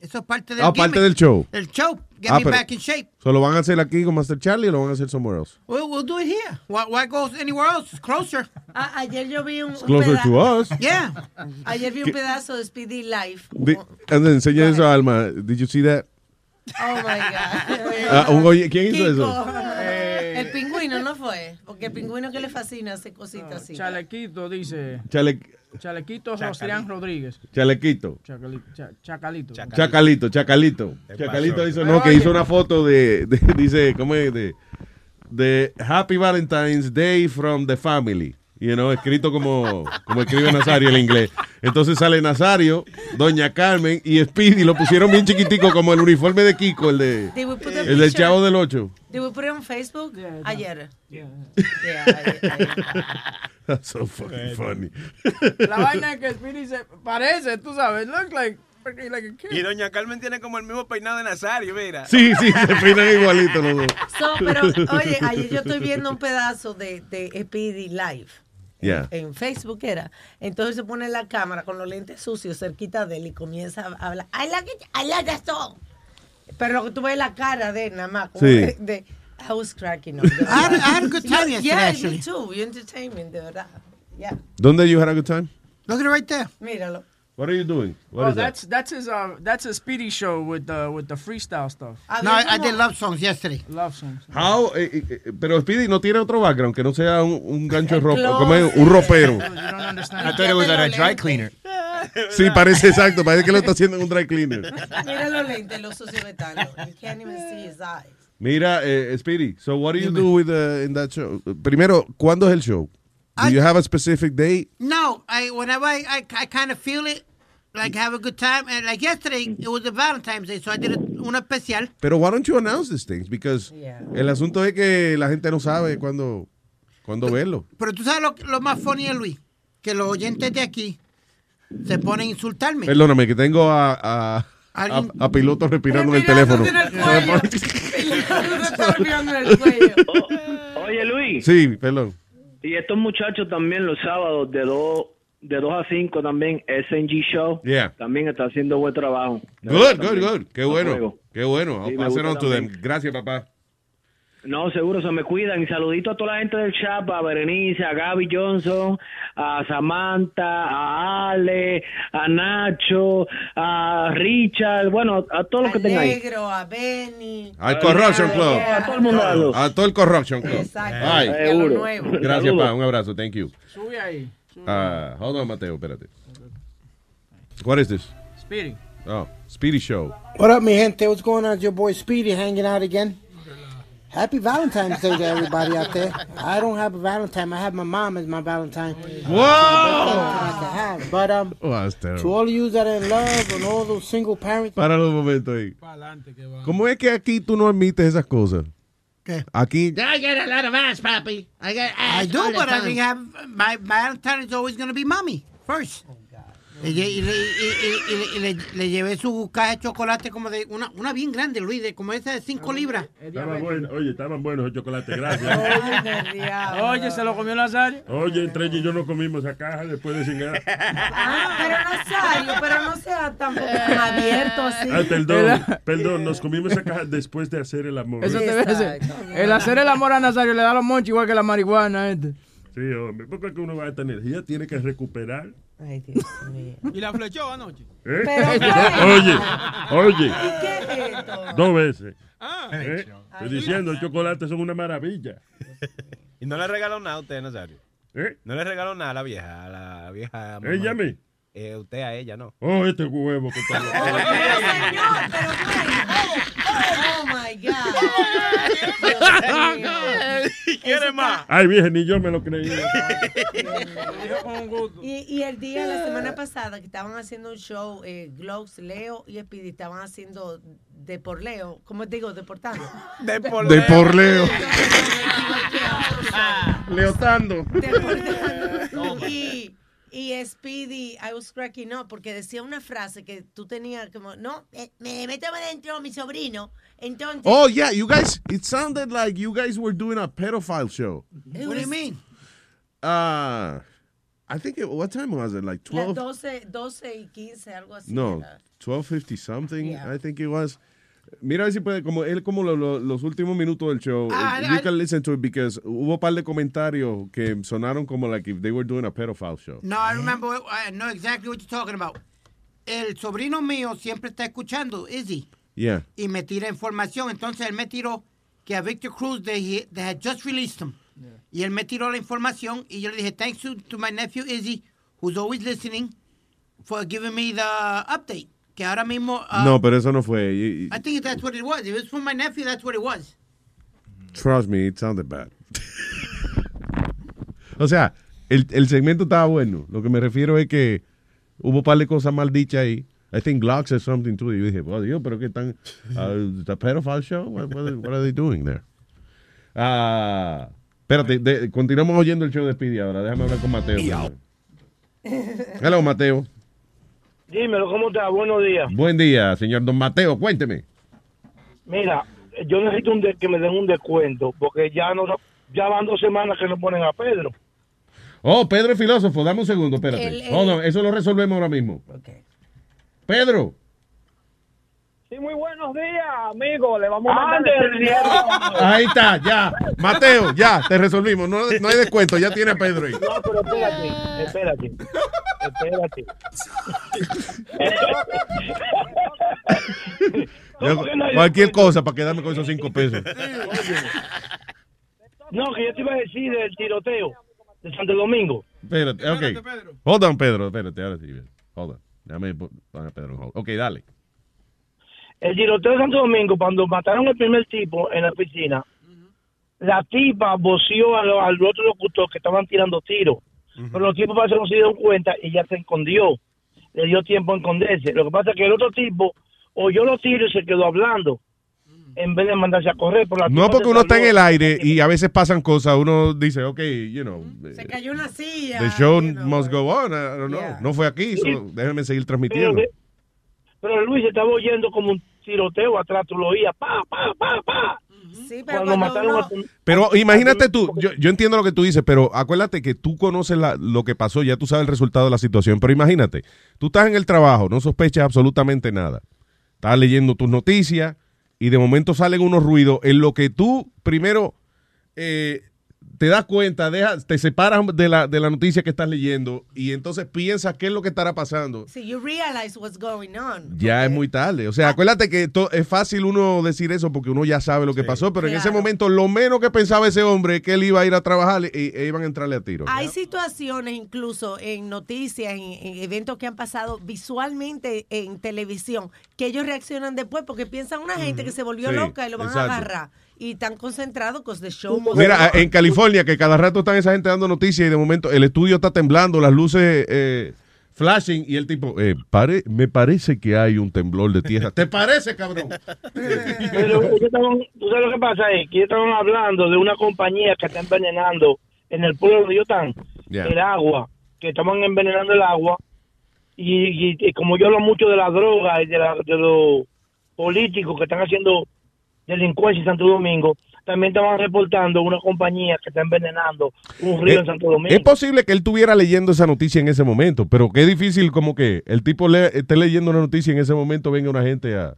Eso es parte del Ah, parte del show. El show. Get Ah, me pero- back in shape. ¿So lo van a hacer aquí con Master Charlie o lo van a hacer somewhere else? We'll, we'll do it here. Why, why go anywhere else? It's closer. A- ayer yo vi un, Closer to us. Yeah. Ayer vi un pedazo de Speedy Life. Di- and then, enseña eso a Alma. Did you see that? Oh my God. Ah, un- oye, ¿Quién hizo Kiko. eso? El pingüino no fue. Porque el pingüino que le fascina hace cositas así. Chalequito dice. Chale- Chalequito Rostrián Rodríguez. Chalequito. Chacali- cha- Chacalito. Chacalito, Chacalito. Chacalito hizo, no, que hizo una foto de, de- dice, ¿cómo es? De, de Happy Valentine's Day from the Family. You know, escrito como, como escribe Nazario en inglés. Entonces sale Nazario, Doña Carmen y Speedy. Lo pusieron bien chiquitico como el uniforme de Kiko, el de el del Chavo del Ocho. Did we put it on Facebook? Ayer. That's so fucking funny. La vaina es que Speedy se parece, tú sabes. Look like. Y doña Carmen tiene como el mismo peinado de Nazario, mira. Sí, sí, se peinan igualito los dos. So, pero, oye, ayer yo estoy viendo un pedazo de, de Speedy Live. Yeah. En Facebook era. Entonces se pone la cámara con los lentes sucios cerquita de él y comienza a hablar. I like it, I like that song. Pero lo que tú ves la cara de él nada más. como Sí. de, de- I was cracking up. I had, I had a good time Yeah, yesterday, Yeah, actually. me too. You entertainment, de verdad. Yeah. ¿Dónde you had a good time? Look at it right there. Míralo. What are you doing? What oh, is that? that's that's his uh that's a Speedy show with the with the freestyle stuff. No, I, I did love songs yesterday. Love songs. How, eh, eh, eh, pero Speedy no tiene otro background que no sea un, un gancho de ropa, como un ropero. I thought it was at a dry cleaner. Sí, parece exacto, parece que lo está haciendo en un dry cleaner. Mira los lentes, los sucios de Tano. You can't even see his eyes. Mira, eh, Speedy, so what do you do with uh, in that show? Primero, ¿cuándo es el show? Do you have a specific date? No, I whenever I, I, I kind of feel it, like have a good time. And like yesterday, it was a Valentine's Day, so I did a, una especial. Pero why don't you announce these things? Because el asunto es que la gente no sabe cuándo, cuándo verlo. Pero tú sabes lo, lo más funny de Luis, que los oyentes de aquí se ponen a insultarme. Perdóname, que tengo a, a, a, a piloto respirando en el teléfono. Oye, Luis. Sí, perdón. Y estos muchachos también los sábados de 2 de 2 a 5 también, SNG Show. Yeah. También está haciendo buen trabajo. Good, good, good. Qué bueno. Qué bueno. Sí, I'll me pass it gusta on to them. también. Gracias, papá. No, seguro se me cuidan. Y saludito a toda la gente del chat, a Berenice, a Gaby Johnson, a Samantha, a Ale, a Nacho, a Richard, bueno, a todos los que tengan ahí. Negro, a Benny. Al Corruption Club. A todo el mundo. a todo el Corruption Club. Exacto. Nuevo. Gracias, pa. Un abrazo. Thank you. Sube ahí. Uh, hold on, Mateo. Espérate. What is this? Speedy. Oh, Speedy Show. What up, mi gente? What's going on? It's your boy Speedy hanging out again. Happy Valentine's Day to everybody out there. I don't have a Valentine. I have my mom as my Valentine. Whoa! I can have. But um, Oh, that's to terrible. all of you that are in love and all those single parents. Para un momento ahí. ¿Cómo es que aquí tú no admites esas cosas? ¿Qué? Aquí. I get a lot of ass, papi. I get I do, but I think have my Valentine is always going to be mommy first. Y, y- y le- y- y- y- y le, le llevé su caja de chocolate como de una, una bien grande, Luis, de como esa de 5 libras. Estaban buenos, oye, estaban buenos esos chocolates, gracias. Oye, se lo comió Nazario. Oye, entre ella y yo no comimos esa caja después de cingar. Ah, pero Nazario, pero no sea tampoco tan abierto así. Ah, perdón, perdón, nos comimos esa caja después de hacer el amor. Eso te ves. El hacer el amor a Nazario le da los monchos igual que la marihuana. Este. Sí, hombre, porque que uno va a esta energía, tiene que recuperar. Ay, Dios mío. ¿Y la flechó anoche? ¿Eh? Oye, oye, ¿Y qué es esto? dos veces. Ah. ¿Eh? Estoy diciendo, los chocolates son una maravilla. ¿Y no le regaló nada a usted, Nazario? ¿Eh? No le regaló nada a la vieja, a la vieja. mamá? ¿Ella a mí? Eh, usted a ella, ¿no? Oh, este huevo que está Pero señor, pero Oh my God. ¿Quiere más? Ay, vieja, ni yo me lo creía. Y, y el día, la semana pasada, que estaban haciendo un show, eh, Globes, Leo y Speedy estaban haciendo de por Leo, ¿cómo te digo? Deportando. De por De por Leo. Leotando. Deportando. Y, y Speedy, I was cracking up, porque decía una frase que tú tenías como, no, eh, me meto adentro mi sobrino. Entonces, Oh, yeah, you guys, it sounded like you guys were doing a pedophile show. it What do you mean? Uh, I think it, what time was it? Like Las 12? 12, 12 y 15, algo así. No, era. 12.50 something, Yeah. I think it was. Mira a ver si puede, como él como lo- lo- los últimos minutos del show, Ah, you I- can listen to it because hubo un par de comentarios que sonaron como like if they were doing a pedophile show. No, I remember, I know exactly what you're talking about. El sobrino mío siempre está escuchando, Izzy, Yeah. y me tira información. Entonces él me tiró que a Victor Cruz, they, they had just released him. Y él me tiró la información y yo le dije, thanks to, to my nephew Izzy, who's always listening, for giving me the update. Que ahora mismo... uh, no, pero eso no fue. I think that's what it was. If it was from my nephew, that's what it was. Trust me, it sounded bad. o sea, el, el segmento estaba bueno. Lo que me refiero es que hubo un par de cosas mal dichas ahí. I think Glock said something too. Y yo dije, oh, Dios, pero qué tan. Uh, the pedophile show? What, what, what are they doing there? Ah, espérate, de- continuamos oyendo el show de Speedy ahora. Déjame hablar con Mateo. Hello, Mateo. Dímelo, ¿cómo estás? Buenos días. Buen día, señor Don Mateo. Cuénteme. Mira, yo necesito un de- que me den un descuento, porque ya no ya van dos semanas que no ponen a Pedro. Oh, Pedro es filósofo. Dame un segundo, espérate. El- el- Hold on, eso lo resolvemos ahora mismo. Pedro. Sí, muy buenos días, amigo. Le vamos a mandar Ahí está, ya. Mateo, ya, te resolvimos. No, no hay descuento, ya tiene a Pedro ahí. No, pero espérate, espérate, espérate. Yo- ¿Cómo que no hay cualquier cosa para quedarme con esos cinco pesos. No, que yo te iba a decir del tiroteo de Santo Domingo. Espérate, ok. Hold on, Pedro, espérate, ahora sí. Hold on. Déjame poner a Pedro en hold. Ok, dale. El tiroteo de Santo Domingo, cuando mataron al primer tipo en la piscina, la tipa voció al, al otro locutor que estaban tirando tiros. Pero los tipos parece que no se dieron cuenta y ya se escondió. Le dio tiempo a esconderse. Lo que pasa es que el otro tipo oyó los tiros y se quedó hablando. En vez de mandarse a correr por la No porque uno está en el aire y a veces pasan cosas, uno dice, ok, you know, Se cayó una silla. the show you know. must go on. I don't know. No fue aquí, so déjenme seguir Pero, transmitiendo. pero Luis estaba oyendo como un tiroteo atrás, tú lo oías, pa, pa, pa, pa. Sí, pero Cuando cuando mataron uno- a tu- Pero imagínate tú, yo, yo entiendo lo que tú dices, pero acuérdate que tú conoces la- lo que pasó, ya tú sabes el resultado de la situación, pero imagínate, tú estás en el trabajo, no sospechas absolutamente nada, estás leyendo tus noticias y de momento salen unos ruidos en lo que tú primero eh, te das cuenta, te separas de la, de la noticia que estás leyendo y entonces piensas qué es lo que estará pasando. Sí, you realize what's going on. Ya es muy tarde. O sea, acuérdate que to- es fácil uno decir eso porque uno ya sabe lo que pasó, pero en ese momento lo menos que pensaba ese hombre es que él iba a ir a trabajar y, e iban a entrarle a tiro. Hay situaciones incluso en noticias, en, en eventos que han pasado visualmente en televisión, que ellos reaccionan después porque piensan una gente que se volvió Sí, loca y lo van exacto. a agarrar. Y están concentrados con the show. Mira, on. en California, que cada rato están esa gente dando noticias y de momento el estudio está temblando, las luces eh, flashing y el tipo, eh, pare- me parece que hay un temblor de tierra. ¿Te parece, cabrón? Pero ellos estaban, tú sabes lo que pasa es que ellos estaban hablando de una compañía que está envenenando en el pueblo donde ellos están el agua, que estaban envenenando el agua y, y- y como yo hablo mucho de la droga y de, la- de los políticos que están haciendo delincuencia en Santo Domingo, también estaban reportando una compañía que está envenenando un río Eh, en Santo Domingo. Es posible que él estuviera leyendo esa noticia en ese momento, pero qué difícil como que el tipo le, esté leyendo una noticia y en ese momento venga una gente a,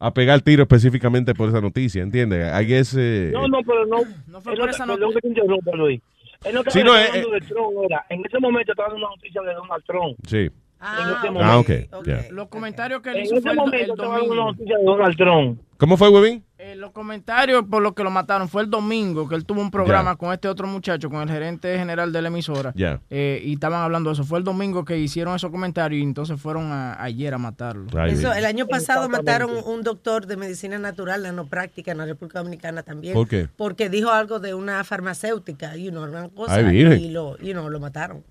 a pegar tiro específicamente por esa noticia, ¿entiendes? I guess, eh, No, no, pero no. No fue por esa perdón nota. que te interrumpa, Luis. Él no estaba Sí, no, eh, hablando de Trump, era. En ese momento estaba dando una noticia de Donald Trump. Sí. en ese Ah. Ah, ok. ya. Los comentarios que él En hizo ese fue el, momento el estaba dando una noticia de Donald Trump. ¿Cómo fue, Webin? Eh, los comentarios por los que lo mataron fue el domingo, que él tuvo un programa con este otro muchacho, con el gerente general de la emisora. Ya. Eh, y estaban hablando de eso. Fue el domingo que hicieron esos comentarios y entonces fueron a- ayer a matarlo. Eso, el año pasado mataron un doctor de medicina natural, nanopráctica, en la República Dominicana también. ¿Por qué? Porque dijo algo de una farmacéutica, y know, una cosa, Ay, y lo, you know, lo mataron.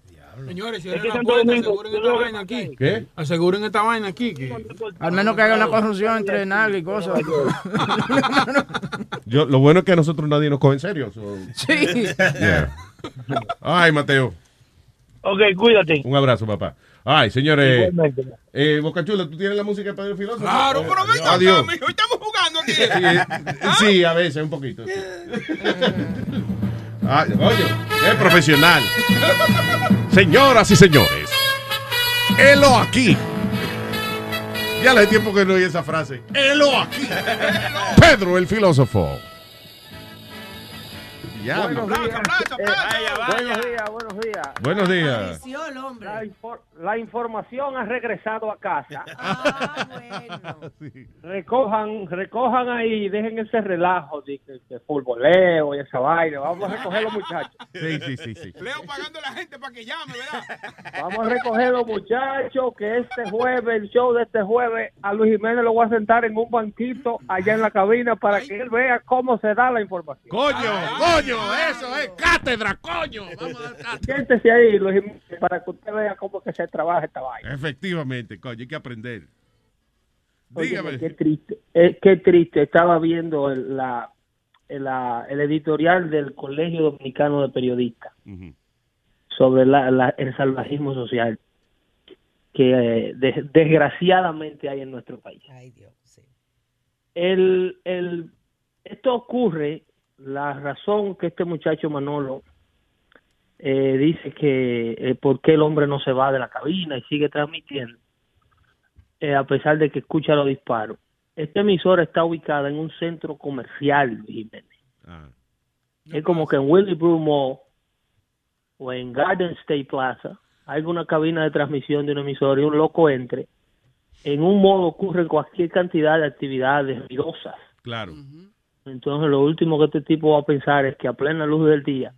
Señores, si Es que la puerta, Domingo, aseguren esta vaina aquí. ¿Qué? Aseguren esta vaina aquí. Que... Al menos que haya una corrupción entre nalga y cosas. Yo, lo bueno es que a nosotros nadie nos coge en serio. so- sí. Yeah. Ay, Mateo. Ok, cuídate. Un abrazo, papá. Ay, señores. Eh, Boca Chula, ¿tú tienes la música de Pedro Filósofo? Claro, Eh, pero venga Adiós. acá, mijo, estamos jugando aquí. Sí, eh, sí, a veces, un poquito. sí. Es profesional. Señoras y señores, helo aquí. Ya le tiempo que no oí esa frase. Helo aquí. Pedro el filósofo. Ya, Buenos días, eh, buenos días, buenos días. Buenos días. Apareció el hombre. La, infor- la información ha regresado a casa. Ah, bueno. Recojan, recojan ahí, dejen ese relajo de que, que futboleo y esa vaina. Vamos a recoger los muchachos. Sí, sí, sí, sí. Leo pagando a la gente para que llame, ¿verdad? Vamos a recoger los muchachos que este jueves, el show de este jueves, a Luis Jiménez lo voy a sentar en un banquito allá en la cabina para que él vea cómo se da la información. Coño, coño, eso es cátedra, coño. Vamos a dar cátedra. Siéntese ahí, Luis para que usted vea cómo que se trabaja esta vaina. Efectivamente, coño, hay que aprender. Dígame. qué triste, eh, qué triste. Estaba viendo el, la, el, la- el editorial del Colegio Dominicano de Periodistas sobre la- la- el salvajismo social que eh, de- desgraciadamente hay en nuestro país. Ay, Dios, sí. El, el, esto ocurre, la razón que este muchacho Manolo eh, dice que eh, por qué el hombre no se va de la cabina y sigue transmitiendo, eh, a pesar de que escucha los disparos. Esta emisora está ubicada en un centro comercial, Jiménez. Ah, Es como que en Willowbrook Mall o en Garden State Plaza hay una cabina de transmisión de una emisora y un loco entre. En un modo ocurren cualquier cantidad de actividades ruidosas. claro. Entonces lo último que este tipo va a pensar es que a plena luz del día,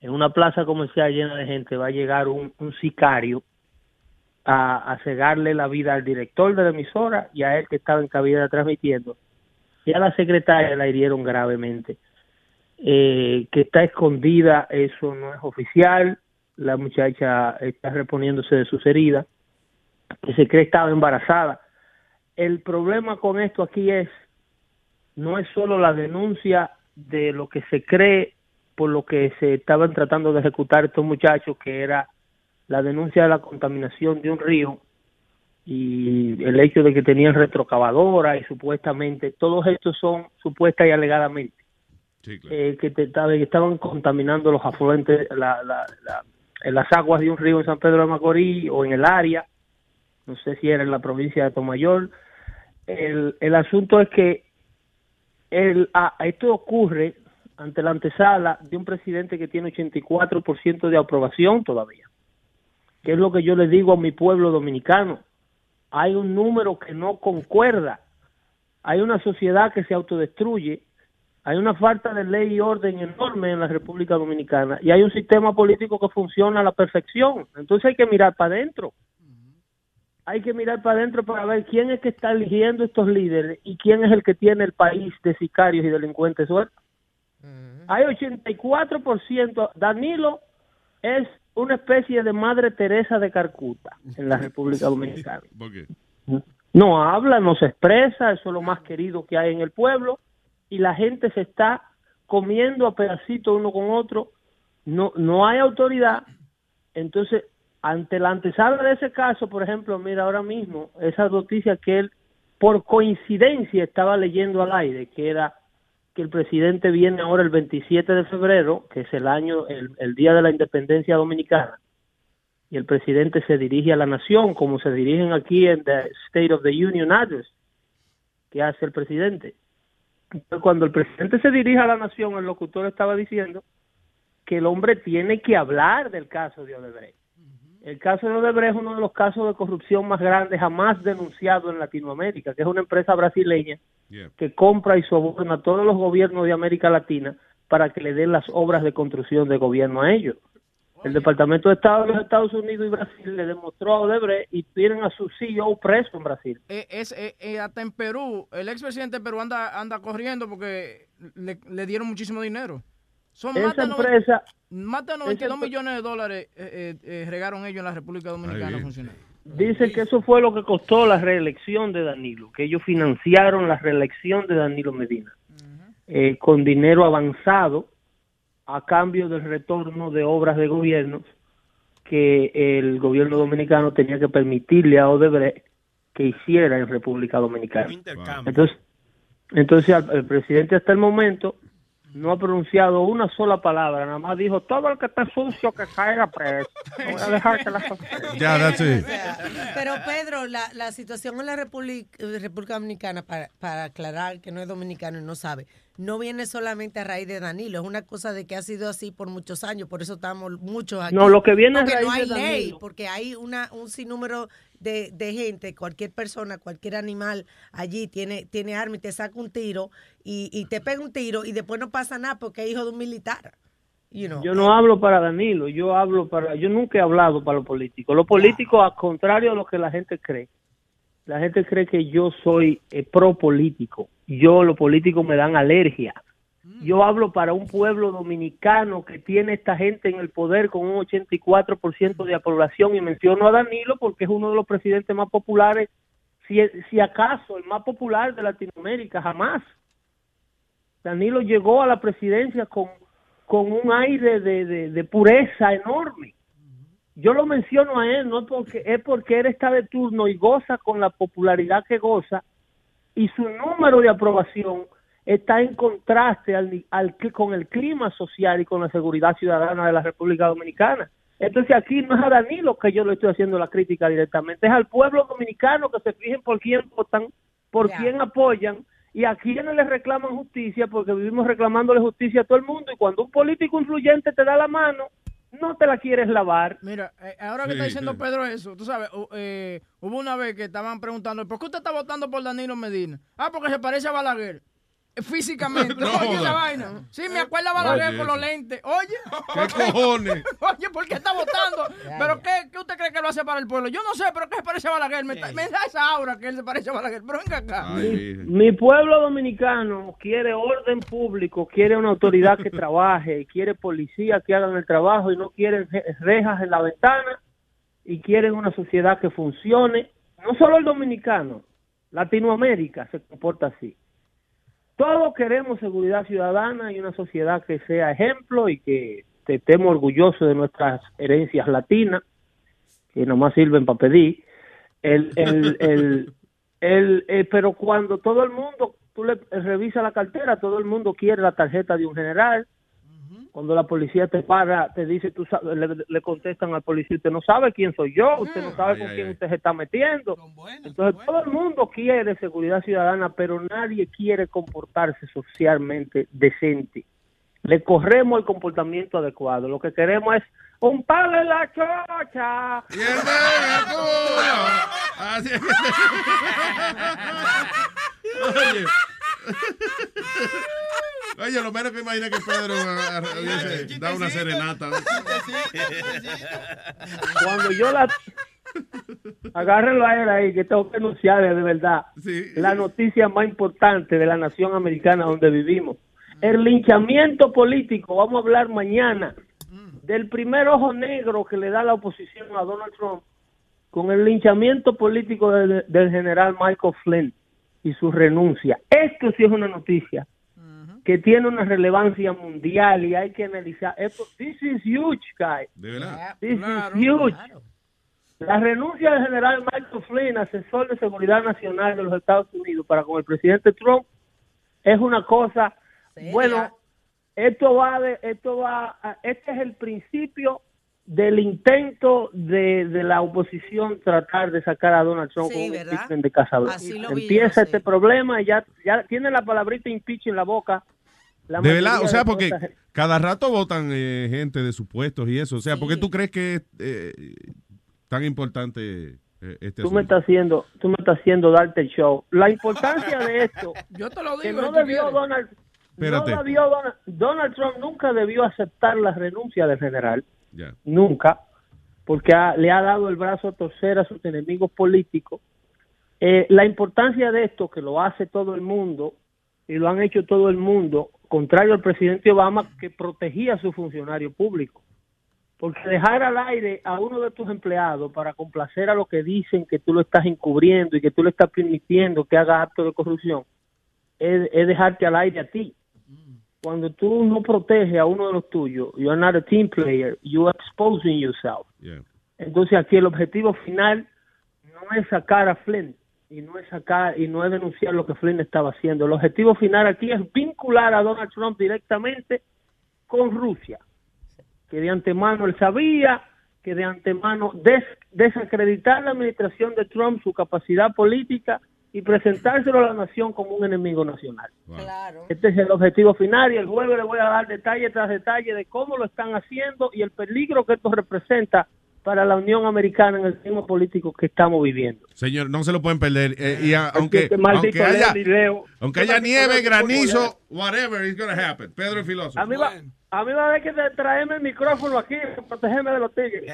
en una plaza comercial llena de gente, va a llegar un, sicario a, a cegarle la vida al director de la emisora y a él que estaba en cabina transmitiendo. Y a la secretaria la hirieron gravemente. Eh, que está escondida, eso no es oficial. La muchacha está reponiéndose de sus heridas. Que se cree que estaba embarazada. El problema con esto aquí es no es solo la denuncia de lo que se cree por lo que se estaban tratando de ejecutar estos muchachos, que era la denuncia de la contaminación de un río y el hecho de que tenían retrocavadora y supuestamente, todos estos son supuesta y alegadamente, Sí, claro. eh, que, te- que estaban contaminando los afluentes, la, la- la- en las aguas de un río en San Pedro de Macorís o en el área, no sé si era en la provincia de Tomayor. El, el asunto es que el, a- esto ocurre ante la antesala de un presidente que tiene 84% de aprobación todavía, que es lo que yo le digo a mi pueblo dominicano. Hay un número que no concuerda, hay una sociedad que se autodestruye, hay una falta de ley y orden enorme en la República Dominicana y hay un sistema político que funciona a la perfección. Entonces hay que mirar para adentro. Hay que mirar para adentro para ver quién es que está eligiendo estos líderes y quién es el que tiene el país de sicarios y delincuentes sueltos. Hay 84%. Danilo es una especie de Madre Teresa de Carcuta en la República Dominicana. ¿Por qué? No habla, no se expresa, eso es lo más querido que hay en el pueblo y la gente se está comiendo a pedacitos uno con otro. No, no hay autoridad. Entonces, ante la antesala de ese caso, por ejemplo, mira ahora mismo esa noticia que él por coincidencia estaba leyendo al aire, que era que el presidente viene ahora el 27 de febrero, que es el año, el, día de la independencia dominicana, y el presidente se dirige a la nación como se dirigen aquí en the State of the Union Address que hace el presidente. Entonces, cuando el presidente se dirige a la nación, el locutor estaba diciendo que el hombre tiene que hablar del caso de Odebrecht. El caso de Odebrecht es uno de los casos de corrupción más grandes jamás denunciado en Latinoamérica, que es una empresa brasileña Yeah. que compra y soborna a todos los gobiernos de América Latina para que le den las obras de construcción de gobierno a ellos. El Departamento de Estado de los Estados Unidos y Brasil le demostró a Odebrecht y tienen a su CEO preso en Brasil. Eh, es, eh, eh, hasta en Perú, el expresidente de Perú anda, anda corriendo porque le, le dieron muchísimo dinero. Son más Esa empresa, más de 92 esa- millones de dólares eh, eh, eh, regaron ellos en la República Dominicana bien. a funcionar. Dice que eso fue lo que costó la reelección de Danilo, que ellos financiaron la reelección de Danilo Medina eh, con dinero avanzado a cambio del retorno de obras de gobierno que el gobierno dominicano tenía que permitirle a Odebrecht que hiciera en República Dominicana. Intercambio. Entonces, entonces al- el presidente hasta el momento no ha pronunciado una sola palabra, nada más dijo, todo el que esté sucio que caiga preso. No voy a dejar que la... Ya, that's it. Pero Pedro, la, la situación en la República, República Dominicana, para, para aclarar que no es dominicano y no sabe, no viene solamente a raíz de Danilo, es una cosa de que ha sido así por muchos años, por eso estamos muchos aquí. No, lo que viene a porque no raíz hay de ley, porque hay una, un sinnúmero de, de gente, cualquier persona, cualquier animal allí tiene, tiene arma y te saca un tiro y, y te pega un tiro y después no pasa nada porque es hijo de un militar. You know. Yo no hablo para Danilo, yo hablo para, yo nunca he hablado para los políticos. Los políticos, al contrario a lo que la gente cree, la gente cree que yo soy eh, pro político. Yo, los políticos me dan alergia. Yo hablo para un pueblo dominicano que tiene esta gente en el poder con un 84% de población y menciono a Danilo porque es uno de los presidentes más populares, si, si acaso el más popular de Latinoamérica, jamás. Danilo llegó a la presidencia con, con un aire de, de- de pureza enorme. Yo lo menciono a él, no porque, es porque él está de turno y goza con la popularidad que goza y su número de aprobación está en contraste al, al con el clima social y con la seguridad ciudadana de la República Dominicana. Entonces aquí no es a Danilo que yo le estoy haciendo la crítica directamente, es al pueblo dominicano que se fijen por quién votan, por quién apoyan y a quienes le reclaman justicia, porque vivimos reclamándole justicia a todo el mundo y cuando un político influyente te da la mano, no te la quieres lavar. Mira, eh, ahora que está diciendo Pedro eso, tú sabes, eh, hubo una vez que estaban preguntando, ¿por qué usted está votando por Danilo Medina? Ah, porque se parece a Balaguer. Físicamente. No Oye, esa vaina. Sí, me acuerda a Balaguer con los lentes. Oye. ¿Qué cojones? Oye, ¿por qué está votando? ¿Pero qué, qué usted cree que lo hace para el pueblo? Yo no sé, pero ¿qué se parece a Balaguer? Me, da esa aura que él se parece a Balaguer. Pero venga acá. Mi pueblo dominicano quiere orden público, quiere una autoridad que trabaje, quiere policía que hagan el trabajo y no quieren re- rejas en la ventana y quieren una sociedad que funcione. No solo el dominicano, Latinoamérica se comporta así. Todos queremos seguridad ciudadana y una sociedad que sea ejemplo y que estemos orgullosos de nuestras herencias latinas, que nomás sirven para pedir. El, el, el, el, eh, pero cuando todo el mundo, tú le revisas la cartera, todo el mundo quiere la tarjeta de un general. Cuando la policía te para, te dice, tú sabes, le, le contestan al policía, usted no sabe quién soy yo, usted no sabe Ay, con ay, quién ay. usted se está metiendo. Entonces todo el mundo quiere seguridad ciudadana, pero nadie quiere comportarse socialmente decente. Le corremos el comportamiento adecuado. Lo que queremos es un palo en la chocha. Así es que- Oye. Oye, lo menos que imagina que Pedro ah, ah, hubiese dado una serenata. Cuando yo la... Agárrenlo a él ahí, que tengo que anunciarle de verdad la noticia más importante de la nación americana donde vivimos. El linchamiento político, vamos a hablar mañana, del primer ojo negro que le da la oposición a Donald Trump con el linchamiento político de- del general Michael Flynn y su renuncia. Esto sí es una noticia que tiene una relevancia mundial y hay que analizar. Esto, this is huge, guys. De verdad. This is huge. La renuncia del general Michael Flynn, asesor de seguridad nacional de los Estados Unidos, para con el presidente Trump, es una cosa. Bueno, esto va, de, esto va, a- este es el principio del intento de, de la oposición tratar de sacar a Donald Trump Sí, con un de Casa vi Empieza sí. este problema y ya, ya tiene la palabrita impeach en la boca. La De verdad, o sea, porque cosas- cada rato votan eh, gente de sus puestos y eso. O sea, ¿por qué tú crees que es eh, tan importante eh, este Tú me estás haciendo, tú me estás haciendo darte el show. La importancia de esto, Yo te lo que digo. no si tú debió. Donald, no debió Donald, Donald Trump nunca debió aceptar la renuncia del general, Nunca, porque ha- le ha dado el brazo a torcer a sus enemigos políticos. Eh, la importancia de esto, que lo hace todo el mundo y lo han hecho todo el mundo, contrario al presidente Obama que protegía a su funcionario público. Porque dejar al aire a uno de tus empleados para complacer a lo que dicen que tú lo estás encubriendo y que tú le estás permitiendo que haga acto de corrupción, es, es dejarte al aire a ti. Cuando tú no proteges a uno de los tuyos, you are not a team player, you are exposing yourself. Yeah. Entonces aquí el objetivo final no es sacar a Flynn, y no es sacar y no es denunciar lo que Flynn estaba haciendo. El objetivo final aquí es vincular a Donald Trump directamente con Rusia, que de antemano él sabía que de antemano des- desacreditar la administración de Trump, su capacidad política y presentárselo a la nación como un enemigo nacional. Claro. Este es el objetivo final y el jueves le voy a dar detalle tras detalle de cómo lo están haciendo y el peligro que esto representa para la Unión Americana en el clima político que estamos viviendo. Señor, no se lo pueden perder. eh, y a- aunque, que maldito aunque haya, aunque Qué haya nieve, granizo, whatever is gonna happen. Pedro el filósofo. A mí, va, a mí va a haber que traerme el micrófono aquí para protegerme de los tigres.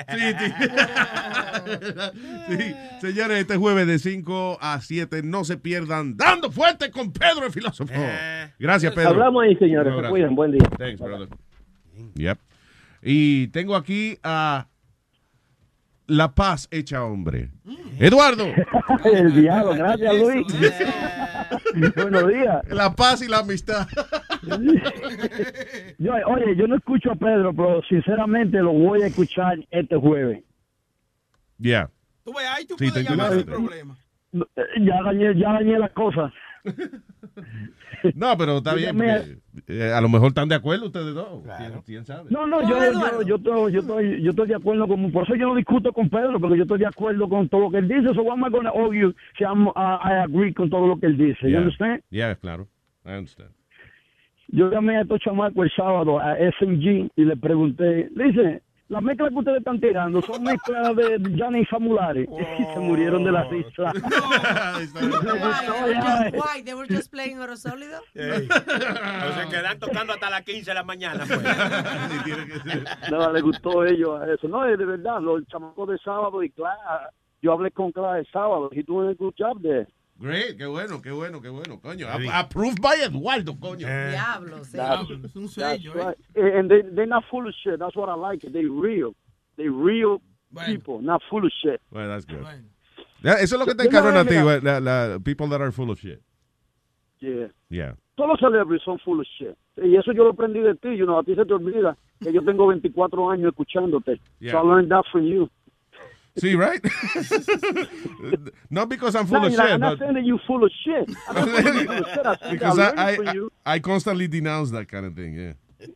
Sí, señores, este jueves de 5 a 7 no se pierdan dando fuerte con Pedro el filósofo. Gracias, Pedro. Hablamos ahí, señores. Se cuidan. Buen día. Thanks, brother. Yep. Y tengo aquí a La Paz hecha hombre. Eduardo. El diablo, gracias Luis. Buenos días. La paz y la amistad. Yo, oye, yo no escucho a Pedro, pero sinceramente lo voy a escuchar este jueves. Yeah. Tú ves, ahí tú Sí, puedes te llamar sin problema. Eh, Ya dañé, ya dañé las cosas. No, pero está bien. porque, eh, a lo mejor están de acuerdo ustedes dos. ¿Quién, quién sabe? No, no, yo, yo, yo, estoy, yo, estoy, yo estoy de acuerdo con... Por eso yo no discuto con Pedro, porque yo estoy de acuerdo con todo lo que él dice. So I'm not going to argue si I'm, uh, I agree con todo lo que él dice. You Yeah. understand? Yeah, claro. I understand. Yo llamé a estos chamacos el sábado a SMG y le pregunté, le dice, las mezclas que ustedes están tirando son mezclas de Gianni Famulari. Y se murieron de la risa. Why? Why? They were just playing oro sólido. O se quedan tocando hasta las 15 de la mañana. pues. Nada, le gustó a ellos a eso. No, es de verdad, los chamacos de sábado y Clara, yo hablé con Clara el sábado y tuve a good job there. Great, qué bueno, qué bueno, qué bueno, coño. Approved by Eduardo, coño. Diablo, sí. That's, Es un sello, right. And they, they're not full of shit. That's what I like. They real. They real people, not full of shit. Well, that's good. Ya, Eso es lo que te encabrona a ti, la, la people that are full of shit. Yeah. Yeah. Todos los celebrities son full of shit. Y eso yo lo aprendí de ti, you know, a ti se te olvida que yo tengo 24 años escuchándote. Yeah. So I learned that from you. See, right? Not because I'm full No, of you're shit, I'm not saying that you're full of shit. I'm not saying you're full of shit. I because I I, I. I, I constantly denounce that kind of thing, yeah.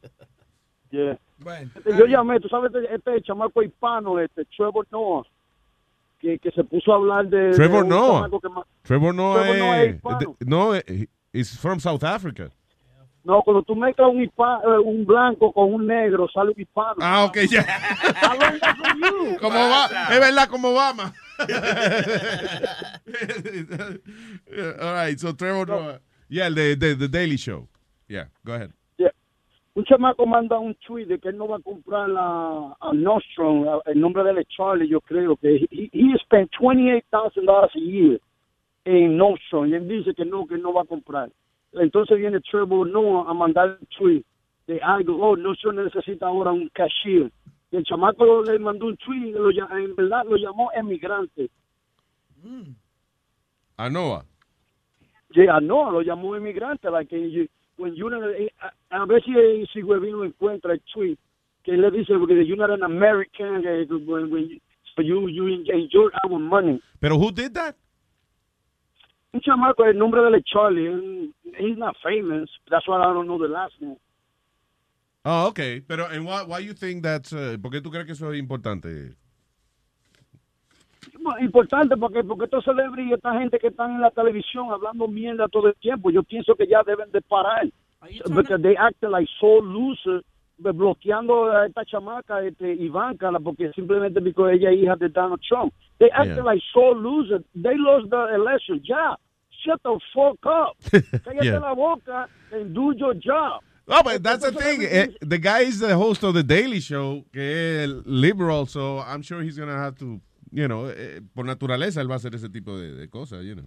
Yeah. Bueno. Yo llamé, tú sabes, este, este chamaco hispano, este Trevor Noah, que, que se puso a hablar de... de Trevor un Noah. que Trevor Noah, Trevor Noah es eh, hispano. de- no, eh, is from South Africa. No, cuando tú mezclas un, eh, un blanco con un negro, sale un hispano. Ah, ok, ya. Como va, es verdad, como Obama. All right, so Trevor Noah. Yeah, de The Daily Show. Yeah, go ahead. Yeah. Un chamaco manda un tweet de que él no va a comprar la, a Nostrum, el nombre de él es Charlie, yo creo que he, he spent $28,000 a year en Nostrum y él dice que no, que no va a comprar. Entonces viene Trevor Noah a mandar un tweet de algo, oh, Nostrum necesita ahora un cashier. Y el chamaco le mandó un tweet, lo en verdad lo llamó emigrante. A Noah. Yeah, no, lo llamó emigrante. Like, you, when you're not, a, a ver si, si Huevino encuentra el tweet que le dice porque you're not an American, eh, when, when so you, you enjoy our money. Pero who did that? Un chamaco, el nombre de él es Charlie. and He's not famous. That's why I don't know the last name. Oh, okay. Pero and why, why you think that's, uh, ¿por qué tú crees que eso es importante? Importante porque porque estos celebrities y esta gente que están en la televisión hablando mierda todo el tiempo, yo pienso que ya deben de parar. Porque they act like so loser, de- bloqueando a esta chamaca, este, Ivanka, la- porque simplemente porque ella es hija de Donald Trump. They act Yeah. like so loser. They lost the election. Ya, shut the fuck up. Cállate Yeah. la boca and do your job. Oh, but that's the thing. Eh, the guy is the host of the Daily Show, que es liberal, so I'm sure he's gonna have to, you know, eh, por naturaleza él va a hacer ese tipo de, de cosas, you know.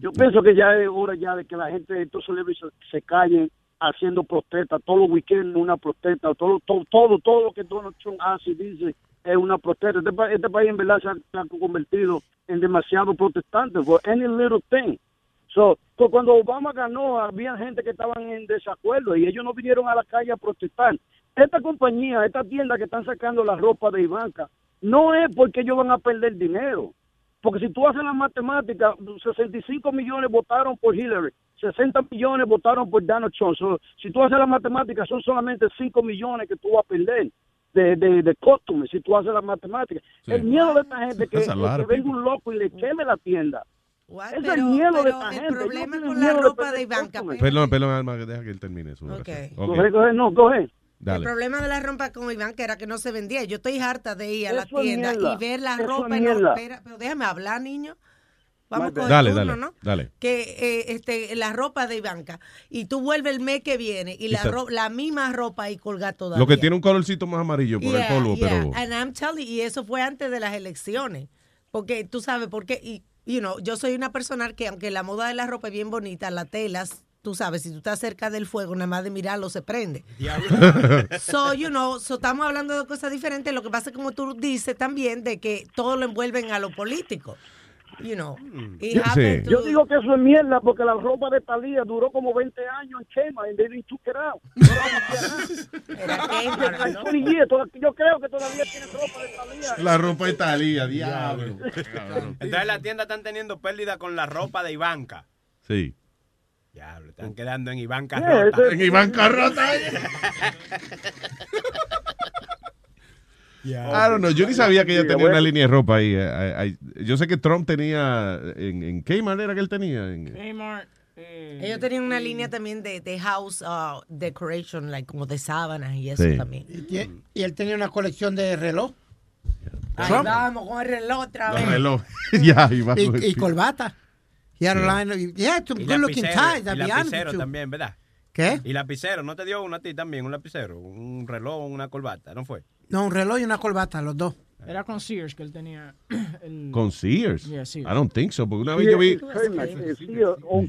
Yo pienso que ya es hora ya de que la gente, estos celebrities se, se callen haciendo protestas, todos los weekends una protesta, todo, todo, todo, todo lo que Donald Trump hace y dice es una protesta. Este, este país en verdad se ha, convertido en demasiado protestante for any little thing. So, so cuando Obama ganó, había gente que estaban en desacuerdo y ellos no vinieron a la calle a protestar. Esta compañía, esta tienda que están sacando la ropa de Ivanka, no es porque ellos van a perder dinero Porque si tú haces la matemática, 65 millones votaron por Hillary, 60 millones votaron por Donald Trump. So, si tú haces la matemática, son solamente 5 millones que tú vas a perder de, de, de costumes, si tú haces la matemática. Sí. El miedo de esta gente que, que venga un loco y le queme la tienda. What? Es el Pero- miedo de esta el gente. problema tienen con la ropa de Ivanka, costumes. Perdón, perdón, Alma, que deja que él termine su Ok. oración. Coge, coge, El problema de la ropa con Iván que era que no se vendía. Yo estoy harta de ir a la Eso es tienda mierda. y ver la Eso es ropa y no espera. Pero déjame hablar, niño. Vamos con el Dale, turno, dale, ¿no? dale. Que eh, este, la ropa de Ivanka y tú vuelves el mes que viene y la, ro- la misma ropa ahí colgada todavía. Lo que tiene un colorcito más amarillo por Yeah, el polvo, yeah. pero... And I'm telling- y eso fue antes de las elecciones. Porque tú sabes por qué. Y, you know, yo soy una persona que, aunque la moda de la ropa es bien bonita, las telas, tú sabes, si tú estás cerca del fuego, nada más de mirarlo se prende. So, you know, so estamos hablando de cosas diferentes. Lo que pasa es como tú dices también de que todo lo envuelven a lo político. You know. To- Yo digo que eso es mierda porque la ropa de Talía duró como 20 años en Chema y they didn't took it out. Like 20 years, toda- Yo creo que todavía tiene ropa de Talía. La ropa Italia, diablo. Entonces las tiendas están teniendo pérdida con la ropa de Ivanka. Sí. Diablo, están quedando en Ivanka Yeah, rota. ese- En Ivanka rota. I don't know, yo ni sabía que ella tenía una línea de ropa ahí. I- I- yo sé que Trump tenía, en, en Kmart era que él tenía. en- Kmart. eh, Ellos tenían una línea también de, de house uh, decoration, like como de sábanas y eso Sí. también. Y, y él tenía una colección de reloj. Ahí Trump. vamos con el reloj otra vez. relojes. ya, y Y, y corbata. He had a line of- yeah, some Y good looking lapicero, ties, y lapicero también, ¿verdad? ¿Qué? Y lapicero, ¿no te dio uno a ti también, un lapicero? Un reloj, una corbata, ¿no fue? No, un reloj y una corbata, los dos. Era con Sears que él tenía. el- Con Sears. Yeah, Sears. I don't think so, porque una vez yo vi,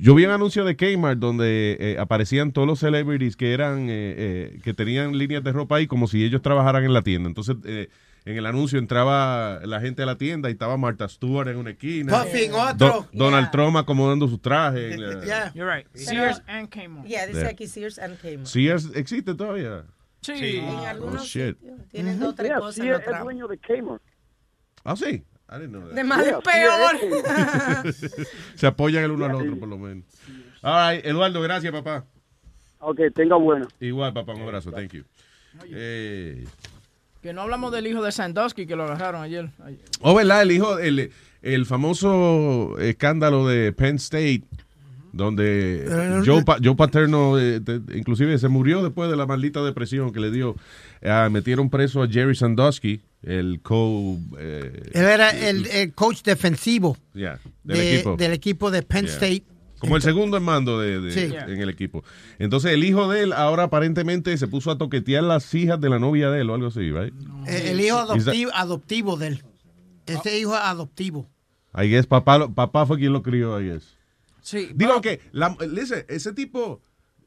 yo vi un anuncio de Kmart donde eh, aparecían todos los celebrities que eran, eh, eh, que tenían líneas de ropa ahí como si ellos trabajaran en la tienda. Entonces, eh, en el anuncio entraba la gente a la tienda y estaba Martha Stewart en una esquina. Puffy en otro. Do- Donald Trump acomodando su traje. Yeah. You're right. Sears and Kmart. Yeah, dice aquí Sears and Kmart. Sears existe todavía. Sí. En algunos Oh, shit. sitios tienen dos o tres Yeah, cosas. sí, en los es dueño de Kmart. Ah, sí. I didn't know that. De mal en Yeah, peor. Se apoyan el uno al otro, por lo menos. All right, Eduardo, gracias, papá. Ok, tenga bueno. Igual, papá, un abrazo. Thank you. Eh, Que no hablamos del hijo de Sandusky que lo agarraron ayer. ayer. oh, ¿verdad? El hijo, el, el famoso escándalo de Penn State, donde Eh, Joe, Pa- Joe Paterno, eh, te- inclusive se murió después de la maldita depresión que le dio. Ah, metieron preso a Jerry Sandusky, el co... eh, Él era el, el coach defensivo yeah, del de- equipo. del equipo de Penn Yeah. State. Como el segundo en mando de, de- Sí. en el equipo. Entonces el hijo de él ahora aparentemente se puso a toquetear las hijas de la novia de él o algo así, right? Eh, El hijo adoptivo, adoptivo de él. Ese hijo adoptivo. I guess papá, lo- papá fue quien lo crió, I guess. Sí. Digo que, listen, ese tipo,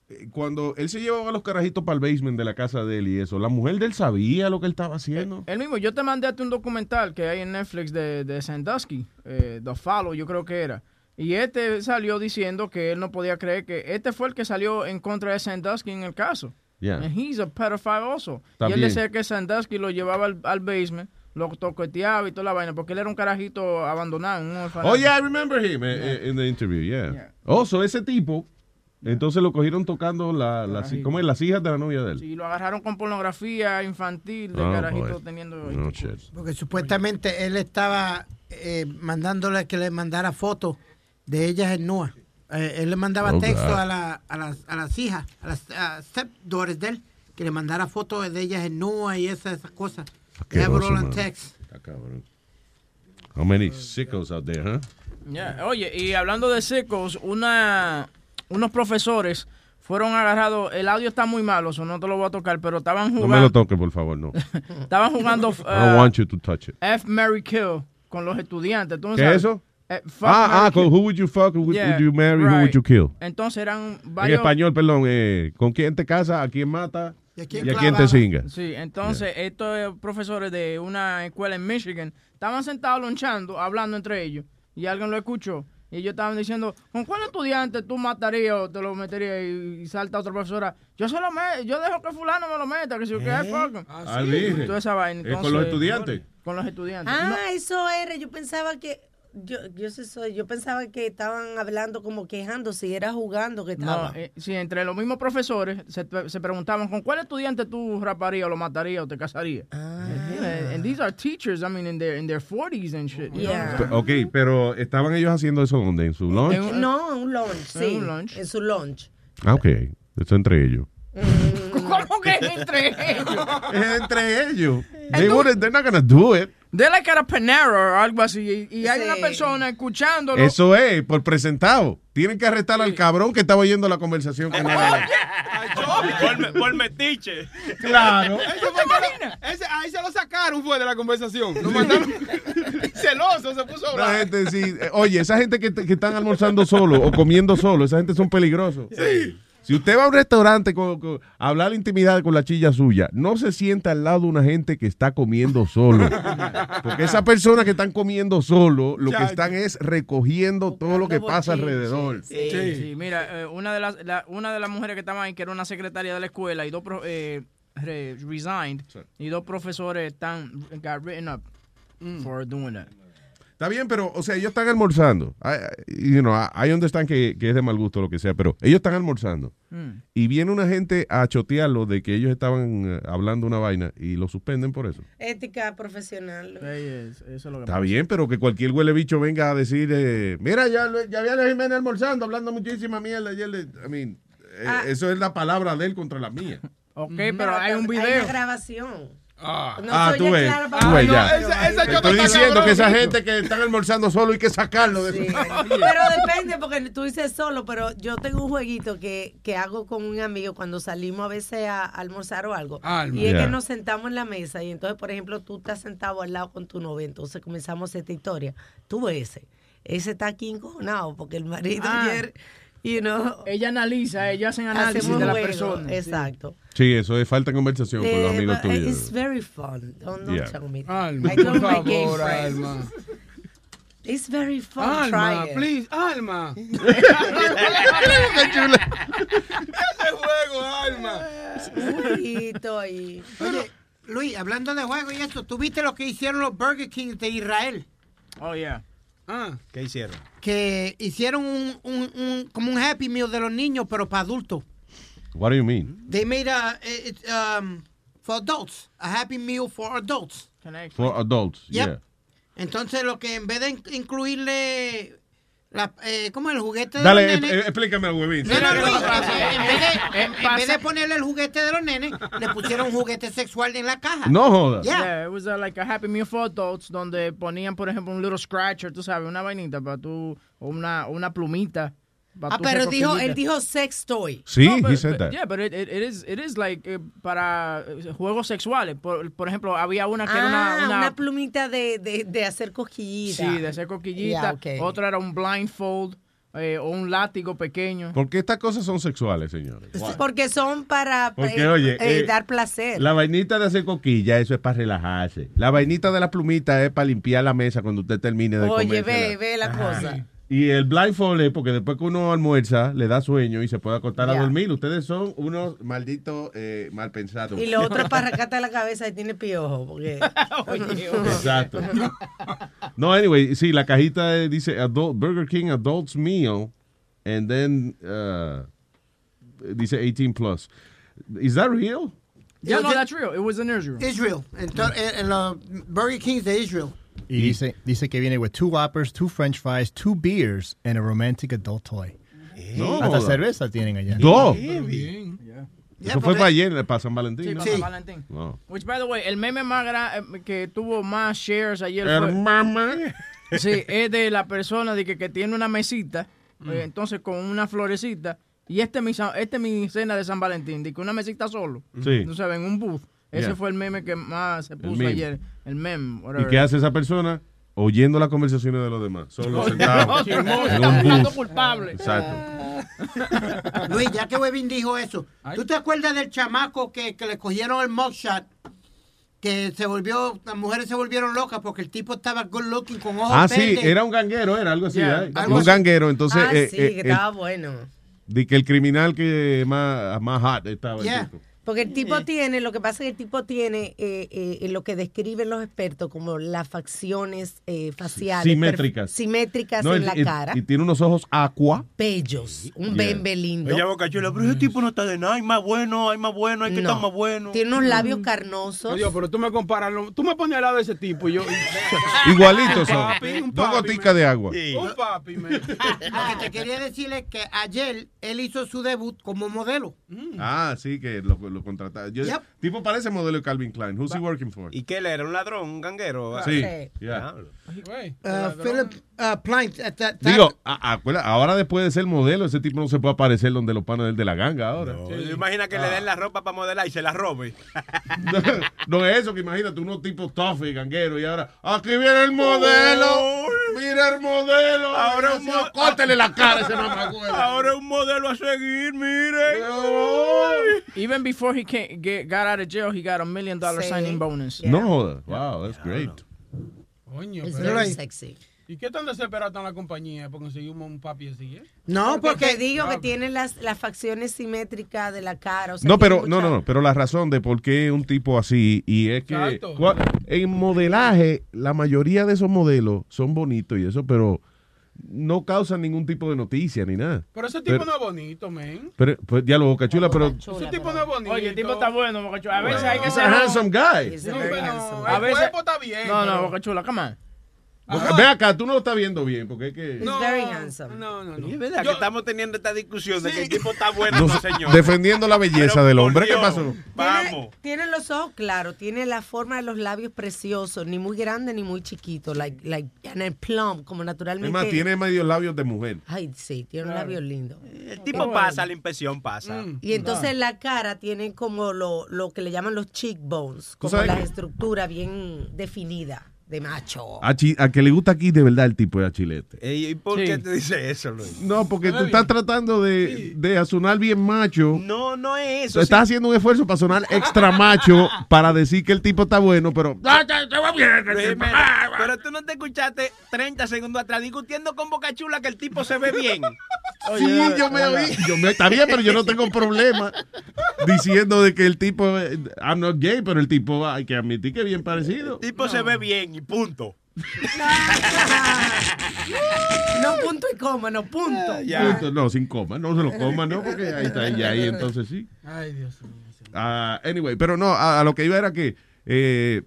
eh, cuando él se llevaba a los carajitos para el basement de la casa de él y eso, la mujer de él sabía lo que él estaba haciendo. El mismo, yo te mandé a ti un documental que hay en Netflix de, de Sandusky, eh, The Follow, yo creo que era. Y este salió diciendo que él no podía creer que este fue el que salió en contra de Sandusky en el caso. Yeah. And he's a pedophile also. Y él decía que Sandusky lo llevaba al, al basement, lo toqueteaba y toda la vaina, porque él era un carajito abandonado. en un. Oh, yeah, I remember him eh, eh, in the interview, yeah. Yeah. Oh, so ese tipo, entonces lo cogieron tocando la, la. ¿cómo es? las hijas de la novia de él. Sí, lo agarraron con pornografía infantil de Oh, carajito boy. teniendo... No, shit. Porque supuestamente él estaba eh, mandándole que le mandara fotos de ellas en nua. Eh, él le mandaba Oh, texto a, la- a las, a las hijas, a las a stepdaughters de él, que le mandara fotos de ellas en nua y esas, esas cosas. Text. How many sickos out there, huh? Oye, y hablando de secos, una, unos profesores fueron agarrados. El audio está muy malo, eso no te lo voy a tocar, pero estaban No jugando. me lo toques, por favor, no. estaban jugando I don't uh, want you to touch it. F. Mary Kill con los estudiantes. ¿Tú no ¿Qué es eso? Eh, fuck, Ah, ah, con who would you fuck, who would, Yeah, would you marry, who would you kill? Entonces eran En varios. español, perdón, eh, ¿con quién te casas, a quién mata ¿Y a y quién a quién te singa? Sí, entonces estos profesores de una escuela en Michigan estaban sentados lonchando, hablando entre ellos, y alguien lo escuchó. Y ellos estaban diciendo, ¿con cuál estudiante tú matarías o te lo meterías? Y, y salta otra profesora, yo se lo me yo dejo que fulano me lo meta, que si yo qué, fuck him". Ah, dije. Toda esa vaina. Eh, con los estudiantes. Con los estudiantes. Ah, No, eso era. Yo pensaba que. Yo, yo sí soy, yo pensaba que estaban hablando como quejando, si era jugando que estaba. No, eh, sí, entre los mismos profesores se, se preguntaban con cuál estudiante tú raparías o lo matarías o te casarías. Ah. Yeah, and these are teachers, I mean, in their, in their 40s and shit. you know? Ok, pero ¿estaban ellos haciendo eso dónde? ¿En su lunch? En no, en un lunch, En sí. un lunch. En su lunch. Ah, ok. Eso entre ellos. ¿Cómo que entre ellos? Es entre ellos. They wouldn't, they're not gonna do it. De like at a Panera o algo así y, y hay Sí. una persona escuchándolo. Eso es, por presentado. Tienen que arrestar al cabrón que estaba oyendo la conversación con él. Por, por metiche. Claro. Ese fue lo- ese- ahí se lo sacaron fue de la conversación. Lo mandaron celoso, se puso a La hablar. gente sí. Oye, esa gente que, que están almorzando solo o comiendo solo, esa gente son peligrosos. Si usted va a un restaurante con, con- a hablar intimidad con la chilla suya, no se sienta al lado de una gente que está comiendo solo. Porque esas personas que están comiendo solo, lo que están es recogiendo todo lo que pasa alrededor. Sí, sí, mira, eh, una, de las, la- una de las mujeres que estaban ahí, que era una secretaria de la escuela, y dos pro- eh, re- resigned, y dos profesores están, got written up for doing that. Está bien, pero, o sea, ellos están almorzando. I, you know, I- understand que, que es de mal gusto lo que sea, pero ellos están almorzando. Mm. Y viene una gente a chotearlo de que ellos estaban eh, hablando una vaina y lo suspenden por eso. Ética profesional. eso es lo que Está bien, pero que cualquier huele bicho venga a decir, eh, mira, ya, ya vi a la Jiménez almorzando, hablando muchísima mierda. ayer le- I mean, eh, Ah. eso es la palabra de él contra la mía. Ok, pero hay un video. Hay una grabación. No ah, soy tú ya ves, ves No, ya. esa- esa Te Estoy diciendo que esa gente que están almorzando solo hay que sacarlo de Sí. su... Pero depende, porque tú dices solo, pero yo tengo un jueguito que, que hago con un amigo cuando salimos a veces a almorzar o algo. Alma. Y es Yeah. que nos sentamos en la mesa y entonces, por ejemplo, tú estás sentado al lado con tu novia, entonces comenzamos esta historia. Tú ese, ese está aquí encojonado porque el marido Ah. ayer, you know, Ella analiza, ellos hacen análisis hacemos de la juego, persona. Exacto. Sí, eso es falta de conversación con los Eh, amigos tuyos. It's very fun. Don't, don't Yeah. tell me. Alma, I por my gay favor, friends. Alma. It's very fun. Alma, Try it. please, Alma. Qué chula. Ese juego, Alma. Jueguito ahí. Oye, Luis, hablando de juego y esto, ¿tú viste lo que hicieron los Burger King de Israel? Oh, yeah. Ah. ¿Qué hicieron? Que hicieron un, un, un- como un Happy Meal de los niños, pero para adultos. What do you mean? They made a, it, um, for adults, a Happy Meal for adults. For adults, Yep. yeah. Entonces, lo que en vez de in- incluirle, la, eh, ¿cómo es el juguete de Dale, los eh, nenes? eh, explícame al huevín. No, no, no, Eh, en, vez de, en- en vez de ponerle el juguete de los nenes, le pusieron un juguete sexual en la caja. No joda. Yeah. Yeah, it was uh, like a Happy Meal for adults donde ponían, por ejemplo, un little scratcher, tú sabes, una vainita para tú, o una, o una plumita. Ah, pero dijo, él dijo sex toy. Sí, No, but- he said that. Yeah, but it, it, it is, it is like eh, para eh, juegos sexuales. Por, por ejemplo, había una que Ah, era una, una, una, plumita de, de, de hacer cosquillitas. sí, de hacer coquillita. Yeah, ok. Otra era un blindfold eh, o un látigo pequeño. ¿Por qué estas cosas son sexuales, señores? Porque son para Porque, eh, oye, eh, eh, dar placer. La vainita de hacer coquilla, eso es para relajarse. La vainita de la plumita es para limpiar la mesa cuando usted termine de Oye, comer. ve, ve la cosa. Y el blindfold es porque después que uno almuerza, le da sueño y se puede acostar a dormir. Ustedes son unos malditos eh, mal pensados. Y lo otro es para arrancarte la cabeza y tiene piojo. Porque... Exacto. No, anyway, sí, la cajita eh, dice adult, Burger King Adults Meal, and then uh, dice 18 plus. Is that real? Yeah, no, that's real. It was in Israel. Israel. En, en los Burger King de Israel. Y dice, dice que viene with two Whoppers, two French fries, two beers, and a romantic adult toy. No, Hasta cerveza tienen allá. Dos. Yeah. Eso fue para ayer, para San Valentín. Sí, ¿no? para San Valentín. No. Which, by the way, el meme más gra- que tuvo más shares ayer El. Sí, es de la persona de que, que tiene una mesita, eh, entonces con una florecita, y este es mi, este es mi cena de San Valentín, de que una mesita solo. Sí. Tú sabes, en un booth. Ese Yeah. fue el meme que más se puso meme. ayer. El meme, ¿Y qué hace esa persona? Oyendo las conversaciones de los demás. Solo sentado no, en un está buscando booth. culpable. Exacto. Luis, ya que Webin dijo eso, ¿tú te acuerdas del chamaco que, que le cogieron el mugshot? Que se volvió, las mujeres se volvieron locas porque el tipo estaba good looking con ojos Ah, sí, verdes. era un ganguero, era algo así. Yeah, ¿eh? algo un así. ganguero, entonces. ah, eh, sí, eh, que el- estaba bueno. de que el criminal que más, más hot estaba. el Yeah. tipo. Porque el tipo tiene, lo que pasa es que el tipo tiene eh, eh, lo que describen los expertos como las facciones eh, faciales. Simétricas. Simétricas No, en y- la y- cara. Y tiene unos ojos aqua. bellos. Un Yeah. bembe lindo. Ella boca chula, pero ese tipo no está de nada, hay más bueno, hay más bueno, hay que No. estar más bueno. Tiene unos labios carnosos. Oye, pero tú me comparas, tú me pones al lado de ese tipo y yo... Igualitos son. papi, un Dos papi, goticas de agua. Un papi, me. Lo que te quería decir es que ayer él hizo su debut como modelo. Ah, sí, que lo, lo contrataron. Yo- Yep. Tipo parece modelo de Calvin Klein. Who's he working for? ¿Y qué él era? ¿Un ladrón? ¿Un ganguero? Sí, Ah, yeah. Uh, Philip uh, uh, that- that- Digo, a- acuérdate, ahora después de ser modelo, ese tipo no se puede aparecer donde los panos del de la ganga ahora. No, Imagina que le den la ropa para modelar y se la robe. No es eso, que imagínate, unos tipos tough y ganguero y ahora, aquí viene el modelo, mira el modelo, ahora un modelo, córtele la cara a ese mamagüey. Ahora un modelo a seguir, mire. Even before he came, get, got out of jail, he got a million dollar Sí. signing bonus. No joda, wow, that's great. Coño, It's pero- very sexy. ¿Y qué tan desesperado está la compañía por conseguir un, un papi así, eh? No, Porque digo que tiene las, las facciones simétricas de la cara. o sea, No, pero, no, mucha- no, no, pero la razón de por qué un tipo así, y es que cua- en modelaje, la mayoría de esos modelos son bonitos y eso, pero no causan ningún tipo de noticia ni nada. Pero ese tipo Pero- no es bonito, men. Pero, pues ya lo boca chula, pero Ese tipo no es bonito. Oye, el tipo está bueno, Boca Chula. A veces hay que ser. a handsome guy. No, pero el A veces- cuerpo está bien. No, no, pero- Boca Chula, come on. Boca- Ve acá, tú no lo estás viendo bien, porque es que... No, very handsome. No, no, no. Es verdad Yo- que estamos teniendo esta discusión de Sí. que el tipo está bueno, No, no, señor. defendiendo la belleza Pero del hombre, ¿qué pasó? Tiene, Vamos. tiene los ojos claros, tiene la forma de los labios preciosos, ni muy grande ni muy chiquito, like, like, and el plum, como Es naturalmente. más, tiene medio labios de mujer. Ay, sí, tiene un labio lindo. El tipo pasa, la impresión pasa. Mm. Y entonces la cara tiene como lo, lo que le llaman los cheekbones, como la que- estructura bien definida de macho. A, chi- a que le gusta aquí de verdad el tipo de achilete. ¿Y por Sí. qué te dice eso, Luis? No, porque tú estás tratando de, de sonar bien macho. No, no es eso. Estás haciendo un esfuerzo para sonar extra macho para decir que el tipo está bueno, pero... Pero tú no te escuchaste 30 segundos atrás discutiendo con Boca Chula que el tipo se ve bien. Sí, yo me oí. Yo me, está bien, pero yo no tengo problema diciendo de que el tipo... eh, I'm not gay, pero el tipo hay que admitir que es bien parecido. El tipo se ve bien y punto. No punto y coma, no punto. Punto. No, sin coma, no se lo coma, ¿no? Porque ahí está, y ahí entonces sí. Ay, Dios mío. Ah, anyway, pero no, a, a lo que iba era que, eh,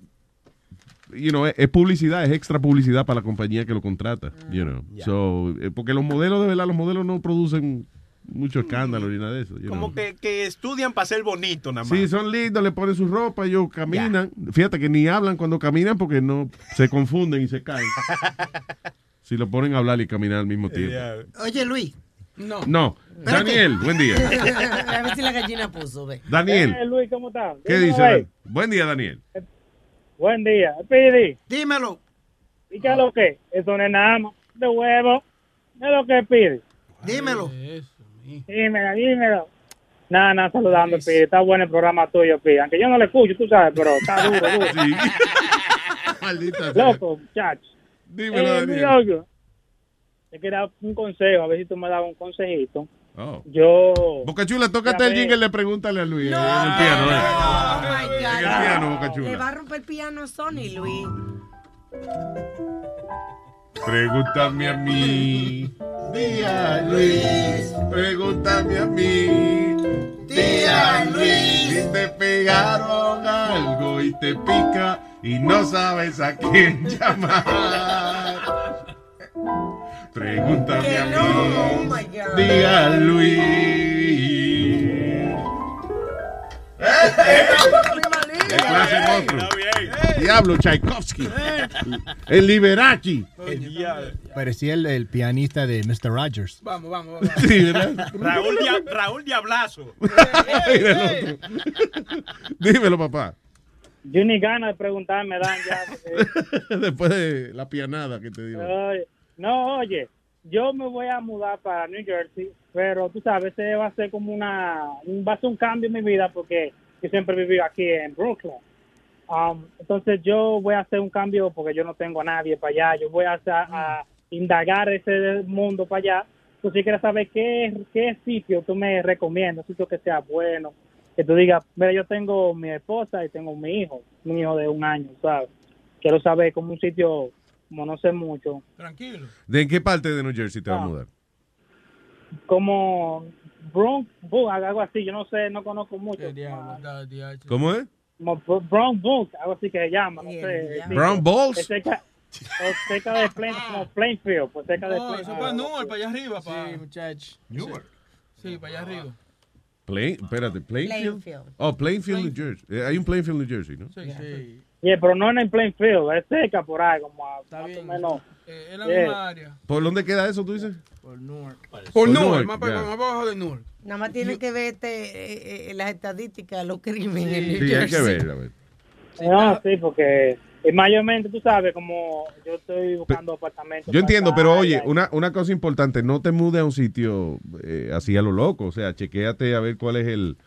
you know, es, es publicidad, es extra publicidad para la compañía que lo contrata, you know. So, eh, porque los modelos, de verdad, los modelos no producen mucho escándalo ni nada de eso. Como know. que, que estudian para ser bonito nada más. Sí, son lindos, le ponen su ropa, ellos caminan. Fíjate que ni hablan cuando caminan porque no se confunden y se caen. si lo ponen a hablar y caminar al mismo tiempo. Oye, Luis. No. No. Daniel, buen día. A ver si la gallina puso, ve. Daniel, Eh, Luis, ¿cómo estás? ¿qué dice? ahí. Buen día, Daniel. Buen día. Pidi, Dímelo. ¿y qué es lo que? Eso no es nada más de huevo. ¿Qué es lo que pide? Dímelo. Dímelo, dímelo. Nada, nada, saludando, Pidi. Está bueno el programa tuyo, Pidi. Aunque yo no lo escucho, tú sabes, pero está duro, duro. Sí. Maldita sea. Loco, muchacho. Dímelo, Eh, Daniel. oye, Te quería dar un consejo, a ver si tú me das un consejito. Oh. Yo... Boca Chula, tócate el jingle, le pregúntale a Luis. en el piano, eh. Oh my God. En el piano, Boca Le Chula. va a romper el piano a Sony, Luis. Pregúntame a mí. Día Luis. Pregúntame a mí. Día Luis. Si te pegaron algo y te pica y no sabes a quién llamar. Pregúntame a mí. Oh my God. Día Luis. De clase monstruo. Diablo, Tchaikovsky. El Liberace. Parecía el, el pianista de Mr. Rogers. Vamos, vamos, vamos. Sí, ¿verdad? Raúl, Dia- Raúl Diablazo. El. Dímelo, papá. Yo ni ganas de preguntar me dan ya. porque- Después de la pianada que te dio. Ay, no, oye, yo me voy a mudar para New Jersey, pero tú sabes, ese va a ser como una, un- va a ser un cambio en mi vida porque yo siempre he vivido aquí en Brooklyn. Um, entonces yo voy a hacer un cambio porque yo no tengo a nadie para allá, yo voy a, hacer- a indagar ese mundo para allá. Tú si quieres saber qué, qué sitio tú me recomiendas, sitio que sea bueno, que tú digas, mira, yo tengo mi esposa y tengo mi hijo, un hijo de un año, ¿sabes? Quiero saber como un sitio, como no sé mucho, Tranquilo. ¿De en qué parte de New Jersey te vas a mudar? como Bronx, algo así, yo no sé, no conozco mucho. ¿Cómo es? Brown Bulls, algo así que se llama, no sé. Brown Bulls? Cerca, de Plain, como Plainfield, pues cerca de No, Plain- eso para Newark, para allá arriba. Para... Sí, muchacho. Newark. Sí, para allá arriba. Plain, espérate, Plainfield. Plainfield. Oh, Plainfield, New Jersey. Eh, hay un Plainfield, New Jersey, ¿no? Sí, sí. Yeah, pero no en Plainfield, es cerca por ahí, como a, más o menos. Eh, en la Yeah. misma área. ¿Por dónde queda eso, tú dices? Por Newark. Por Por Newark, más para abajo de Newark. Nada más tiene que ver este, eh, eh, las estadísticas de los crímenes en New Sí, hay que Jersey. ver, a ver. No, sí, porque y mayormente, tú sabes, como yo estoy buscando apartamentos. Yo para entiendo, pero oye, una, una cosa importante, no te mudes a un sitio eh, así a lo loco, o sea, chequéate a ver cuál es el,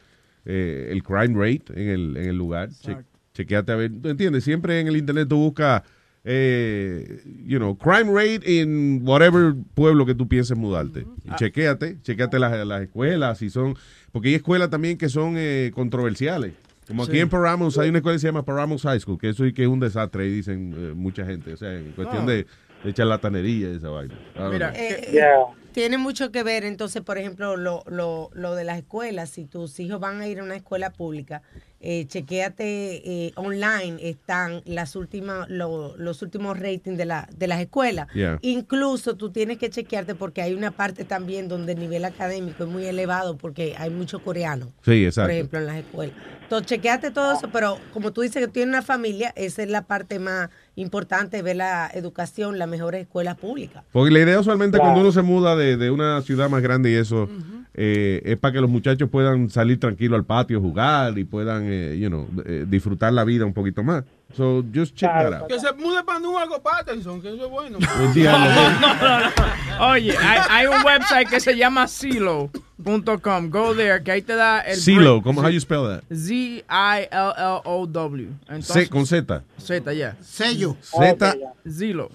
eh, el crime rate en el, en el lugar, Che- chequéate a ver, ¿tú entiendes? Siempre en el internet tú buscas, eh, you know, crime rate en whatever pueblo que tú pienses mudarte. Y chequéate, chequéate las, las escuelas, si son, porque hay escuelas también que son eh, controversiales. Como aquí en Paramus hay una escuela que se llama Paramus High School, que eso sí que es un desastre, ahí dicen eh, mucha gente, o sea, en cuestión No. de, de charlatanería y esa vaina. I don't know. Eh, Tiene mucho que ver, entonces, por ejemplo, lo, lo, lo de las escuelas. Si tus hijos van a ir a una escuela pública, eh, chequéate eh, online, están las últimas, lo- los últimos ratings de, la, de las escuelas. Yeah. Incluso tú tienes que chequearte porque hay una parte también donde el nivel académico es muy elevado porque hay mucho coreano. Sí, exacto. Por ejemplo, en las escuelas. Entonces, chequeate todo eso, pero como tú dices que tienes una familia, esa es la parte más importante, ver la educación, las mejores escuelas públicas. Porque la idea usualmente Claro. cuando uno se muda de, de una ciudad más grande y eso, eh, es para que los muchachos puedan salir tranquilos al patio, jugar y puedan, eh, you know, eh, disfrutar la vida un poquito más. So, just check that out. Que se mude para Newark o Patterson, que eso es bueno. No, no, no. Oye, hay, hay un website que se llama Zillow.com. Go there, que ahí te da el. Break- ¿cómo how you spell that? Z-I-L-L-O-W. C, con Z. Z, ya. Sello. Z, Zillow.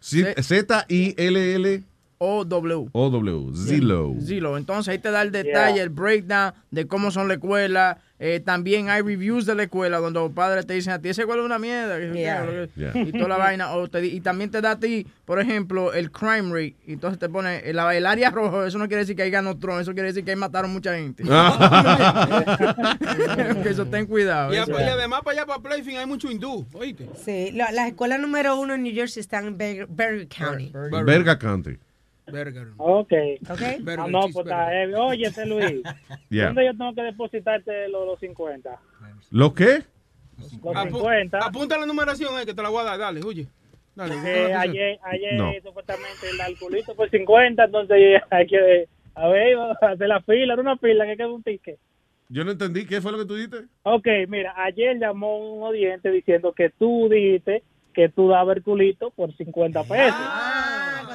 Z, Z-I-L-L O-W. O-W. Zillow. Zillow. Entonces ahí te da el detalle, el breakdown de cómo son la escuela. Eh, también hay reviews de la escuela donde los padres te dicen a ti, esa escuela es una mierda. Yeah. Yeah. Y toda la vaina. O te di- y también te da a ti, por ejemplo, el crime rate. Y entonces te pone el, el área rojo. Eso no quiere decir que hay ganó Trump. Eso quiere decir que ahí mataron mucha gente. que eso ten cuidado. Y, eso. a- y además para allá, para Playfield, hay mucho hindú, ¿oíste? Sí, la- las escuelas número uno en New Jersey están en Ber- Berry County. Verga Country. Burger. Ok. Ok. Ah, no, pues está heavy. Oye, este Luis, Yeah. ¿dónde yo tengo que depositarte los, los 50? ¿Lo qué? Los Apu- 50. Apunta la numeración ahí que te la voy a dar, dale, oye. Dale, Eh, ayer, ayer No. supuestamente el alcoholito por 50, entonces hay que, a ver, hacer la fila, era una fila, que queda un ticket. Yo no entendí. ¿Qué fue lo que tú dijiste? Ok, mira, ayer llamó un oyente diciendo que tú dijiste que tú dabas el culito por 50 pesos. Ah,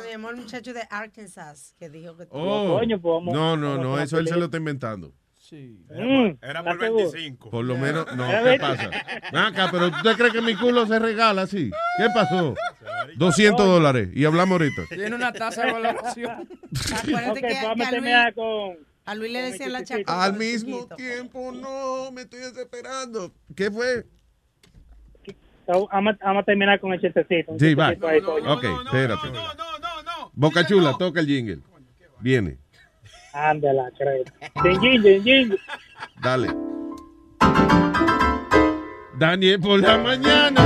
llamó el muchacho de Arkansas, que dijo que. Oh. Coño, pues vamos- no, no, vamos no. Eso él se lo está inventando. Mm, Era ¿estás por seguro? 25. Por lo menos, no, ¿qué pasa? Ven Acá, pero ¿usted cree que mi culo se regala así? ¿Qué pasó? 200 dólares. Y hablamos ahorita. Tiene una tasa de valoración. Acuérdate Ok, que, pues que a Luis, con... a Luis le decían la chacota. Al mismo chiquito. tiempo, no, me estoy desesperando. ¿Qué fue? Vamos, a terminar con el chistecito. Sí, va. chistecito ahí, coño. Ok, espérate. Boca Chula, toca el jingle. Viene, Ándala, ding. dale. Daniel por la mañana.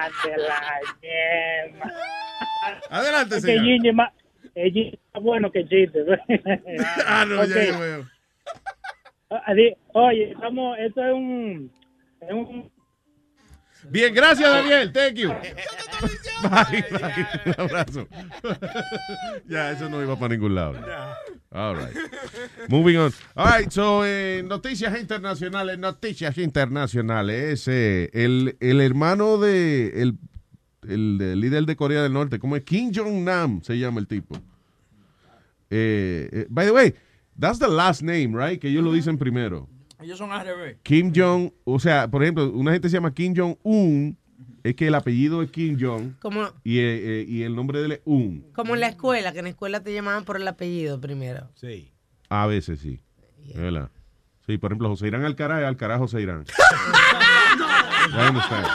Ándala, yema. Adelante, señor. Es más, más bueno que chiste. Ah, no, ya Ok. yo veo. Ah, Oye, estamos, esto es un, es un Bien, gracias, Daniel. Thank you. Bye, bye. Un abrazo. ya, eso no iba para ningún lado. All right. Moving on. All right, so, eh, noticias internacionales, noticias internacionales. Eh, el, el hermano de el, el, el líder de Corea del Norte, ¿cómo es? Kim Jong-nam se llama el tipo. Eh, eh, by the way, that's the last name, right? Que ellos lo dicen primero. Ellos son al revés. Kim Jong, o sea, por ejemplo, una gente se llama Kim Jong-un, es que el apellido es Kim Jong Como, y, eh, eh, y el nombre de él es Un. como en la escuela, que en la escuela te llamaban por el apellido primero. Sí. A veces sí. ¿Verdad? Sí, por ejemplo, José Irán Alcaraz es Alcaraz José Irán. I understand.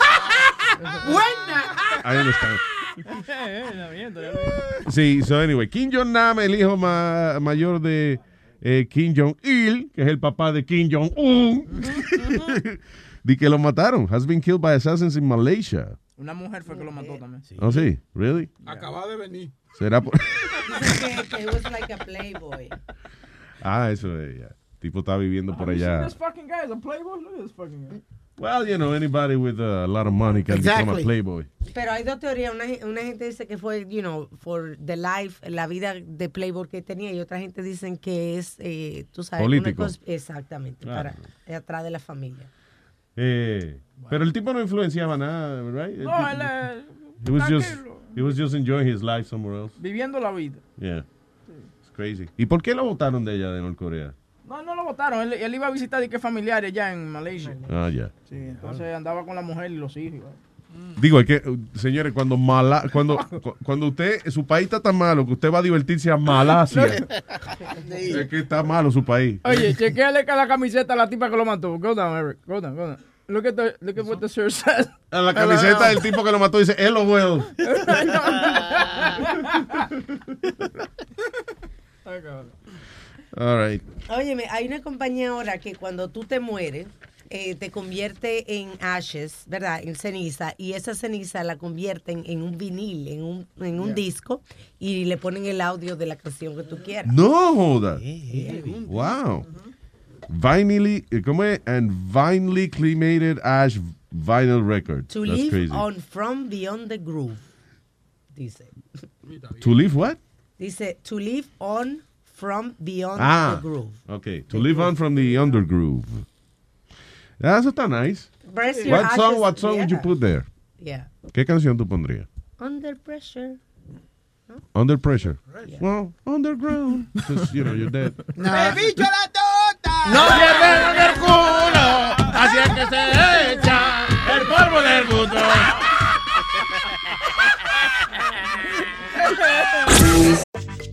I understand. Sí, so anyway, Kim Jong-nam, el hijo ma- mayor de eh, Kim Jong-il, que es el papá de Kim Jong-un, di que lo mataron. Has been killed by assassins in Malaysia. Una mujer fue que lo mató también. Oh, sí, really? Acaba de venir. ¿Será por...? Dicen que, que he was like a playboy. ah, eso es, ya. Tipo está viviendo por allá. This fucking guy is a playboy. Look at this fucking guy. Well, you know, anybody with a lot of money can become a Exactly. playboy. Pero hay dos teorías. Una, una gente dice que fue, you know, for the life, la vida de Playboy que tenía. Y otra gente dicen que es, eh, tú sabes, una Político. exactamente, Ah. para atrás de la familia. Eh, Pero el tipo no influenciaba nada, right? No, él eh, he was just he was just enjoying his life somewhere else. viviendo la vida. Yeah. It's crazy. ¿Y por qué lo votaron de allá de Norcorea? No, no lo votaron. Él, él iba a visitar y que familiares allá en Malaysia. Ah, ya. Sí, entonces andaba con la mujer y los hijos. Digo, es que, uh, señores, cuando mala, cuando, cu- cuando usted, su país está tan malo que usted va a divertirse a Malasia, es que está malo su país. Oye, chequeale que la camiseta a la tipa que lo mató. Go down, Eric. Go down, go down. Look at, the, look at what the shirt says. A la camiseta del tipo que lo mató dice, LOL. All right. Óyeme, hay una compañía ahora que cuando tú te mueres, eh, te convierte en ashes, ¿verdad? En ceniza, y esa ceniza la convierten en un vinil, en un, en un disco, y le ponen el audio de la canción que tú quieras. No joda. Wow. Vinily, eh, ¿cómo es? And vinely cremated ash vinyl record. To That's live crazy. on from beyond the groove, dice. To live what? Dice, to live on from beyond Ah, the groove. okay. To live on from the undergroove. Ah, Eso está nice. Press your What song, what song would you yeah. put there? Yeah. ¿Qué canción tú pondrías? Under pressure. Under pressure. Well, underground. Because, you know, you're dead. ¡Me bicho la tota! No le pegan el culo, así es que se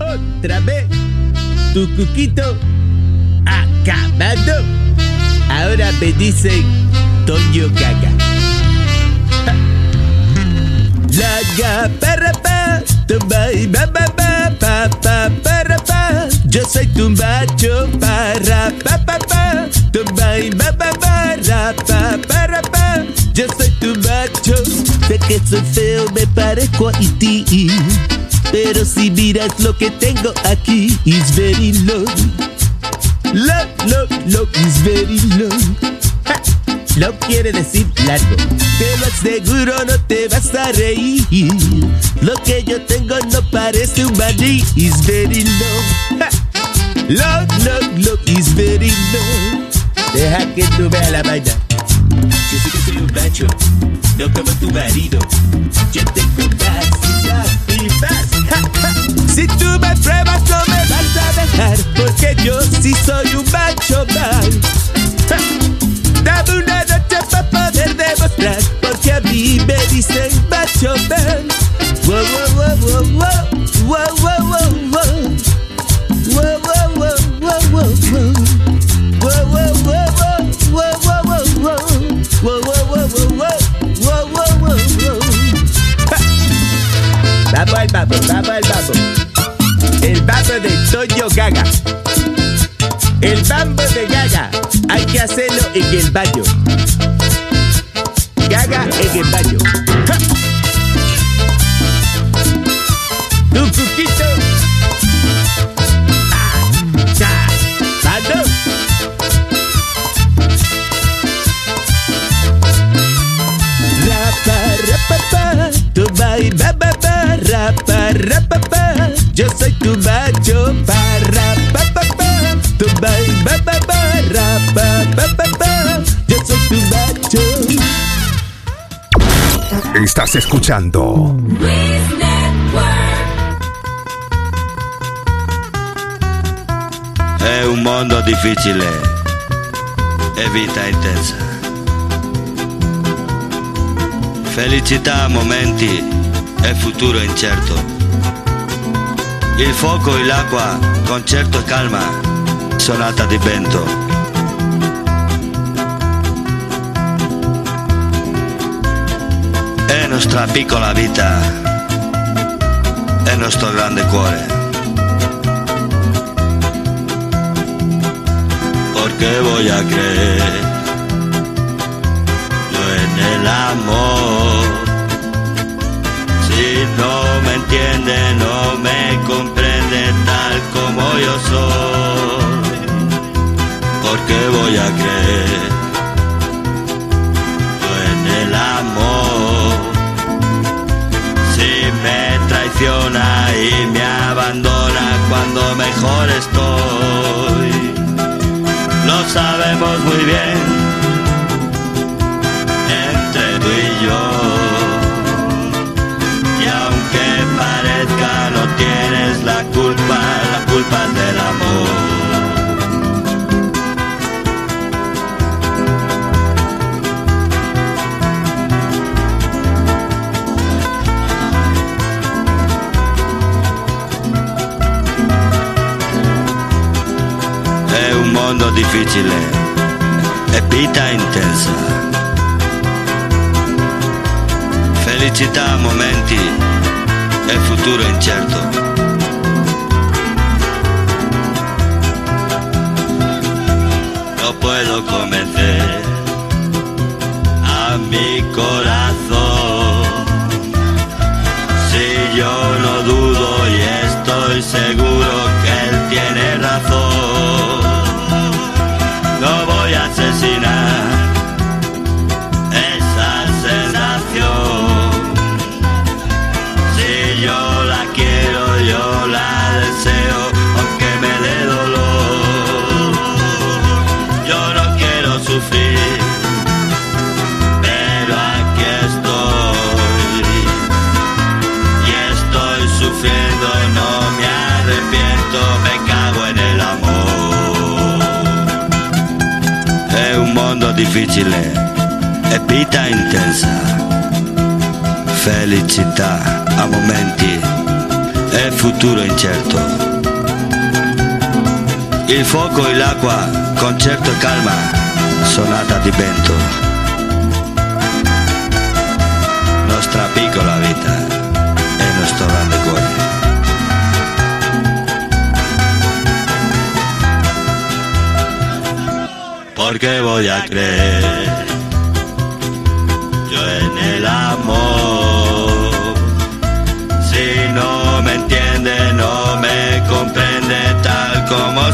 Otra vez, tu cuquito acabado. Ahora me dicen Toño Gaga. Ja. Laga para pa, tumba y ba ba ba pa pa pa. Yo soy tu macho para pa pa pa, tumba y ba ba ba pa para pa. Yo soy tu macho, sé que soy feo, me parezco a ti. Pero si miras lo que tengo aquí, is very low. Low, low, low, is very low. Ja, quiere decir largo. Te lo aseguro, no te vas a reír. Lo que yo tengo no parece un maní, is very low. Ja, Low, low, low, is very low. Deja que tú veas la vaina. Yo sé que soy un macho, no como tu marido. Yo tengo más y más Si tú me pruebas, no me vas a dejar, porque yo sí soy un macho mal. Ja. Dame una noche para poder demostrar, porque a mí me dicen macho mal. babo, baba el babo. El babo de Toyo Gaga. El bambo de Gaga. Hay que hacerlo en el baño. Gaga en el baño. Tu macho, para, pa, pa, pa, tu bai, ba, ba, ba, rapa, pa, pa, pa, yo soy tu macho. Estás escuchando È un mondo difficile e vita intensa. Felicità a momenti e futuro incerto. Il fuoco e l'acqua, concerto e calma, sonata di vento. È nostra piccola vita, è nostro grande cuore. Porque voy a creer yo en el amor. No me entiende, no me comprende tal como yo soy. Porque voy a creer en el amor. Si me traiciona y me abandona cuando mejor estoy lo sabemos muy bien entre tú y yo. La culpa, la culpa del amor. È un mondo difficile e vita intensa. Felicità a momenti e futuro incerto. Difficile e vita intensa. Felicità a momenti e futuro incerto. Il fuoco e l'acqua, concerto e calma, sonata di vento. Nostra piccola vita e nostro grande cuore. Porque voy a creer yo en el amor. Si no me entiende, no me comprende tal como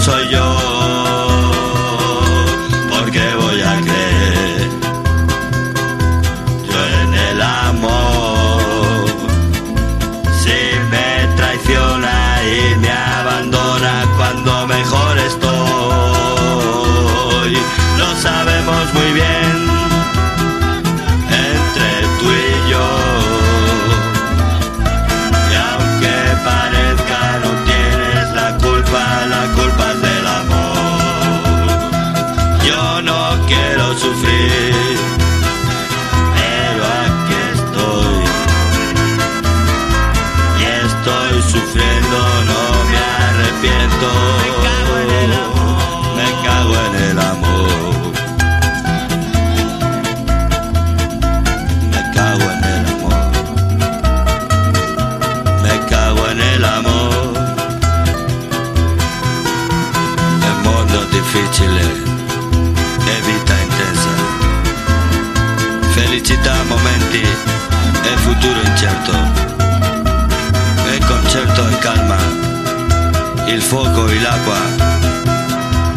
poi l'acqua,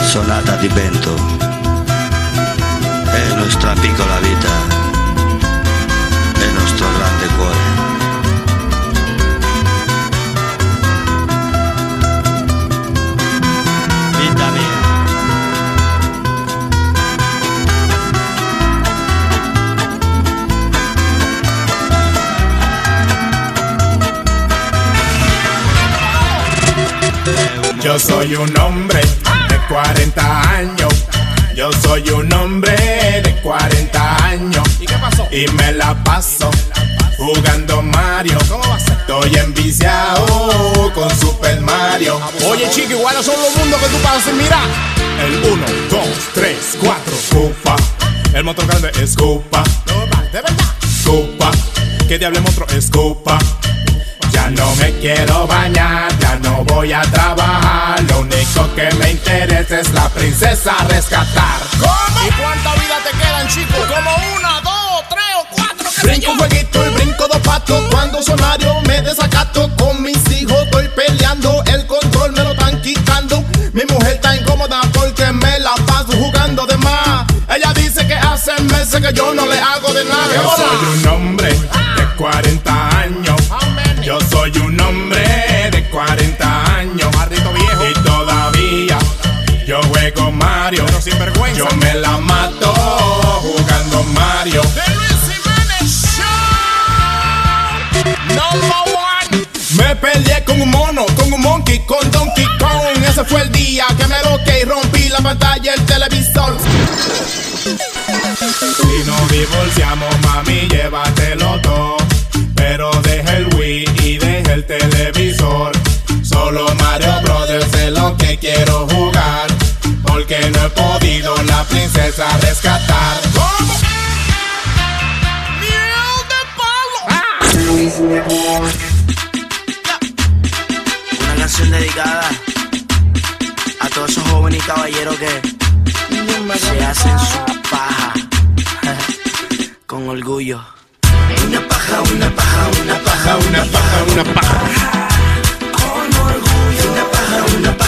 sonata di vento. È nostra piccola vita, Yo soy un hombre de 40 años. Yo soy un hombre de 40 años. ¿Y qué pasó? Y me la paso jugando Mario. Estoy enviciado con Super Mario. Oye, chico, igual son los mundos que tú pasas mira. El 1, 2, 3, 4, Cupa. El motor grande es Cupa. De verdad. Cupa. ¿Qué diablo monstruo es Cupa? Ya no me quiero bañar, ya no voy a trabajar. Que me interesa es la princesa a rescatar. ¿Cómo? ¿Y cuánta vida te quedan, chicos? Como una, dos, tres o cuatro. qué Brinco un jueguito y brinco dos patos Cuando sonario me desacato Con mis hijos estoy peleando El control me lo están quitando Mi mujer está incómoda porque me la paso jugando de más Ella dice que hace meses que yo no le hago de nada Yo soy un hombre de 40 años Yo soy un hombre Mario Yo me la mato jugando Mario Number one. Me peleé con un mono, con un monkey, con Donkey Kong. Ese fue el día que me loqué y rompí la pantalla del televisor. Si nos divorciamos, mami, llévatelo todo. Pero deja el Wii y deja el televisor. Solo Mario Brothers es lo que quiero jugar. No he podido la princesa rescatar. Una canción dedicada a todos esos jóvenes y caballeros que se hacen su paja con orgullo. Una paja, una paja, una paja, una paja, una paja. Con orgullo. Una paja, una paja,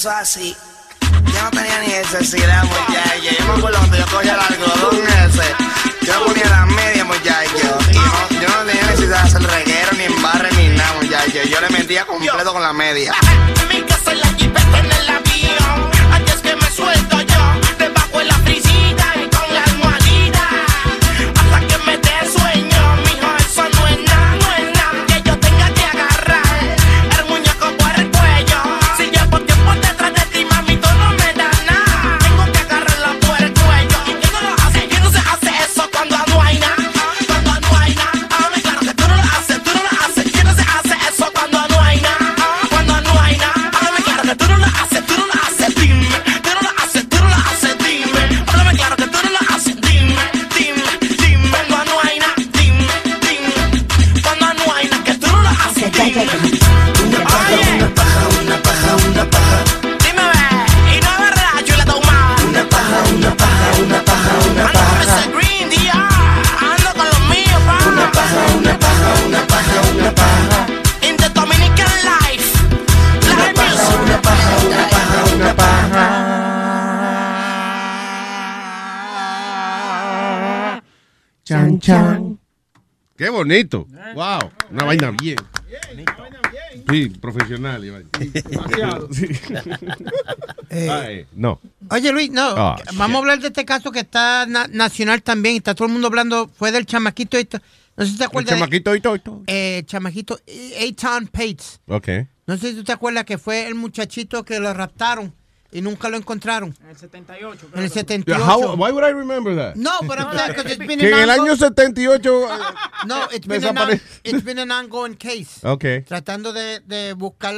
Eso es así. Yo no tenía ni necesidad, muchacho. Yo me acuerdo cuando yo cogía el algodón ese. Yo ponía las medias, muchacho. Y yo no tenía necesidad de hacer reguero, ni embarre, ni nada, muchacho. Yo le metía completo con la media. Mi casa en la bonito. Wow. Una vaina bien. Sí, profesional. Demasiado. Sí. Eh, Ay, no. Oye, Luis, no. Ah, vamos a hablar de este caso que está na- nacional también. Está todo el mundo hablando. Fue del chamaquito. Esto. No sé si te El acuerdas. de- chamaquito y todo. Eh, chamaquito. Eitan Pates. Ok. No sé si tú te acuerdas que fue el muchachito que lo raptaron y nunca lo encontraron. En el 78. Claro. En el 78. How, why would I remember that? No, pero que en el año 78 No, it's been, an, it's been an ongoing case. Okay. Tratando de, de buscar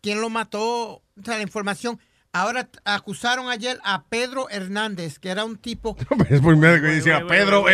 quién lo mató, o la información. Ahora acusaron ayer a Pedro Hernández, que era un tipo. es primero que decía Pedro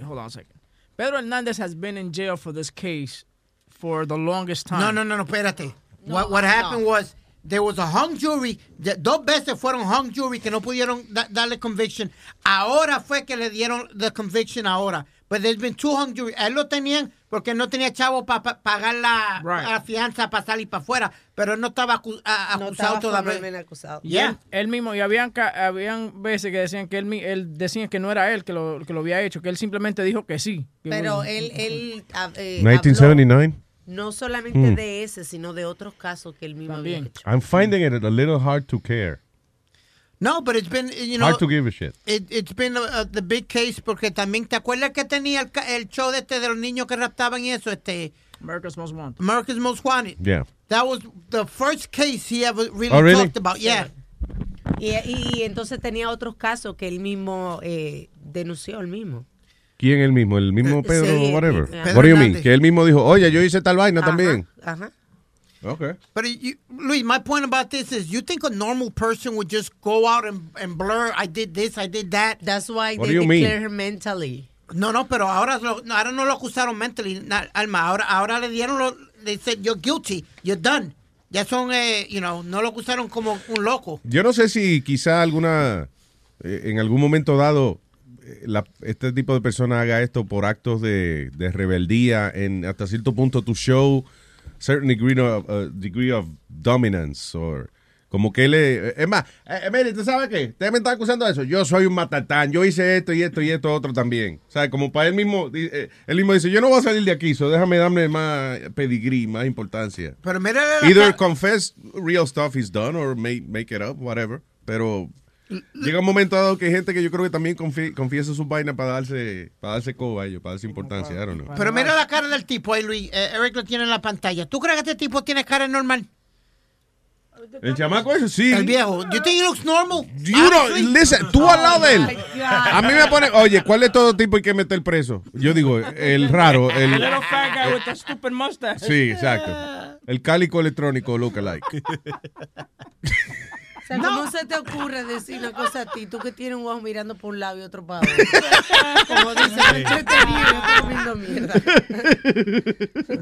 Hold on a second. Pedro Hernández has been in jail for this case for the longest time. No, no, no, no, espérate what what happened was there was a hung jury. Dos veces fueron hung jury que no pudieron da- darle conviction. Ahora fue que le dieron the conviction ahora. But there's been two hung jury. Él lo tenían porque no tenía chavo para pagar la, la fianza para salir para afuera. Pero él no estaba acu- a- No acusado estaba todavía. acusado. Y él, él mismo, y habían, ca- habían veces que decían que él, mi- él decían que no era él que lo, que lo había hecho, que él simplemente dijo que sí. Que Pero bueno. él, él ah, eh, 1979. habló no solamente Hmm. de ese, sino de otros casos que él mismo había hecho. I'm finding it a little hard to care. No, but it's been, you know. hard to give a shit. It, it's been uh, the big case porque también, ¿te acuerdas que tenía el, ca- el show de este de los niños que raptaban y eso? Este, America's Most Wanted. America's Most Wanted. Yeah. That was the first case he ever really, Oh, really? talked about. Yeah. Y, y- y entonces tenía otros casos que él mismo eh, denunció, él mismo. ¿Quién el mismo? ¿El mismo Pedro sí, whatever? Pedro What do you mean? Que él mismo dijo, oye, yo hice tal vaina Ajá, también. Ajá. Okay. But you, Luis, my point about this is, you think a normal person would just go out and, and blur, I did this, I did that. That's why What they do you mean? declare her mentally. No, no, pero ahora, lo- no, ahora no lo acusaron mentally, na- Alma. Ahora, ahora le dieron, lo, they said, you're guilty, you're done. Ya son, eh, you know, no lo acusaron como un loco. Yo no sé si quizá alguna, eh, en algún momento dado, eh, la- este tipo de persona haga esto por actos de, de rebeldía, en hasta cierto punto to show certain degree of, uh, degree of dominance, or como que le... Es más, eh, eh, mire, ¿tú sabes qué? Usted me está acusando de eso. Yo soy un matatán, yo hice esto y esto y esto otro también. O sea, como para él mismo, eh, él mismo dice, yo no voy a salir de aquí, so déjame darme más pedigrí, más importancia. Pero mira Either confess real stuff he's done or make, make it up, whatever. Pero llega un momento dado que hay gente que yo creo que también confi- confiesa sus vainas para darse, para darse coba a ellos, para darse importancia. I don't know. Pero mira la cara del tipo ahí, Luis. Eh, Eric lo tiene en la pantalla. ¿Tú crees que este tipo tiene cara normal? El chamaco ese sí. El viejo. You think he looks normal? You know, listen, tú al lado de él. A mí me pone, oye, ¿cuál de todo tipo hay que meter preso? Yo digo, el raro, el... little fat guy with the stupid mustache. Sí, exacto. El cálico electrónico lookalike. O sea, ¿cómo se te ocurre decir una cosa a ti? Tú que tienes un ojo mirando por un lado y otro para otro. Como entretenido, mierda.